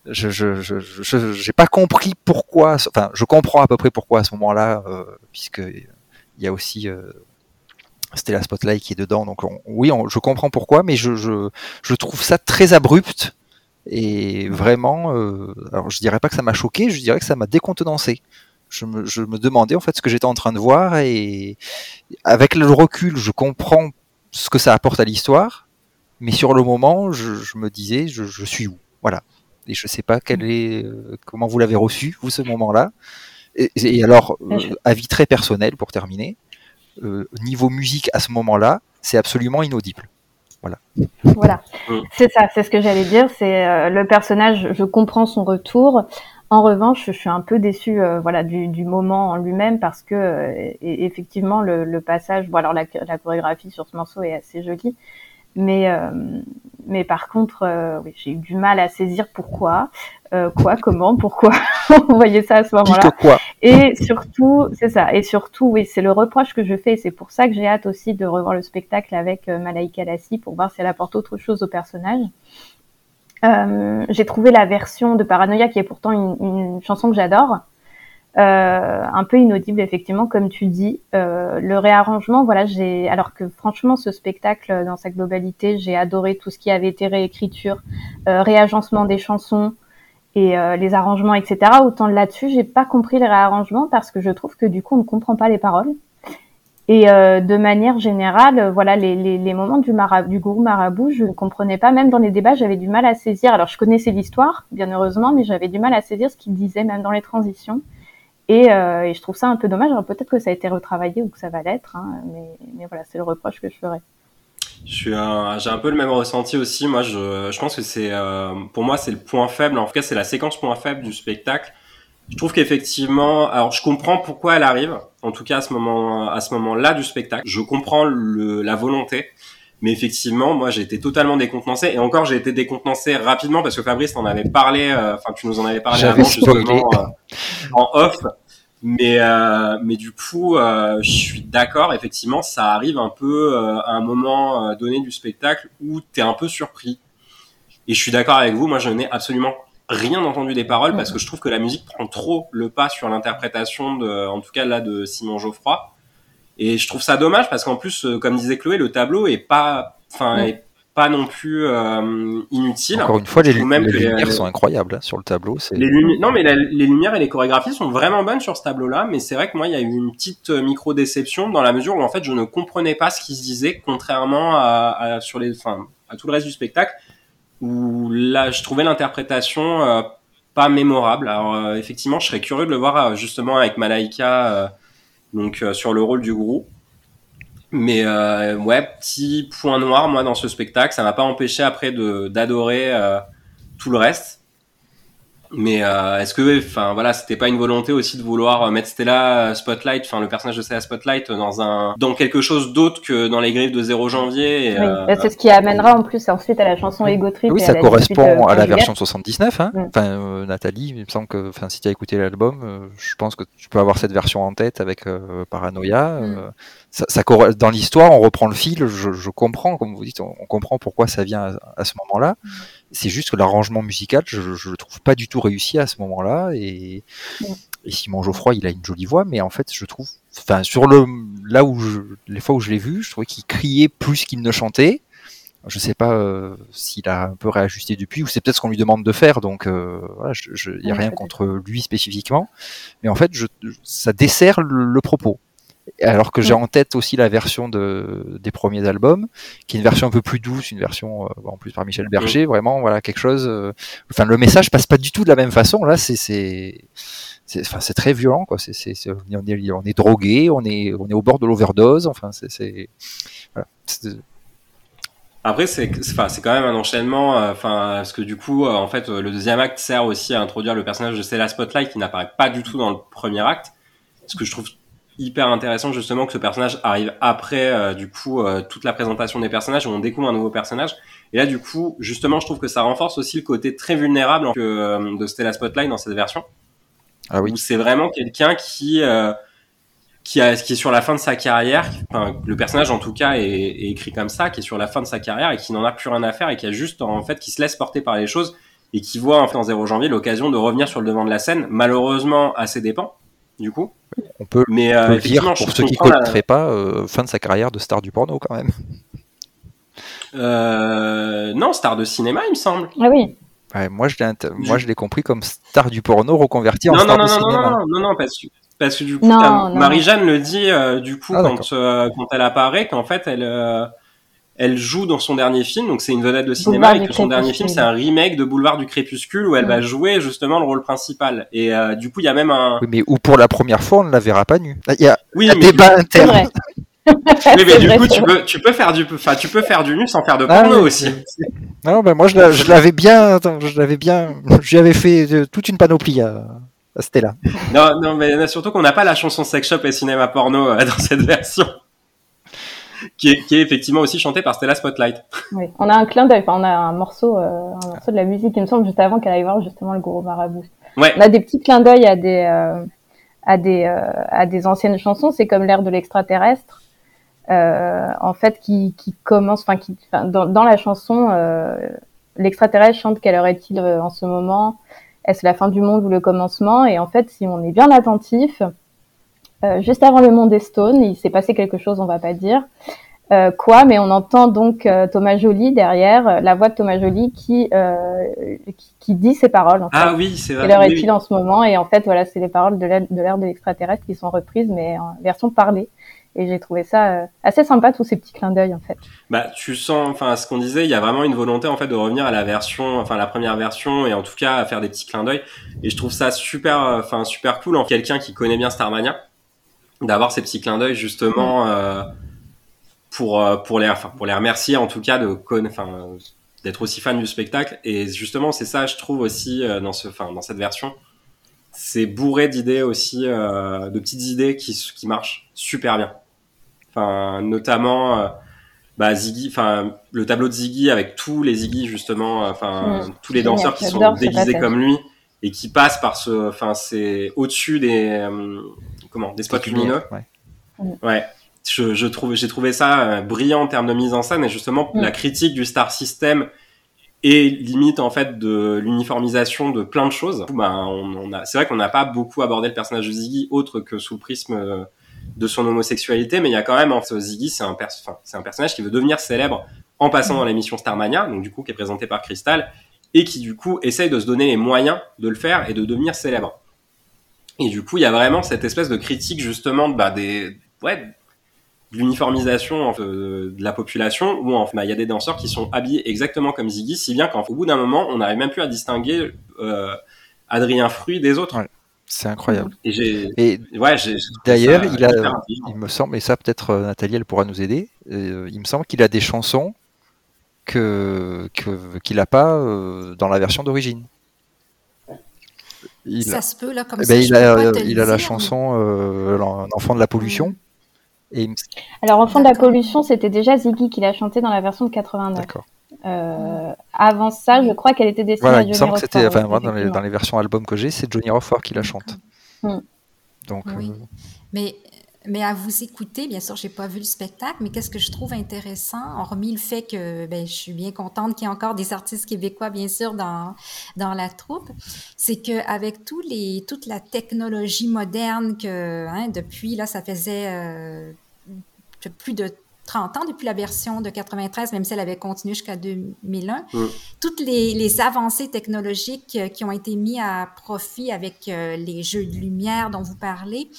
Je je je je- j'ai pas compris pourquoi. Enfin, je comprends à peu près pourquoi à ce moment-là, puisque il y a aussi Stella Spotlight qui est dedans. Donc on- oui, on- je comprends pourquoi, mais je, je je trouve ça très abrupt et vraiment, euh, alors je dirais pas que ça m'a choqué, je dirais que ça m'a décontenancé. Je me, je me demandais en fait ce que j'étais en train de voir et avec le recul, je comprends ce que ça apporte à l'histoire, mais sur le moment, je, je me disais, je, je suis où? Voilà. Et je sais pas quel est, euh, comment vous l'avez reçu vous ce moment-là. Et, et alors, euh, avis très personnel pour terminer, euh, niveau musique à ce moment-là, c'est absolument inaudible. Voilà, Mm. c'est ça, c'est ce que j'allais dire. C'est euh, le personnage, je comprends son retour. En revanche, je suis un peu déçue euh, voilà, du, du moment en lui-même parce que euh, et- effectivement le, le passage, bon alors la, la chorégraphie sur ce morceau est assez jolie, mais euh, mais par contre, euh, oui, j'ai eu du mal à saisir pourquoi, euh, quoi, comment, pourquoi. <laughs> Vous voyez ça à ce moment-là. Et surtout, c'est ça. Et surtout, oui, c'est le reproche que je fais. C'est pour ça que j'ai hâte aussi de revoir le spectacle avec euh, Malaika Lassi pour voir si elle apporte autre chose au personnage. Euh, j'ai trouvé la version de Paranoia qui est pourtant une, une chanson que j'adore. Euh, un peu inaudible effectivement comme tu dis euh, le réarrangement voilà j'ai alors que franchement ce spectacle dans sa globalité j'ai adoré tout ce qui avait été réécriture euh, réagencement des chansons et euh, les arrangements, etc. Autant là-dessus, j'ai pas compris les réarrangements parce que je trouve que du coup, on ne comprend pas les paroles. Et euh, de manière générale, euh, voilà, les, les, les moments du, du gourou marabout, je ne comprenais pas. Même dans les débats, j'avais du mal à saisir. Alors, je connaissais l'histoire, bien heureusement, mais j'avais du mal à saisir ce qu'il disait, même dans les transitions. Et, euh, et je trouve ça un peu dommage. Alors, peut-être que ça a été retravaillé ou que ça va l'être, hein, mais, mais voilà, c'est le reproche que je ferais. Je suis un- j'ai un peu le même ressenti aussi. Moi, je, je pense que c'est, euh, pour moi, c'est le point faible. En tout cas, c'est la séquence point faible du spectacle. Je trouve qu'effectivement, alors je comprends pourquoi elle arrive. En tout cas, à ce moment, à ce moment-là du spectacle, je comprends le, la volonté. Mais effectivement, moi, j'ai été totalement décontenancé. Et encore, j'ai été décontenancé rapidement parce que Fabrice t'en avait parlé. euh, Enfin, tu nous en avais parlé avant, <laughs> justement, euh, en off. Mais euh, mais du coup, euh, je suis d'accord. Effectivement, ça arrive un peu euh, à un moment euh, donné du spectacle où t'es un peu surpris. Et je suis d'accord avec vous. Moi, je n'ai absolument rien entendu des paroles parce que je trouve que la musique prend trop le pas sur l'interprétation de, en tout cas là, de Simon Geoffroy. Et je trouve ça dommage parce qu'en plus, euh, comme disait Chloé, le tableau est pas, enfin, Ouais. est pas non plus euh, inutile. Encore une fois, les, même lumières sont incroyables hein, sur le tableau. Les lumi- non, mais la- les lumières et les chorégraphies sont vraiment bonnes sur ce tableau-là, mais c'est vrai que moi, il y a eu une petite euh, micro-déception dans la mesure où, en fait, je ne comprenais pas ce qui se disait, contrairement à, à- sur les, enfin, à tout le reste du spectacle, où là, je trouvais l'interprétation euh, pas mémorable. Alors, euh, effectivement, je serais curieux de le voir, euh, justement, avec Malaika, euh, donc, euh, sur le rôle du groupe. Mais euh, ouais, petit point noir, moi, dans ce spectacle, ça m'a pas empêché après de d'adorer euh, tout le reste. Mais euh, est-ce que, enfin voilà, c'était pas une volonté aussi de vouloir euh, mettre Stella euh, Spotlight, enfin le personnage de Stella Spotlight dans un, dans quelque chose d'autre que dans les griffes de 0 janvier. Et, Oui, euh, bah, c'est ce qui amènera en plus ensuite à la chanson Ego Trip. Oui, ça à la correspond à la version de 79. Hein. Mm. Enfin, euh, Nathalie, il me semble que, enfin, si tu as écouté l'album, euh, je pense que tu peux avoir cette version en tête avec euh, Paranoia. Mm. euh, ça, ça dans l'histoire, on reprend le fil. Je, je comprends, comme vous dites, on, on comprend pourquoi ça vient à, à ce moment-là. C'est juste que l'arrangement musical, je, je le trouve pas du tout réussi à ce moment-là. Et, et Simon Geoffroy, il a une jolie voix, mais en fait, je trouve, enfin, sur le, là où je, les fois où je l'ai vu, je trouvais qu'il criait plus qu'il ne chantait. Je sais pas euh, s'il a un peu réajusté depuis, ou c'est peut-être ce qu'on lui demande de faire, donc euh, voilà, je, je, y a rien contre lui spécifiquement, mais en fait, je, ça dessert le, le propos. Alors que j'ai en tête aussi la version de, des premiers albums, qui est une version un peu plus douce, une version euh, en plus par Michel Berger, vraiment voilà quelque chose. euh, enfin, le message passe pas du tout de la même façon. Là, c'est c'est très violent quoi. C'est c'est c'est- on est on est drogué, on est on est au bord de l'overdose. Enfin, c'est c'est voilà. C'est- Après, c'est enfin, quand même un enchaînement, euh, enfin, parce que du coup, en fait, le deuxième acte sert aussi à introduire le personnage de Stella Spotlight qui n'apparaît pas du tout dans le premier acte. Ce que je trouve hyper intéressant justement que ce personnage arrive après, euh, du coup, euh, toute la présentation des personnages où on découvre un nouveau personnage. Et là, du coup, justement, je trouve que ça renforce aussi le côté très vulnérable que, euh, de Stella Spotlight dans cette version. Ah oui. Où c'est vraiment quelqu'un qui, qui, a, qui est sur la fin de sa carrière, enfin, le personnage en tout cas est, est écrit comme ça, qui est sur la fin de sa carrière et qui n'en a plus rien à faire et qui a juste en fait qui se laisse porter par les choses et qui voit en fait en 0 janvier l'occasion de revenir sur le devant de la scène, malheureusement à ses dépens, du coup. On peut, Mais on euh, peut dire pour ceux qui la- connaîtraient pas, euh, fin de sa carrière de star du porno quand même. Euh, non, star de cinéma, il me semble. Ah oui, Ouais, moi je moi je l'ai compris comme star du porno reconverti en Non, star non, non, de non, non, cinéma. non, non, non, parce que, parce que du coup, Non, non, Marie-Jeanne le dit, euh, du coup, Ah, quand, euh, quand elle apparaît, qu'en fait, elle, euh, elle joue dans son dernier film, donc c'est une vedette de cinéma, Boulevard et que son dernier film, c'est un remake de Boulevard du Crépuscule, où elle va jouer justement le rôle principal. Et euh, du coup, il y a même un... Oui, mais ou pour la première fois on ne la verra pas nue. Il y a Oui, un mais débat c'est interne. <laughs> mais du vrai, coup, tu peux, tu peux faire du, enfin, tu peux faire du nu sans faire de Ah porno oui. aussi. Non, ben moi je l'a- je l'avais bien, attends, je l'avais bien, j'y avais fait euh, toute une panoplie à, à Stella. Non, non, mais surtout qu'on n'a pas la chanson Sex Shop et Cinéma Porno euh, <laughs> dans cette version. Qui est, qui est effectivement aussi chantée par Stella Spotlight. Oui. On a un clin d'œil, enfin, on a un morceau, euh, un morceau de la musique, il me semble, juste avant qu'elle aille voir justement le gourou marabout. Ouais. On a des petits clins d'œil à des, euh, à des, euh, à des anciennes chansons. C'est comme l'air de l'extraterrestre, euh, en fait, qui, qui commence, enfin, qui, enfin, dans, dans la chanson, euh, l'extraterrestre chante quelle heure est-il euh, en ce moment? Est-ce la fin du monde ou le commencement? Et en fait, si on est bien attentif, euh, juste avant le monde des Stones, il s'est passé quelque chose, on va pas dire. Euh, quoi, mais on entend donc euh, Thomas Joly derrière, euh, la voix de Thomas Joly qui, euh, qui, qui dit ces paroles. En fait. Ah oui, c'est vrai. Quelle heure est-il oui. en ce moment? Et en fait, voilà, c'est les paroles de l'ère de l'extraterrestre qui sont reprises, mais en version parlée. Et j'ai trouvé ça euh, assez sympa, tous ces petits clins d'œil, en fait. Bah, tu sens, enfin, ce qu'on disait, il y a vraiment une volonté en fait de revenir à la version, enfin la première version, et en tout cas à faire des petits clins d'œil. Et je trouve ça super, enfin super cool en quelqu'un qui connaît bien Starmania, d'avoir ces petits clins d'œil justement euh, pour euh, pour les, enfin pour les remercier en tout cas de enfin euh, d'être aussi fan du spectacle. Et justement, c'est ça, je trouve aussi euh, dans ce, enfin dans cette version, c'est bourré d'idées aussi, euh, de petites idées qui qui marchent super bien. Enfin, notamment. euh, bah Ziggy, enfin le tableau de Ziggy avec tous les Ziggy justement, enfin Mm. tous les danseurs qui sont déguisés comme lui et qui passent par ce, enfin c'est au-dessus des comment des spots lumineux. Ouais. Ouais, je, je trouve, j'ai trouvé ça euh, brillant en termes de mise en scène et justement Mm. la critique du star system et limite en fait de l'uniformisation de plein de choses. Bah, on, on a, c'est vrai qu'on n'a pas beaucoup abordé le personnage de Ziggy autre que sous le prisme euh, de son homosexualité, mais il y a quand même en fait, Ziggy, c'est un, pers- c'est un personnage qui veut devenir célèbre en passant dans l'émission Starmania, donc du coup qui est présenté par Crystal et qui du coup essaye de se donner les moyens de le faire et de devenir célèbre. Et du coup, il y a vraiment cette espèce de critique justement de, bah, des ouais, de l'uniformisation en fait, de la population où en fait, bah, il y a des danseurs qui sont habillés exactement comme Ziggy, si bien qu'au bout d'un moment, on n'arrive même plus à distinguer euh, Adrien Fruit des autres. Ouais. C'est incroyable. Et ouais, D'ailleurs, il a- il me semble, et ça peut-être euh, Nathalie elle pourra nous aider, euh, il me semble qu'il a des chansons que qu'il n'a pas euh, dans la version d'origine. Il, Ça se peut, là, comme eh ça. ben, je il a, la chanson euh, L'enfant de la pollution. Et me- Alors, Enfant de la pollution, c'était déjà Ziggy qui l'a chanté dans la version de 89. D'accord. Euh, avant ça, je crois qu'elle était destinée Voilà, à il me Johnny semble que c'était, Roquefort, enfin, moi, dans, les, effectivement. dans les versions album que j'ai, c'est Johnny Rockford qui la chante. Mm. Donc, Oui. euh, Mais, mais à vous écouter, bien sûr, j'ai pas vu le spectacle, mais qu'est-ce que je trouve intéressant, hormis le fait que ben, je suis bien contente qu'il y ait encore des artistes québécois, bien sûr, dans, dans la troupe, c'est qu'avec tous les, toute la technologie moderne que hein, depuis, là, ça faisait euh, plus de 30 ans depuis la version de 93, même si elle avait continué jusqu'à 2001. Mm. Toutes les, les avancées technologiques qui ont été mises à profit avec euh, les jeux de lumière dont vous parlez,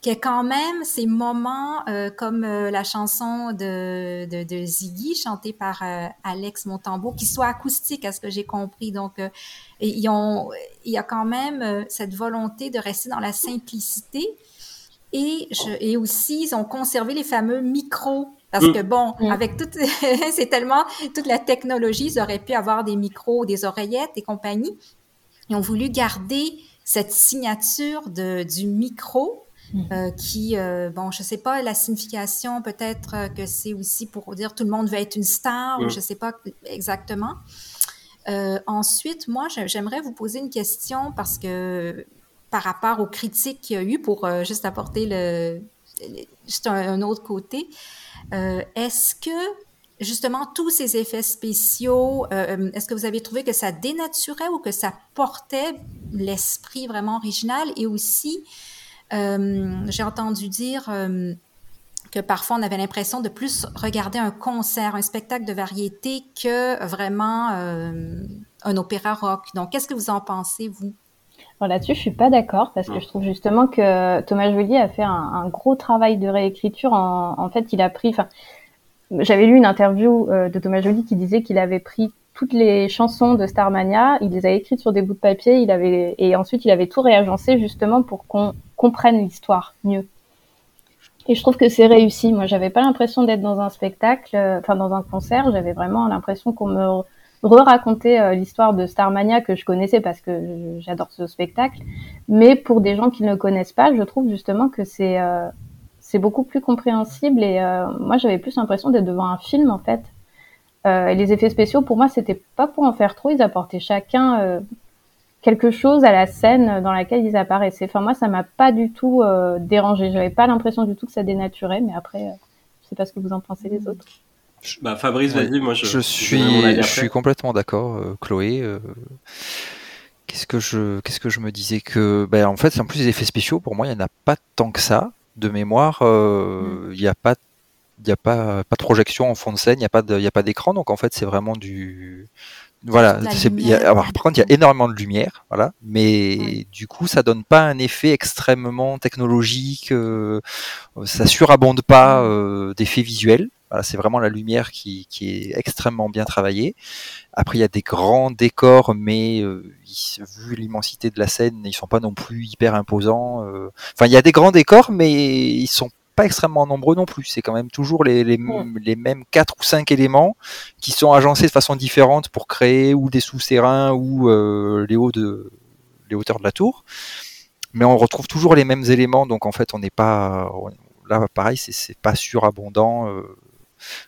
qu'il y a quand même ces moments euh, comme euh, la chanson de, de, de Ziggy chantée par euh, Alex Montambeau qui soit acoustique à ce que j'ai compris. Donc, ils ont, il y a quand même cette volonté de rester dans la simplicité. Et, je, et aussi, ils ont conservé les fameux micros. Parce Mm. que bon, Mm. avec toute, <laughs> c'est tellement, toute la technologie, ils auraient pu avoir des micros, des oreillettes et compagnie. Ils ont voulu garder cette signature de, du micro euh, qui, euh, bon, je sais pas la signification, peut-être euh, que c'est aussi pour dire tout le monde veut être une star, ou Mm. je sais pas exactement. Euh, ensuite, moi, j'aimerais vous poser une question parce que par rapport aux critiques qu'il y a eu, pour juste apporter le, le- juste un, un autre côté, est-ce que justement tous ces effets spéciaux, euh, est-ce que vous avez trouvé que ça dénaturait ou que ça portait l'esprit vraiment original et aussi j'ai entendu dire euh, que parfois on avait l'impression de plus regarder un concert, un spectacle de variété que vraiment euh, un opéra rock. Donc, qu'est-ce que vous en pensez, vous? Là-dessus, je suis pas d'accord parce que je trouve justement que Thomas Joly a fait un, gros travail de réécriture. En, fait, il a pris. J'avais lu une interview euh, de Thomas Joly qui disait qu'il avait pris toutes les chansons de Starmania, il les a écrites sur des bouts de papier, il avait et ensuite il avait tout réagencé justement pour qu'on comprenne l'histoire mieux. Et je trouve que c'est réussi. Moi, j'avais pas l'impression d'être dans un spectacle, euh, enfin dans un concert. J'avais vraiment l'impression qu'on me re-racontait euh, l'histoire de Starmania que je connaissais parce que j'adore ce spectacle. Mais pour des gens qui ne le connaissent pas, je trouve justement que c'est euh, beaucoup plus compréhensible. Et moi, j'avais plus l'impression d'être devant un film en fait. et les effets spéciaux, pour moi, c'était pas pour en faire trop. Ils apportaient chacun quelque chose à la scène dans laquelle ils apparaissaient. Enfin, moi, ça m'a pas du tout euh, dérangé. J'avais pas l'impression du tout que ça dénaturait, mais après, euh, je sais pas ce que vous en pensez les autres. Bah, Fabrice, vas-y, moi je, je suis, je suis complètement d'accord, euh, Chloé. Euh, qu'est-ce que je, qu'est-ce que je me disais que, ben, en fait, en plus des effets spéciaux, pour moi, il y en a pas tant que ça. De mémoire, mm. il n'y a pas, il y a pas, pas de projection en fond de scène, il n'y a pas de, il y a pas d'écran, donc en fait, c'est vraiment du, voilà, y a, alors, par contre, il y a énormément de lumière, voilà, mais du coup, ça donne pas un effet extrêmement technologique, euh, ça surabonde pas euh, d'effets visuels. Voilà, c'est vraiment la lumière qui, qui, est extrêmement bien travaillée. Après, il y a des grands décors, mais euh, vu l'immensité de la scène, ils sont pas non plus hyper imposants. Euh. Enfin, il y a des grands décors, mais ils sont pas extrêmement nombreux non plus. C'est quand même toujours les, les, les, mêmes quatre ou cinq éléments qui sont agencés de façon différente pour créer ou des sous-terrains ou euh, les, hauts de, les hauteurs de la tour. Mais on retrouve toujours les mêmes éléments, donc en fait on n'est pas là pareil, c'est pas surabondant. Euh,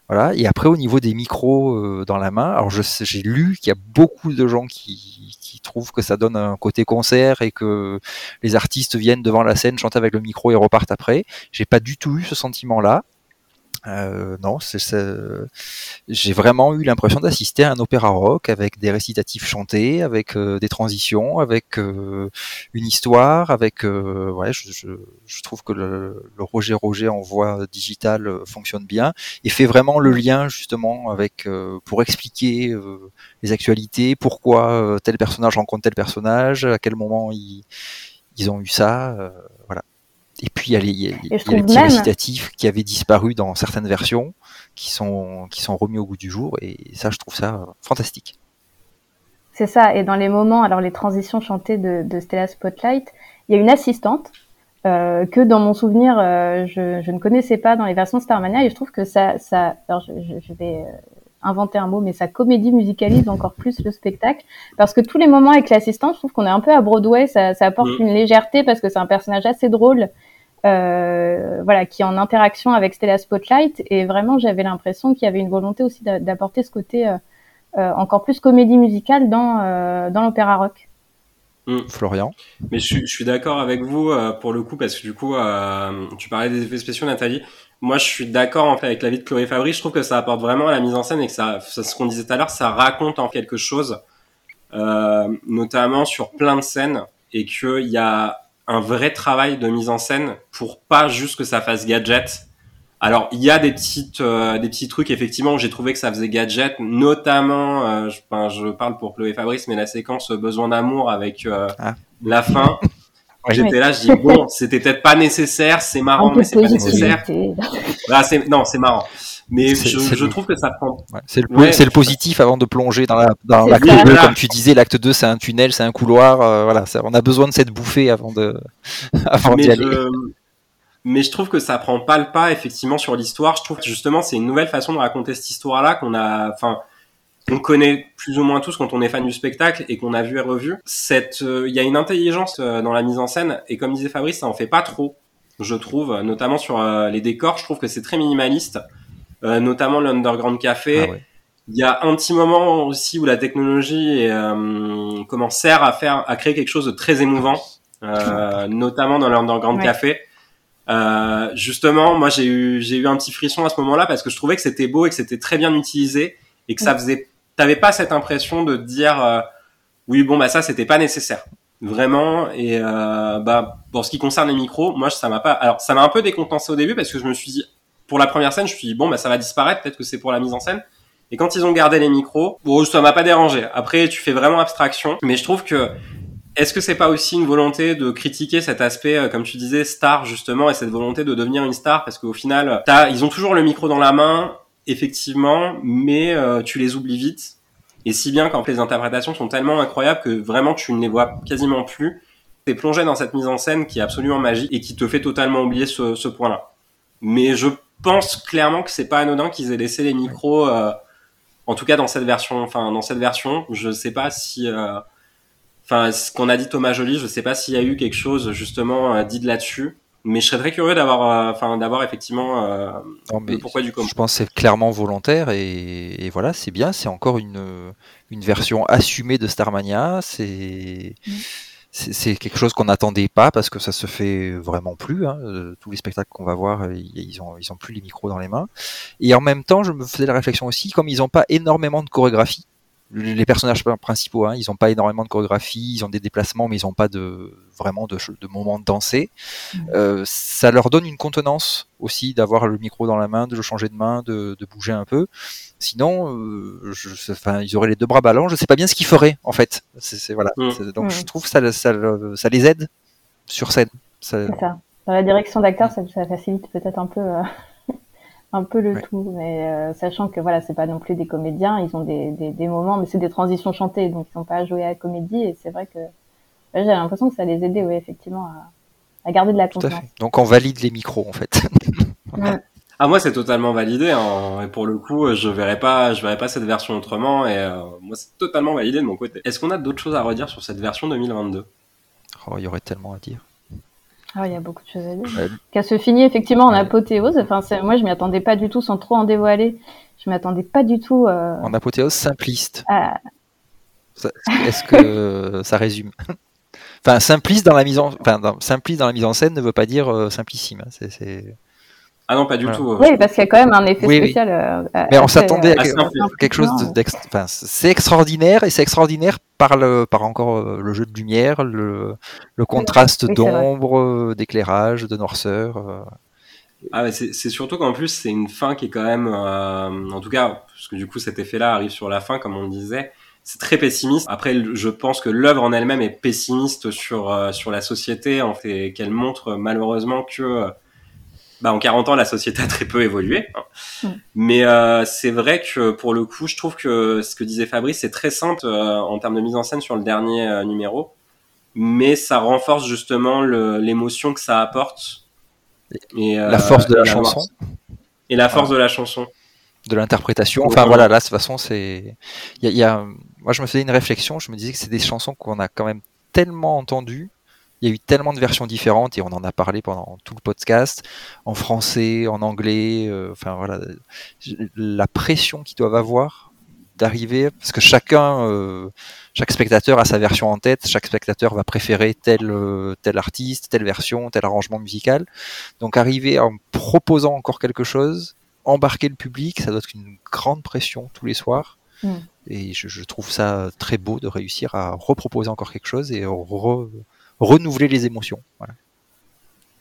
voilà. Et après, au niveau des micros euh, dans la main, alors j'ai lu qu'il y a beaucoup de gens qui, trouvent que ça donne un côté concert et que les artistes viennent devant la scène, chantent avec le micro et repartent après. J'ai pas du tout eu ce sentiment-là. Euh, non, j'ai vraiment eu l'impression d'assister à un opéra rock avec des récitatifs chantés, avec euh, des transitions, avec euh, une histoire, avec euh, ouais, je, je, je, trouve que le, le, Roger Roger en voix digitale fonctionne bien et fait vraiment le lien justement avec pour expliquer les actualités, pourquoi tel personnage rencontre tel personnage, à quel moment ils, ils ont eu ça. Et puis il y a les, y a, les petits récitatifs qui avaient disparu dans certaines versions, qui sont, qui sont remis au goût du jour, et ça, je trouve ça fantastique. C'est ça, et dans les moments, alors les transitions chantées de, de Stella Spotlight, il y a une assistante euh, que dans mon souvenir, euh, je, je, ne connaissais pas dans les versions Starmania, et je trouve que ça, ça alors je, je vais euh, inventer un mot, mais ça comédie musicalise encore plus le spectacle, parce que tous les moments avec l'assistante, je trouve qu'on est un peu à Broadway, ça, ça apporte mm. une légèreté, parce que c'est un personnage assez drôle, euh, voilà, qui est en interaction avec Stella Spotlight. Et vraiment, j'avais l'impression qu'il y avait une volonté aussi d'apporter ce côté euh, euh, encore plus comédie musicale dans, euh, dans l'opéra rock. Mm. Florian. Mais je, je suis d'accord avec vous euh, pour le coup parce que du coup, euh, tu parlais des effets spéciaux, Nathalie. Moi, je suis d'accord en fait avec l'avis de Chloé Fabry. Je trouve que ça apporte vraiment à la mise en scène et que ça, c'est ce qu'on disait tout à l'heure, ça raconte en quelque chose, notamment sur plein de scènes et qu'il y a un vrai travail de mise en scène pour pas juste que ça fasse gadget. Alors il y a des petites euh, des petits trucs effectivement où j'ai trouvé que ça faisait gadget, notamment euh, je, je, parle pour Chloé Fabrice mais la séquence besoin d'amour avec euh, ah. la fin. <laughs> J'étais là, je dis bon, c'était peut-être pas nécessaire, c'est marrant mais c'est pas nécessaire. Ah, non, c'est marrant. Mais je, je trouve que ça prend. Ouais, c'est le, ouais, le, positif avant de plonger dans la dans l'acte 2, comme tu disais. L'acte 2, c'est un tunnel, c'est un couloir. Euh, voilà, ça, on a besoin de cette bouffée avant de <laughs> avant d'y aller. Mais je trouve que ça prend pas le pas effectivement sur l'histoire. Je trouve que justement c'est une nouvelle façon de raconter cette histoire-là qu'on a, enfin, on connaît plus ou moins tous quand on est fan du spectacle et qu'on a vu et revu. Cette, euh, il y a une intelligence euh, dans la mise en scène et comme disait Fabrice, ça en fait pas trop, je trouve, notamment sur les décors. Je trouve que c'est très minimaliste. Euh, notamment l'Underground Café. Ah Il y a un petit moment aussi où la technologie euh, comment sert à faire, à créer quelque chose de très émouvant, euh, notamment dans l'Underground ouais. Café. Euh, justement, moi j'ai eu j'ai eu un petit frisson à ce moment-là parce que je trouvais que c'était beau et que c'était très bien utilisé et que ça faisait, t'avais pas cette impression de te dire euh, oui bon bah ça c'était pas nécessaire vraiment et euh, bah pour ce qui concerne les micros, moi ça m'a pas, alors ça m'a un peu décontenancé au début parce que je me suis dit pour la première scène, je me suis dit, bon, bah, ça va disparaître, peut-être que c'est pour la mise en scène. Et quand ils ont gardé les micros, bon, ça m'a pas dérangé. Après, tu fais vraiment abstraction. Mais je trouve que, est-ce que c'est pas aussi une volonté de critiquer cet aspect, euh, comme tu disais, star, justement, et cette volonté de devenir une star? Parce qu'au final, ils ont toujours le micro dans la main, effectivement, mais euh, tu les oublies vite. Et si bien quand les interprétations sont tellement incroyables que vraiment tu ne les vois quasiment plus, t'es plongé dans cette mise en scène qui est absolument magique et qui te fait totalement oublier ce, ce point-là. mais je pense clairement que c'est pas anodin qu'ils aient laissé les micros, euh, en tout cas dans cette version. Enfin, dans cette version, je sais pas si, euh, enfin, ce qu'on a dit Thomas Joly, je sais pas s'il y a eu quelque chose justement euh, dit de là-dessus. Mais je serais très curieux d'avoir, euh, enfin, d'avoir effectivement euh, Non, mais le pourquoi du comment. Je pense que c'est clairement volontaire et, et voilà, c'est bien. C'est encore une, une version assumée de Starmania. C'est Mm. C'est quelque chose qu'on n'attendait pas parce que ça se fait vraiment plus. hein. Euh, Tous les spectacles qu'on va voir, euh, ils ils ont, ils ont plus les micros dans les mains. Et en même temps, je me faisais la réflexion aussi, comme ils n'ont pas énormément de chorégraphie, les personnages principaux, hein, ils n'ont pas énormément de chorégraphie, ils ont des déplacements, mais ils n'ont pas de vraiment de, de moments de danser. Euh, ça leur donne une contenance aussi d'avoir le micro dans la main, de le changer de main, de, de bouger un peu. Sinon, euh, je, enfin, ils auraient les deux bras ballants. Je sais pas bien ce qu'ils feraient en fait. C'est, c'est- voilà. Mm. Donc Mm. je trouve que ça, ça, ça les aide sur scène. Ça- C'est ça. Dans la direction d'acteur, ça, ça facilite peut-être un peu, euh, un peu le Ouais. tout, mais euh, sachant que voilà, c'est pas non plus des comédiens, ils ont des, des, des moments, mais c'est des transitions chantées, donc ils sont pas à jouer à la comédie, et c'est vrai que ouais, j'ai l'impression que ça les aidait, oui, effectivement, à, à garder de la tout à fait. Donc on valide les micros en fait. <laughs> Ah moi c'est totalement validé hein. et pour le coup je verrais pas je verrais pas cette version autrement et euh, moi c'est totalement validé de mon côté. Est-ce qu'on a d'autres choses à redire sur cette version 2022 Oh, il y aurait tellement à dire. Ah, il y a beaucoup de choses à dire. Ouais. Qu'elle se finit effectivement en Ouais. apothéose. Enfin, moi, je m'y attendais pas du tout, sans trop en dévoiler. Je m'attendais pas du tout. Euh, En apothéose simpliste. Ça- Est-ce que <laughs> ça résume? Enfin, simpliste dans la mise en, enfin, dans- simpliste dans la mise en scène ne veut pas dire euh, simplissime. hein. C'est- Ah non pas du Voilà. tout. euh. Oui, parce qu'il y a quand même un effet Oui, oui. spécial. euh, Mais on s'attendait à que- simpliste. quelque chose de- d'ex- enfin, c'est extraordinaire et c'est extraordinaire par le, par encore euh, le jeu de lumière, le, le contraste Oui, d'ombre, euh, d'éclairage, de noirceur. euh. Ah mais c'est surtout qu'en plus c'est une fin qui est quand même euh, en tout cas parce que du coup cet effet-là arrive sur la fin comme on le disait. C'est très pessimiste. Après, je pense que l'œuvre en elle-même est pessimiste sur euh, sur la société, en fait, qu'elle montre malheureusement que euh, bah, en 40 ans, la société a très peu évolué. hein. Mm. Mais euh, c'est vrai que pour le coup, je trouve que ce que disait Fabrice, c'est très simple euh, en termes de mise en scène sur le dernier euh, numéro, mais ça renforce justement le- l'émotion que ça apporte. Et, euh, la force de la chanson, Et la force de la chanson. de l'interprétation. Enfin voilà. voilà, là de toute façon c'est, y a, y a- moi je me faisais une réflexion, je me disais que c'est des chansons qu'on a quand même tellement entendues. Il y a eu tellement de versions différentes et on en a parlé pendant tout le podcast, en français, en anglais, euh, enfin voilà, la pression qu'ils doivent avoir d'arriver, parce que chacun, euh, chaque spectateur a sa version en tête, chaque spectateur va préférer tel, euh, tel artiste, telle version, tel arrangement musical. Donc arriver en proposant encore quelque chose, embarquer le public, ça doit être une grande pression tous les soirs. Mm. Et je, je trouve ça très beau de réussir à reproposer encore quelque chose et re- renouveler les émotions. Voilà.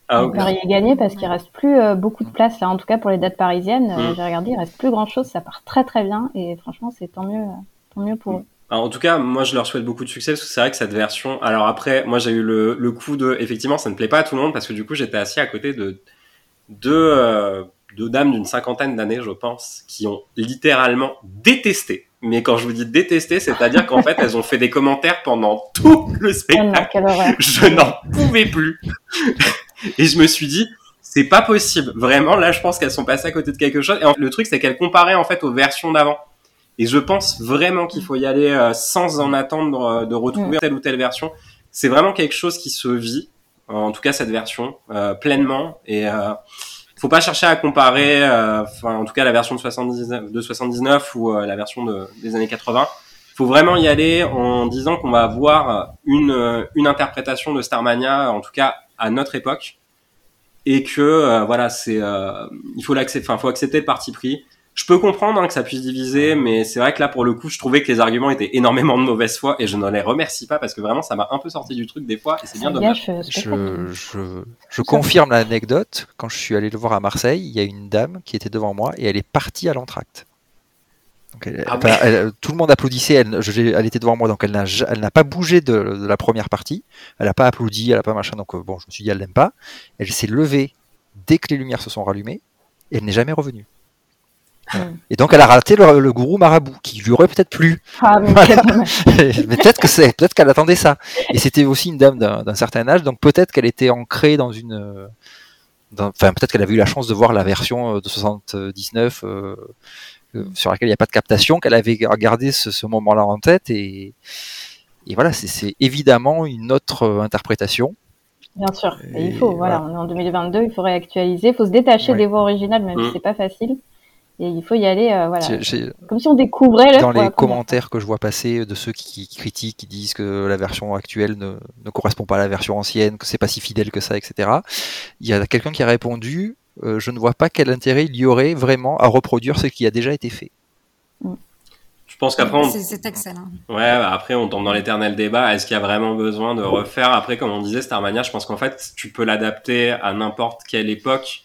Ah, Le ok. pari est gagné parce qu'il reste plus euh, beaucoup de place là, en tout cas pour les dates parisiennes. euh, Mm. J'ai regardé, il reste plus grand chose, ça part très très bien et franchement c'est tant mieux, euh, tant mieux pour eux. Alors, en tout cas, moi, je leur souhaite beaucoup de succès parce que c'est vrai que cette version. Alors après, moi, j'ai eu le, le coup de. Effectivement, ça ne plaît pas à tout le monde parce que du coup, j'étais assis à côté de deux, euh, deux dames d'une cinquantaine d'années, je pense, qui ont littéralement détesté. Mais quand je vous dis détesté, c'est-à-dire qu'en fait, elles ont fait des commentaires pendant tout le Oh spectacle. Je n'en pouvais plus. Et je me suis dit, c'est pas possible. Vraiment, là, je pense qu'elles sont passées à côté de quelque chose. Et en- le truc, c'est qu'elles comparaient en fait aux versions d'avant. Et je pense vraiment qu'il faut y aller euh, sans en attendre euh, de retrouver telle ou telle version. C'est vraiment quelque chose qui se vit, en tout cas cette version, euh, pleinement. Et euh, faut pas chercher à comparer, euh, enfin en tout cas la version de 79, de 79 ou euh, la version de, des années 80. Faut vraiment y aller en disant qu'on va avoir une euh, une interprétation de Starmania, en tout cas à notre époque, et que voilà c'est il faut l'accepter, enfin faut accepter le parti pris. Je peux comprendre hein, que ça puisse diviser, mais c'est vrai que là, pour le coup, je trouvais que les arguments étaient énormément de mauvaise foi et je ne les remercie pas parce que vraiment, ça m'a un peu sorti du truc des fois et c'est bien dommage. Je, je, je confirme l'anecdote. Quand je suis allé le voir à Marseille, il y a une dame qui était devant moi et elle est partie à l'entracte. Donc elle- Ah elle- tout le monde applaudissait, elle, je l'ai- elle était devant moi, donc elle n'a ja- elle n'a pas bougé de, de la première partie. Elle n'a pas applaudi, elle n'a pas machin, donc euh, bon, je me suis dit, elle l'aime pas. Elle s'est levée dès que les lumières se sont rallumées et elle n'est jamais revenue. Mm. Et donc elle a raté le, le gourou marabout, qui lui aurait peut-être plu. Ah, <laughs> mais peut-être que c'est, peut-être qu'elle attendait ça. Et c'était aussi une dame d'un, d'un certain âge, donc peut-être qu'elle était ancrée dans une, dans- enfin peut-être qu'elle avait eu la chance de voir la version euh, de 79 euh, euh, sur laquelle il n'y a pas de captation, qu'elle avait gardé ce, ce moment-là en tête et, et voilà, c'est- c'est évidemment une autre interprétation. Bien sûr. Et il faut, voilà, on est en 2022, il faut réactualiser, il faut se détacher Ouais. des voix originales, même Mm. si c'est pas facile. Et il faut y aller, euh, voilà. Comme si on découvrait dans les commentaires que je vois passer de ceux qui, qui critiquent, qui disent que la version actuelle ne, ne correspond pas à la version ancienne, que c'est pas si fidèle que ça, etc. Il y a quelqu'un qui a répondu euh, Je ne vois pas quel intérêt il y aurait vraiment à reproduire ce qui a déjà été fait. Je pense qu'après, on, C'est c'est excellent. Ouais, bah après on tombe dans l'éternel débat. Est-ce qu'il y a vraiment besoin de refaire? Après, comme on disait, Starmania, je pense qu'en fait, tu peux l'adapter à n'importe quelle époque.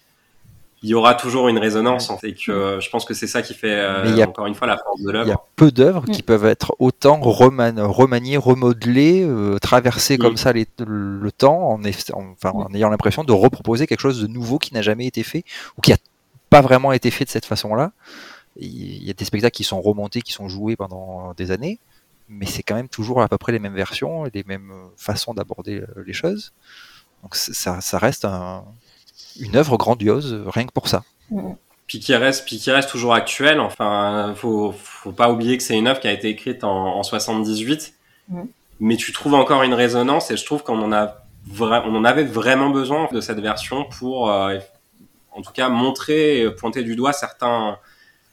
Il y aura toujours une résonance. en fait, Et que euh, je pense que c'est ça qui fait euh, a- encore une fois la force de Il y a l'œuvre. peu d'œuvres Mm. qui peuvent être autant reman- remaniées, remodelées, euh, traverser Mm. comme ça les- le temps en, eff- en- enfin, en ayant l'impression de reproposer quelque chose de nouveau qui n'a jamais été fait ou qui n'a pas vraiment été fait de cette façon-là. Il y a des spectacles qui sont remontés, qui sont joués pendant des années, mais c'est quand même toujours à peu près les mêmes versions et les mêmes façons d'aborder les choses. Donc ça, ça reste un- une œuvre grandiose, euh, rien que pour ça. Puis qui reste, puis qui reste toujours actuel. Enfin, faut, faut pas oublier que c'est une œuvre qui a été écrite en, en 78. Mm. Mais tu trouves encore une résonance et je trouve qu'on en a on en avait vraiment besoin de cette version pour, euh, en tout cas, montrer, et pointer du doigt certains,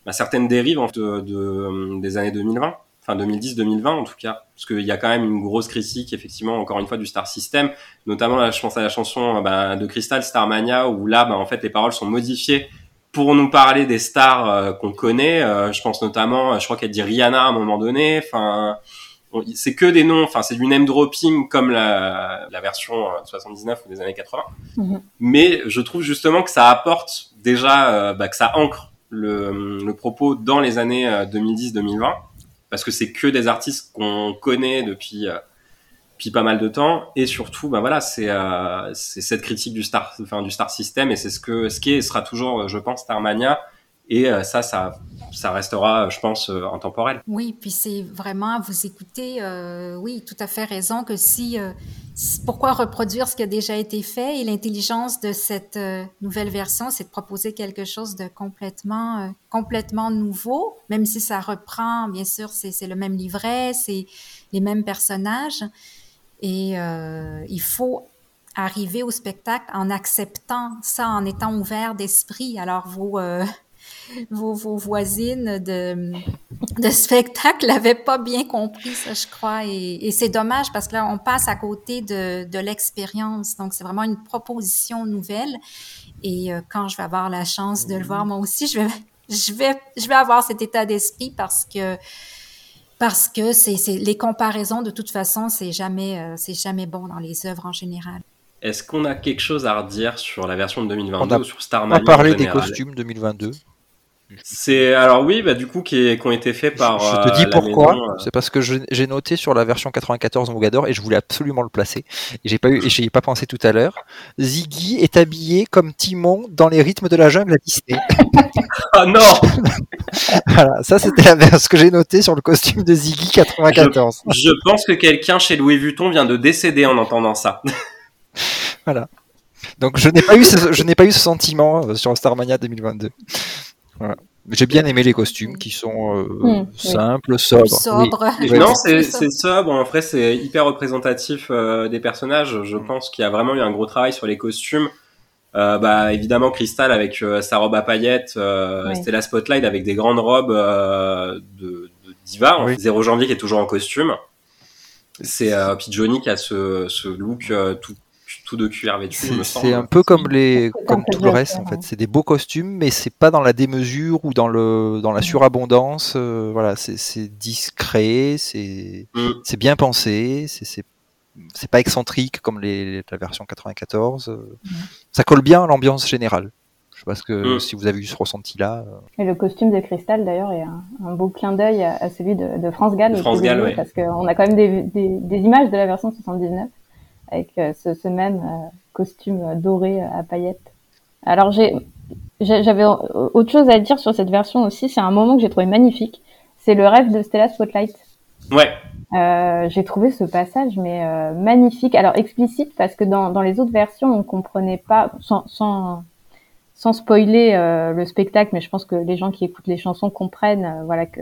bah, certaines dérives de, de- des années 2020. Enfin, 2010-2020 en tout cas. Parce qu'il y a quand même une grosse critique, effectivement, encore une fois, du Star System. Notamment, là, je pense à la chanson euh, bah, de Crystal, Starmania, où là, bah, en fait, les paroles sont modifiées pour nous parler des stars euh, qu'on connaît. Euh, je pense notamment, je crois qu'elle dit Rihanna à un moment donné. Enfin, c'est que des noms. Enfin, c'est du name dropping comme la, la version euh, 79 ou des années 80. Mhm. Mais je trouve justement que ça apporte déjà, bah, que ça ancre le, le propos dans les années euh, 2010-2020, parce que c'est que des artistes qu'on connaît depuis. euh, pas mal de temps et surtout ben euh, c'est cette critique du star system et c'est ce que ce qui sera toujours je pense Starmania et euh, ça ça ça restera je pense euh, intemporel Oui, puis c'est vraiment, vous écoutez, euh, oui, tout à fait raison que si, euh, si- pourquoi reproduire ce qui a déjà été fait et l'intelligence de cette nouvelle version, c'est de proposer quelque chose de complètement, complètement nouveau, même si ça reprend, bien sûr, c'est le même livret, c'est les mêmes personnages et il faut arriver au spectacle en acceptant ça, en étant ouvert d'esprit. Alors vos vos, vos voisines de, de spectacle n'avaient pas bien compris ça, je crois. Et, et c'est dommage parce que là, on passe à côté de, de l'expérience. Donc, c'est vraiment une proposition nouvelle. Et euh, quand je vais avoir la chance de le voir, moi aussi, je vais, je vais, je vais avoir cet état d'esprit parce que parce que c'est c'est- les comparaisons de toute façon c'est jamais euh, c'est jamais bon dans les œuvres en général. est-ce qu'on a quelque chose à redire sur la version de 2022 On a ou sur On Starmania a parlé en des costumes 2022. C'est alors oui bah du coup qui, est- qui ont été faits par je, je euh, te dis pourquoi. euh, C'est parce que je- j'ai noté sur la version 94 Mogador et je voulais absolument le placer. Et j'ai pas eu, et j'y ai pas pensé tout à l'heure. Ziggy est habillé comme Timon dans les rythmes de la jungle à Disney. <laughs> ah non <laughs> voilà, ça c'était la version- ce que j'ai noté sur le costume de Ziggy 94. je pense que quelqu'un chez Louis Vuitton vient de décéder en entendant ça <laughs> Donc je n'ai pas eu ce, je n'ai pas eu ce sentiment euh, sur Starmania 2022. Voilà. J'ai bien aimé les costumes qui sont euh, Mm, oui. simples, sobres. Sobre. Oui. non, Oui. <laughs> c'est sobre. En vrai, c'est hyper représentatif euh, des personnages. Je Mm. pense qu'il y a vraiment eu un gros travail sur les costumes. Euh, bah, évidemment, Crystal avec euh, sa robe à paillettes, euh, Oui. Stella Spotlight avec des grandes robes euh, de, de diva. En fait, Zéro Janvier qui est toujours en costume. C'est euh, puis Johnny qui a ce, ce look euh, tout, tout de cuir vêtu. C'est un peu comme les, comme tout le reste en fait. C'est des beaux costumes, mais c'est pas dans la démesure ou dans le dans la surabondance. euh, voilà, c'est discret, c'est Mm. c'est bien pensé, c'est c'est c'est pas excentrique comme les, la version 94. euh, Ça colle bien à l'ambiance générale. Je sais pas ce que Mm. si vous avez eu ce ressenti-là. euh. Et le costume de Cristal, d'ailleurs, est un, un beau clin d'œil à, à celui de, de France Gall. France Gall, ouais. Parce qu'on a quand même des, des, des images de la version 79 avec euh, ce, ce même euh, costume doré euh, à paillettes. Alors, j'ai, j'avais autre chose à dire sur cette version aussi. C'est un moment que j'ai trouvé magnifique. C'est le rêve de Stella Spotlight. Ouais. Euh, j'ai trouvé ce passage mais euh, magnifique. Alors explicite parce que dans, dans les autres versions on comprenait pas sans sans, sans spoiler euh, le spectacle, mais je pense que les gens qui écoutent les chansons comprennent voilà que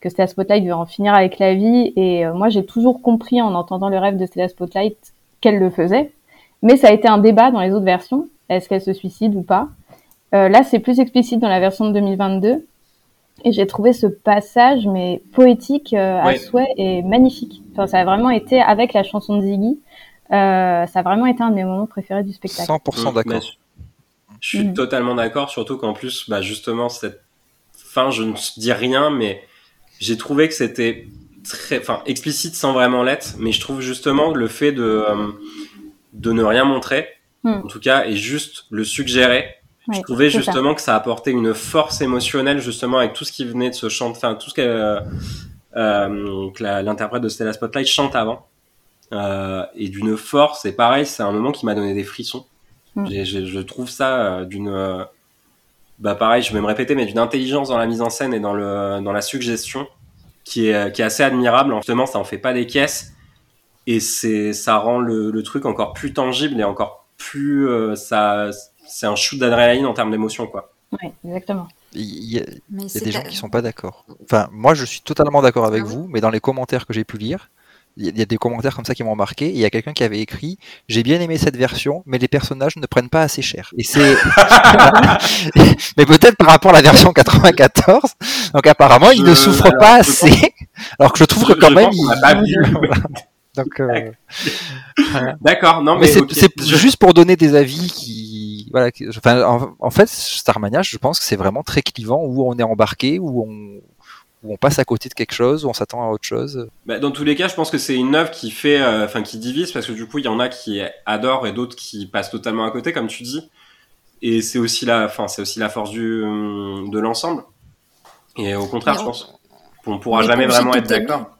que Stella Spotlight veut en finir avec la vie et moi j'ai toujours compris en entendant le rêve de Stella Spotlight qu'elle le faisait, mais ça a été un débat dans les autres versions. Est-ce qu'elle se suicide ou pas? Euh, Là c'est plus explicite dans la version de 2022. Et j'ai trouvé ce passage mais poétique euh, à Ouais. souhait et magnifique. Enfin, ça a vraiment été avec la chanson de Ziggy, euh, ça a vraiment été un de mes moments préférés du spectacle. 100% Mm, d'accord. je suis Mm. totalement d'accord, surtout qu'en plus, bah, justement, cette fin, je ne dis rien, mais j'ai trouvé que c'était très, enfin, explicite sans vraiment l'être, mais je trouve justement le fait de, euh, de ne rien montrer, Mm. en tout cas, et juste le suggérer, je trouvais ça. justement que ça apportait une force émotionnelle, justement, avec tout ce qui venait de se chanter, enfin, tout ce que, euh, euh, que l'interprète de Stella Spotlight chante avant. Et d'une force, et pareil, c'est un moment qui m'a donné des frissons. Mm. J'ai- je trouve ça d'une, bah pareil, je vais me répéter, mais d'une intelligence dans la mise en scène et dans le dans la suggestion qui est qui est assez admirable. Justement, ça en fait pas des caisses et c'est ça rend le, le truc encore plus tangible et encore plus euh, ça c'est un shoot d'adrénaline en termes d'émotion quoi. Ouais, exactement. Il y a, Mais il y a c'est des gens qui sont pas d'accord. Enfin, moi, je suis totalement d'accord avec Ah oui vous, mais dans les commentaires que j'ai pu lire, il y, a- des commentaires comme ça qui m'ont marqué. Il y a quelqu'un qui avait écrit J'ai bien aimé cette version, mais les personnages ne prennent pas assez cher. Et c'est. <laughs> mais peut-être par rapport à la version 94. Donc apparemment, il Je- ne souffre alors, pas assez. <laughs> Alors que je trouve Je- que quand même. il- pas vu. <laughs> Voilà. Donc. euh, D'accord, non mais mais, c'est juste pour donner des avis qui voilà qui- enfin en, en fait Starmania je pense que c'est vraiment très clivant où on est embarqué où on où on passe à côté de quelque chose où on s'attend à autre chose Bah, dans tous les cas, je pense que c'est une œuvre qui fait, euh, enfin qui divise parce que du coup, il y en a qui adorent et d'autres qui passent totalement à côté, comme tu dis. Et c'est aussi la, enfin c'est aussi la force du hum, de l'ensemble. Et au contraire, Mais je on- pense qu'on pourra jamais vraiment être d'accord.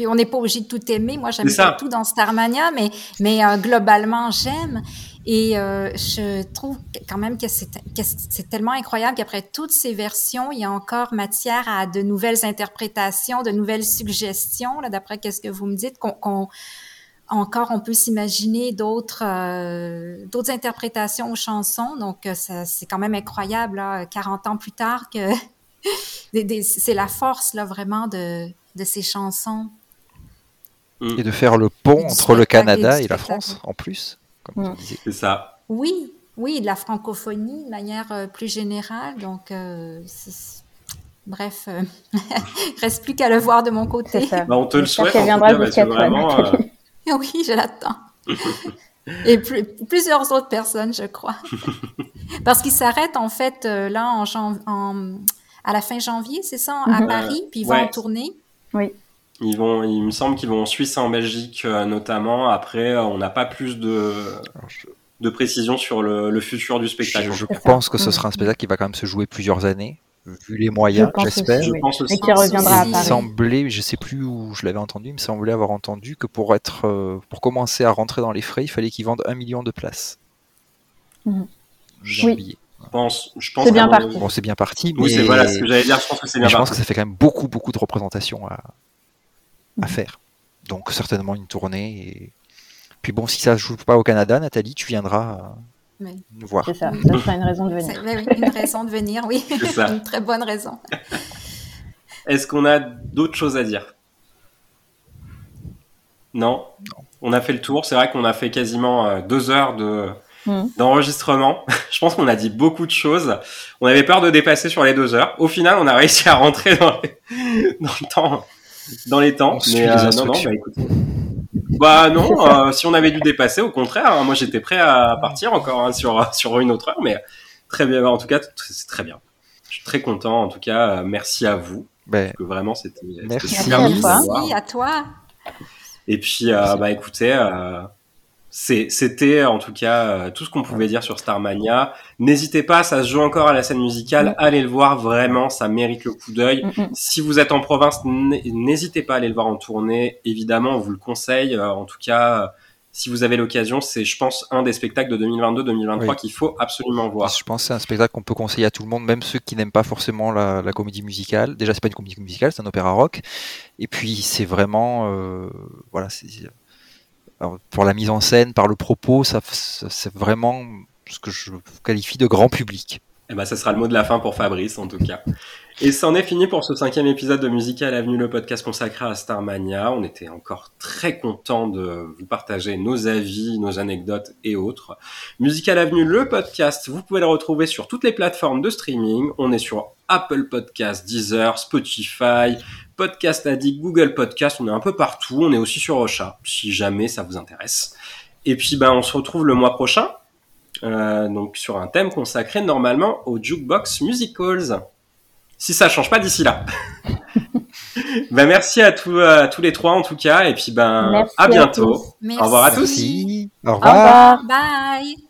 Puis on n'est pas obligé de tout aimer. Moi, j'aime pas tout dans Starmania, mais, mais euh, globalement, j'aime. Et euh, je trouve quand même que c'est tellement incroyable qu'après toutes ces versions, il y a encore matière à de nouvelles interprétations, de nouvelles suggestions, d'après qu'est-ce que vous me dites, qu'on qu'on- encore on peut s'imaginer d'autres euh, d'autres interprétations aux chansons. Donc, c'est quand même incroyable, là, 40 ans plus tard, que <laughs> c'est la force là, vraiment de, de ces chansons. Et de faire le pont entre le Canada et la. France en plus comme Mm. tu disais C'est ça. Oui, oui, de la francophonie de manière euh, plus générale. Donc, euh, bref, euh, <laughs> reste plus qu'à le voir de mon côté. Bah, on te le souhaite. tout cas, vraiment, euh, <laughs> oui, je l'attends. <laughs> Et plus- plusieurs autres personnes, je crois. Parce qu'il s'arrête en fait euh, là en, à la fin janvier, c'est ça, à Mhm. Paris, puis il ouais. va en tournée. Ils vont, il me semble qu'ils vont en Suisse et en Belgique euh, notamment. Après, euh, on n'a pas plus de de précision sur le, le futur du spectacle. je- pense que ce Mm. sera un spectacle qui va quand même se jouer plusieurs années vu les moyens Je pense j'espère aussi, Je pense aussi. Et qui reviendra à Il il Paris. semblait, je sais plus où je l'avais entendu, il me semblait avoir entendu que pour être, euh, pour commencer à rentrer dans les frais, il fallait qu'ils vendent un million de places. Dans Oui. Je pense, je pense C'est bien mon parti. Bon, c'est bien parti, mais, Oui, c'est voilà ce que j'allais dire. Je pense que c'est mais bien je pense parti. que ça fait quand même beaucoup, beaucoup de représentations à, à Mhm. faire. Donc certainement une tournée. Et... Puis bon, si ça se joue pas au Canada, Nathalie, tu viendras euh, Oui. nous voir. C'est ça. Ça sera une raison de venir. une raison de venir, oui. C'est ça. <laughs> une très bonne raison. Est-ce qu'on a d'autres choses à dire? Non. On a fait le tour. C'est vrai qu'on a fait quasiment euh, deux heures de Mhm. d'enregistrement. <laughs> Je pense qu'on a dit beaucoup de choses. On avait peur de dépasser sur les deux heures. Au final, on a réussi à rentrer dans les, <laughs> dans le temps, dans les temps. On suit Mais les euh, non, non, bah écoute. Bah non, euh, si on avait dû dépasser, au contraire, hein, moi j'étais prêt à partir encore hein, sur <laughs> sur une autre heure, mais très bien. En tout cas, c'est très bien. Je suis très content. En tout cas, euh, merci à vous. Ben, Parce que vraiment, c'était Merci. super Merci de à vous toi. avoir. Merci à toi. Et puis, euh, bah écoutez, euh, c'était en tout cas euh, tout ce qu'on pouvait dire sur Starmania. N'hésitez pas, ça se joue encore à la scène musicale. Mm. Allez le voir, vraiment, ça mérite le coup d'œil. Mm, mm. Si vous êtes en province, n'hésitez pas à aller le voir en tournée. Évidemment, on vous le conseille. Euh, en tout cas, si vous avez l'occasion, c'est, je pense, un des spectacles de 2022-2023 Oui. qu'il faut absolument voir. Je pense que c'est un spectacle qu'on peut conseiller à tout le monde, même ceux qui n'aiment pas forcément la, la comédie musicale. Déjà, c'est pas une comédie musicale, c'est un opéra rock. Et puis, c'est vraiment, euh, voilà, c'est pour la mise en scène, par le propos, ça, c'est vraiment ce que je qualifie de grand public. Eh ben, ça sera le mot de la fin pour Fabrice, en tout cas. Et c'en est fini pour ce cinquième épisode de Musical Avenue, le podcast consacré à Starmania. On était encore très content de vous partager nos avis, nos anecdotes et autres. Musical Avenue, le podcast, vous pouvez le retrouver sur toutes les plateformes de streaming. On est sur Apple Podcast, Deezer, Spotify, Podcast Addict, Google Podcast. On est un peu partout. On est aussi sur Ocha, si jamais ça vous intéresse. Et puis, ben, on se retrouve le mois prochain euh, donc sur un thème consacré normalement aux jukebox musicals. Si ça change pas d'ici là. <laughs> ben merci à, tous à tous les trois en tout cas et puis ben Merci à bientôt. Au revoir à tous. Merci. Au revoir. Bye.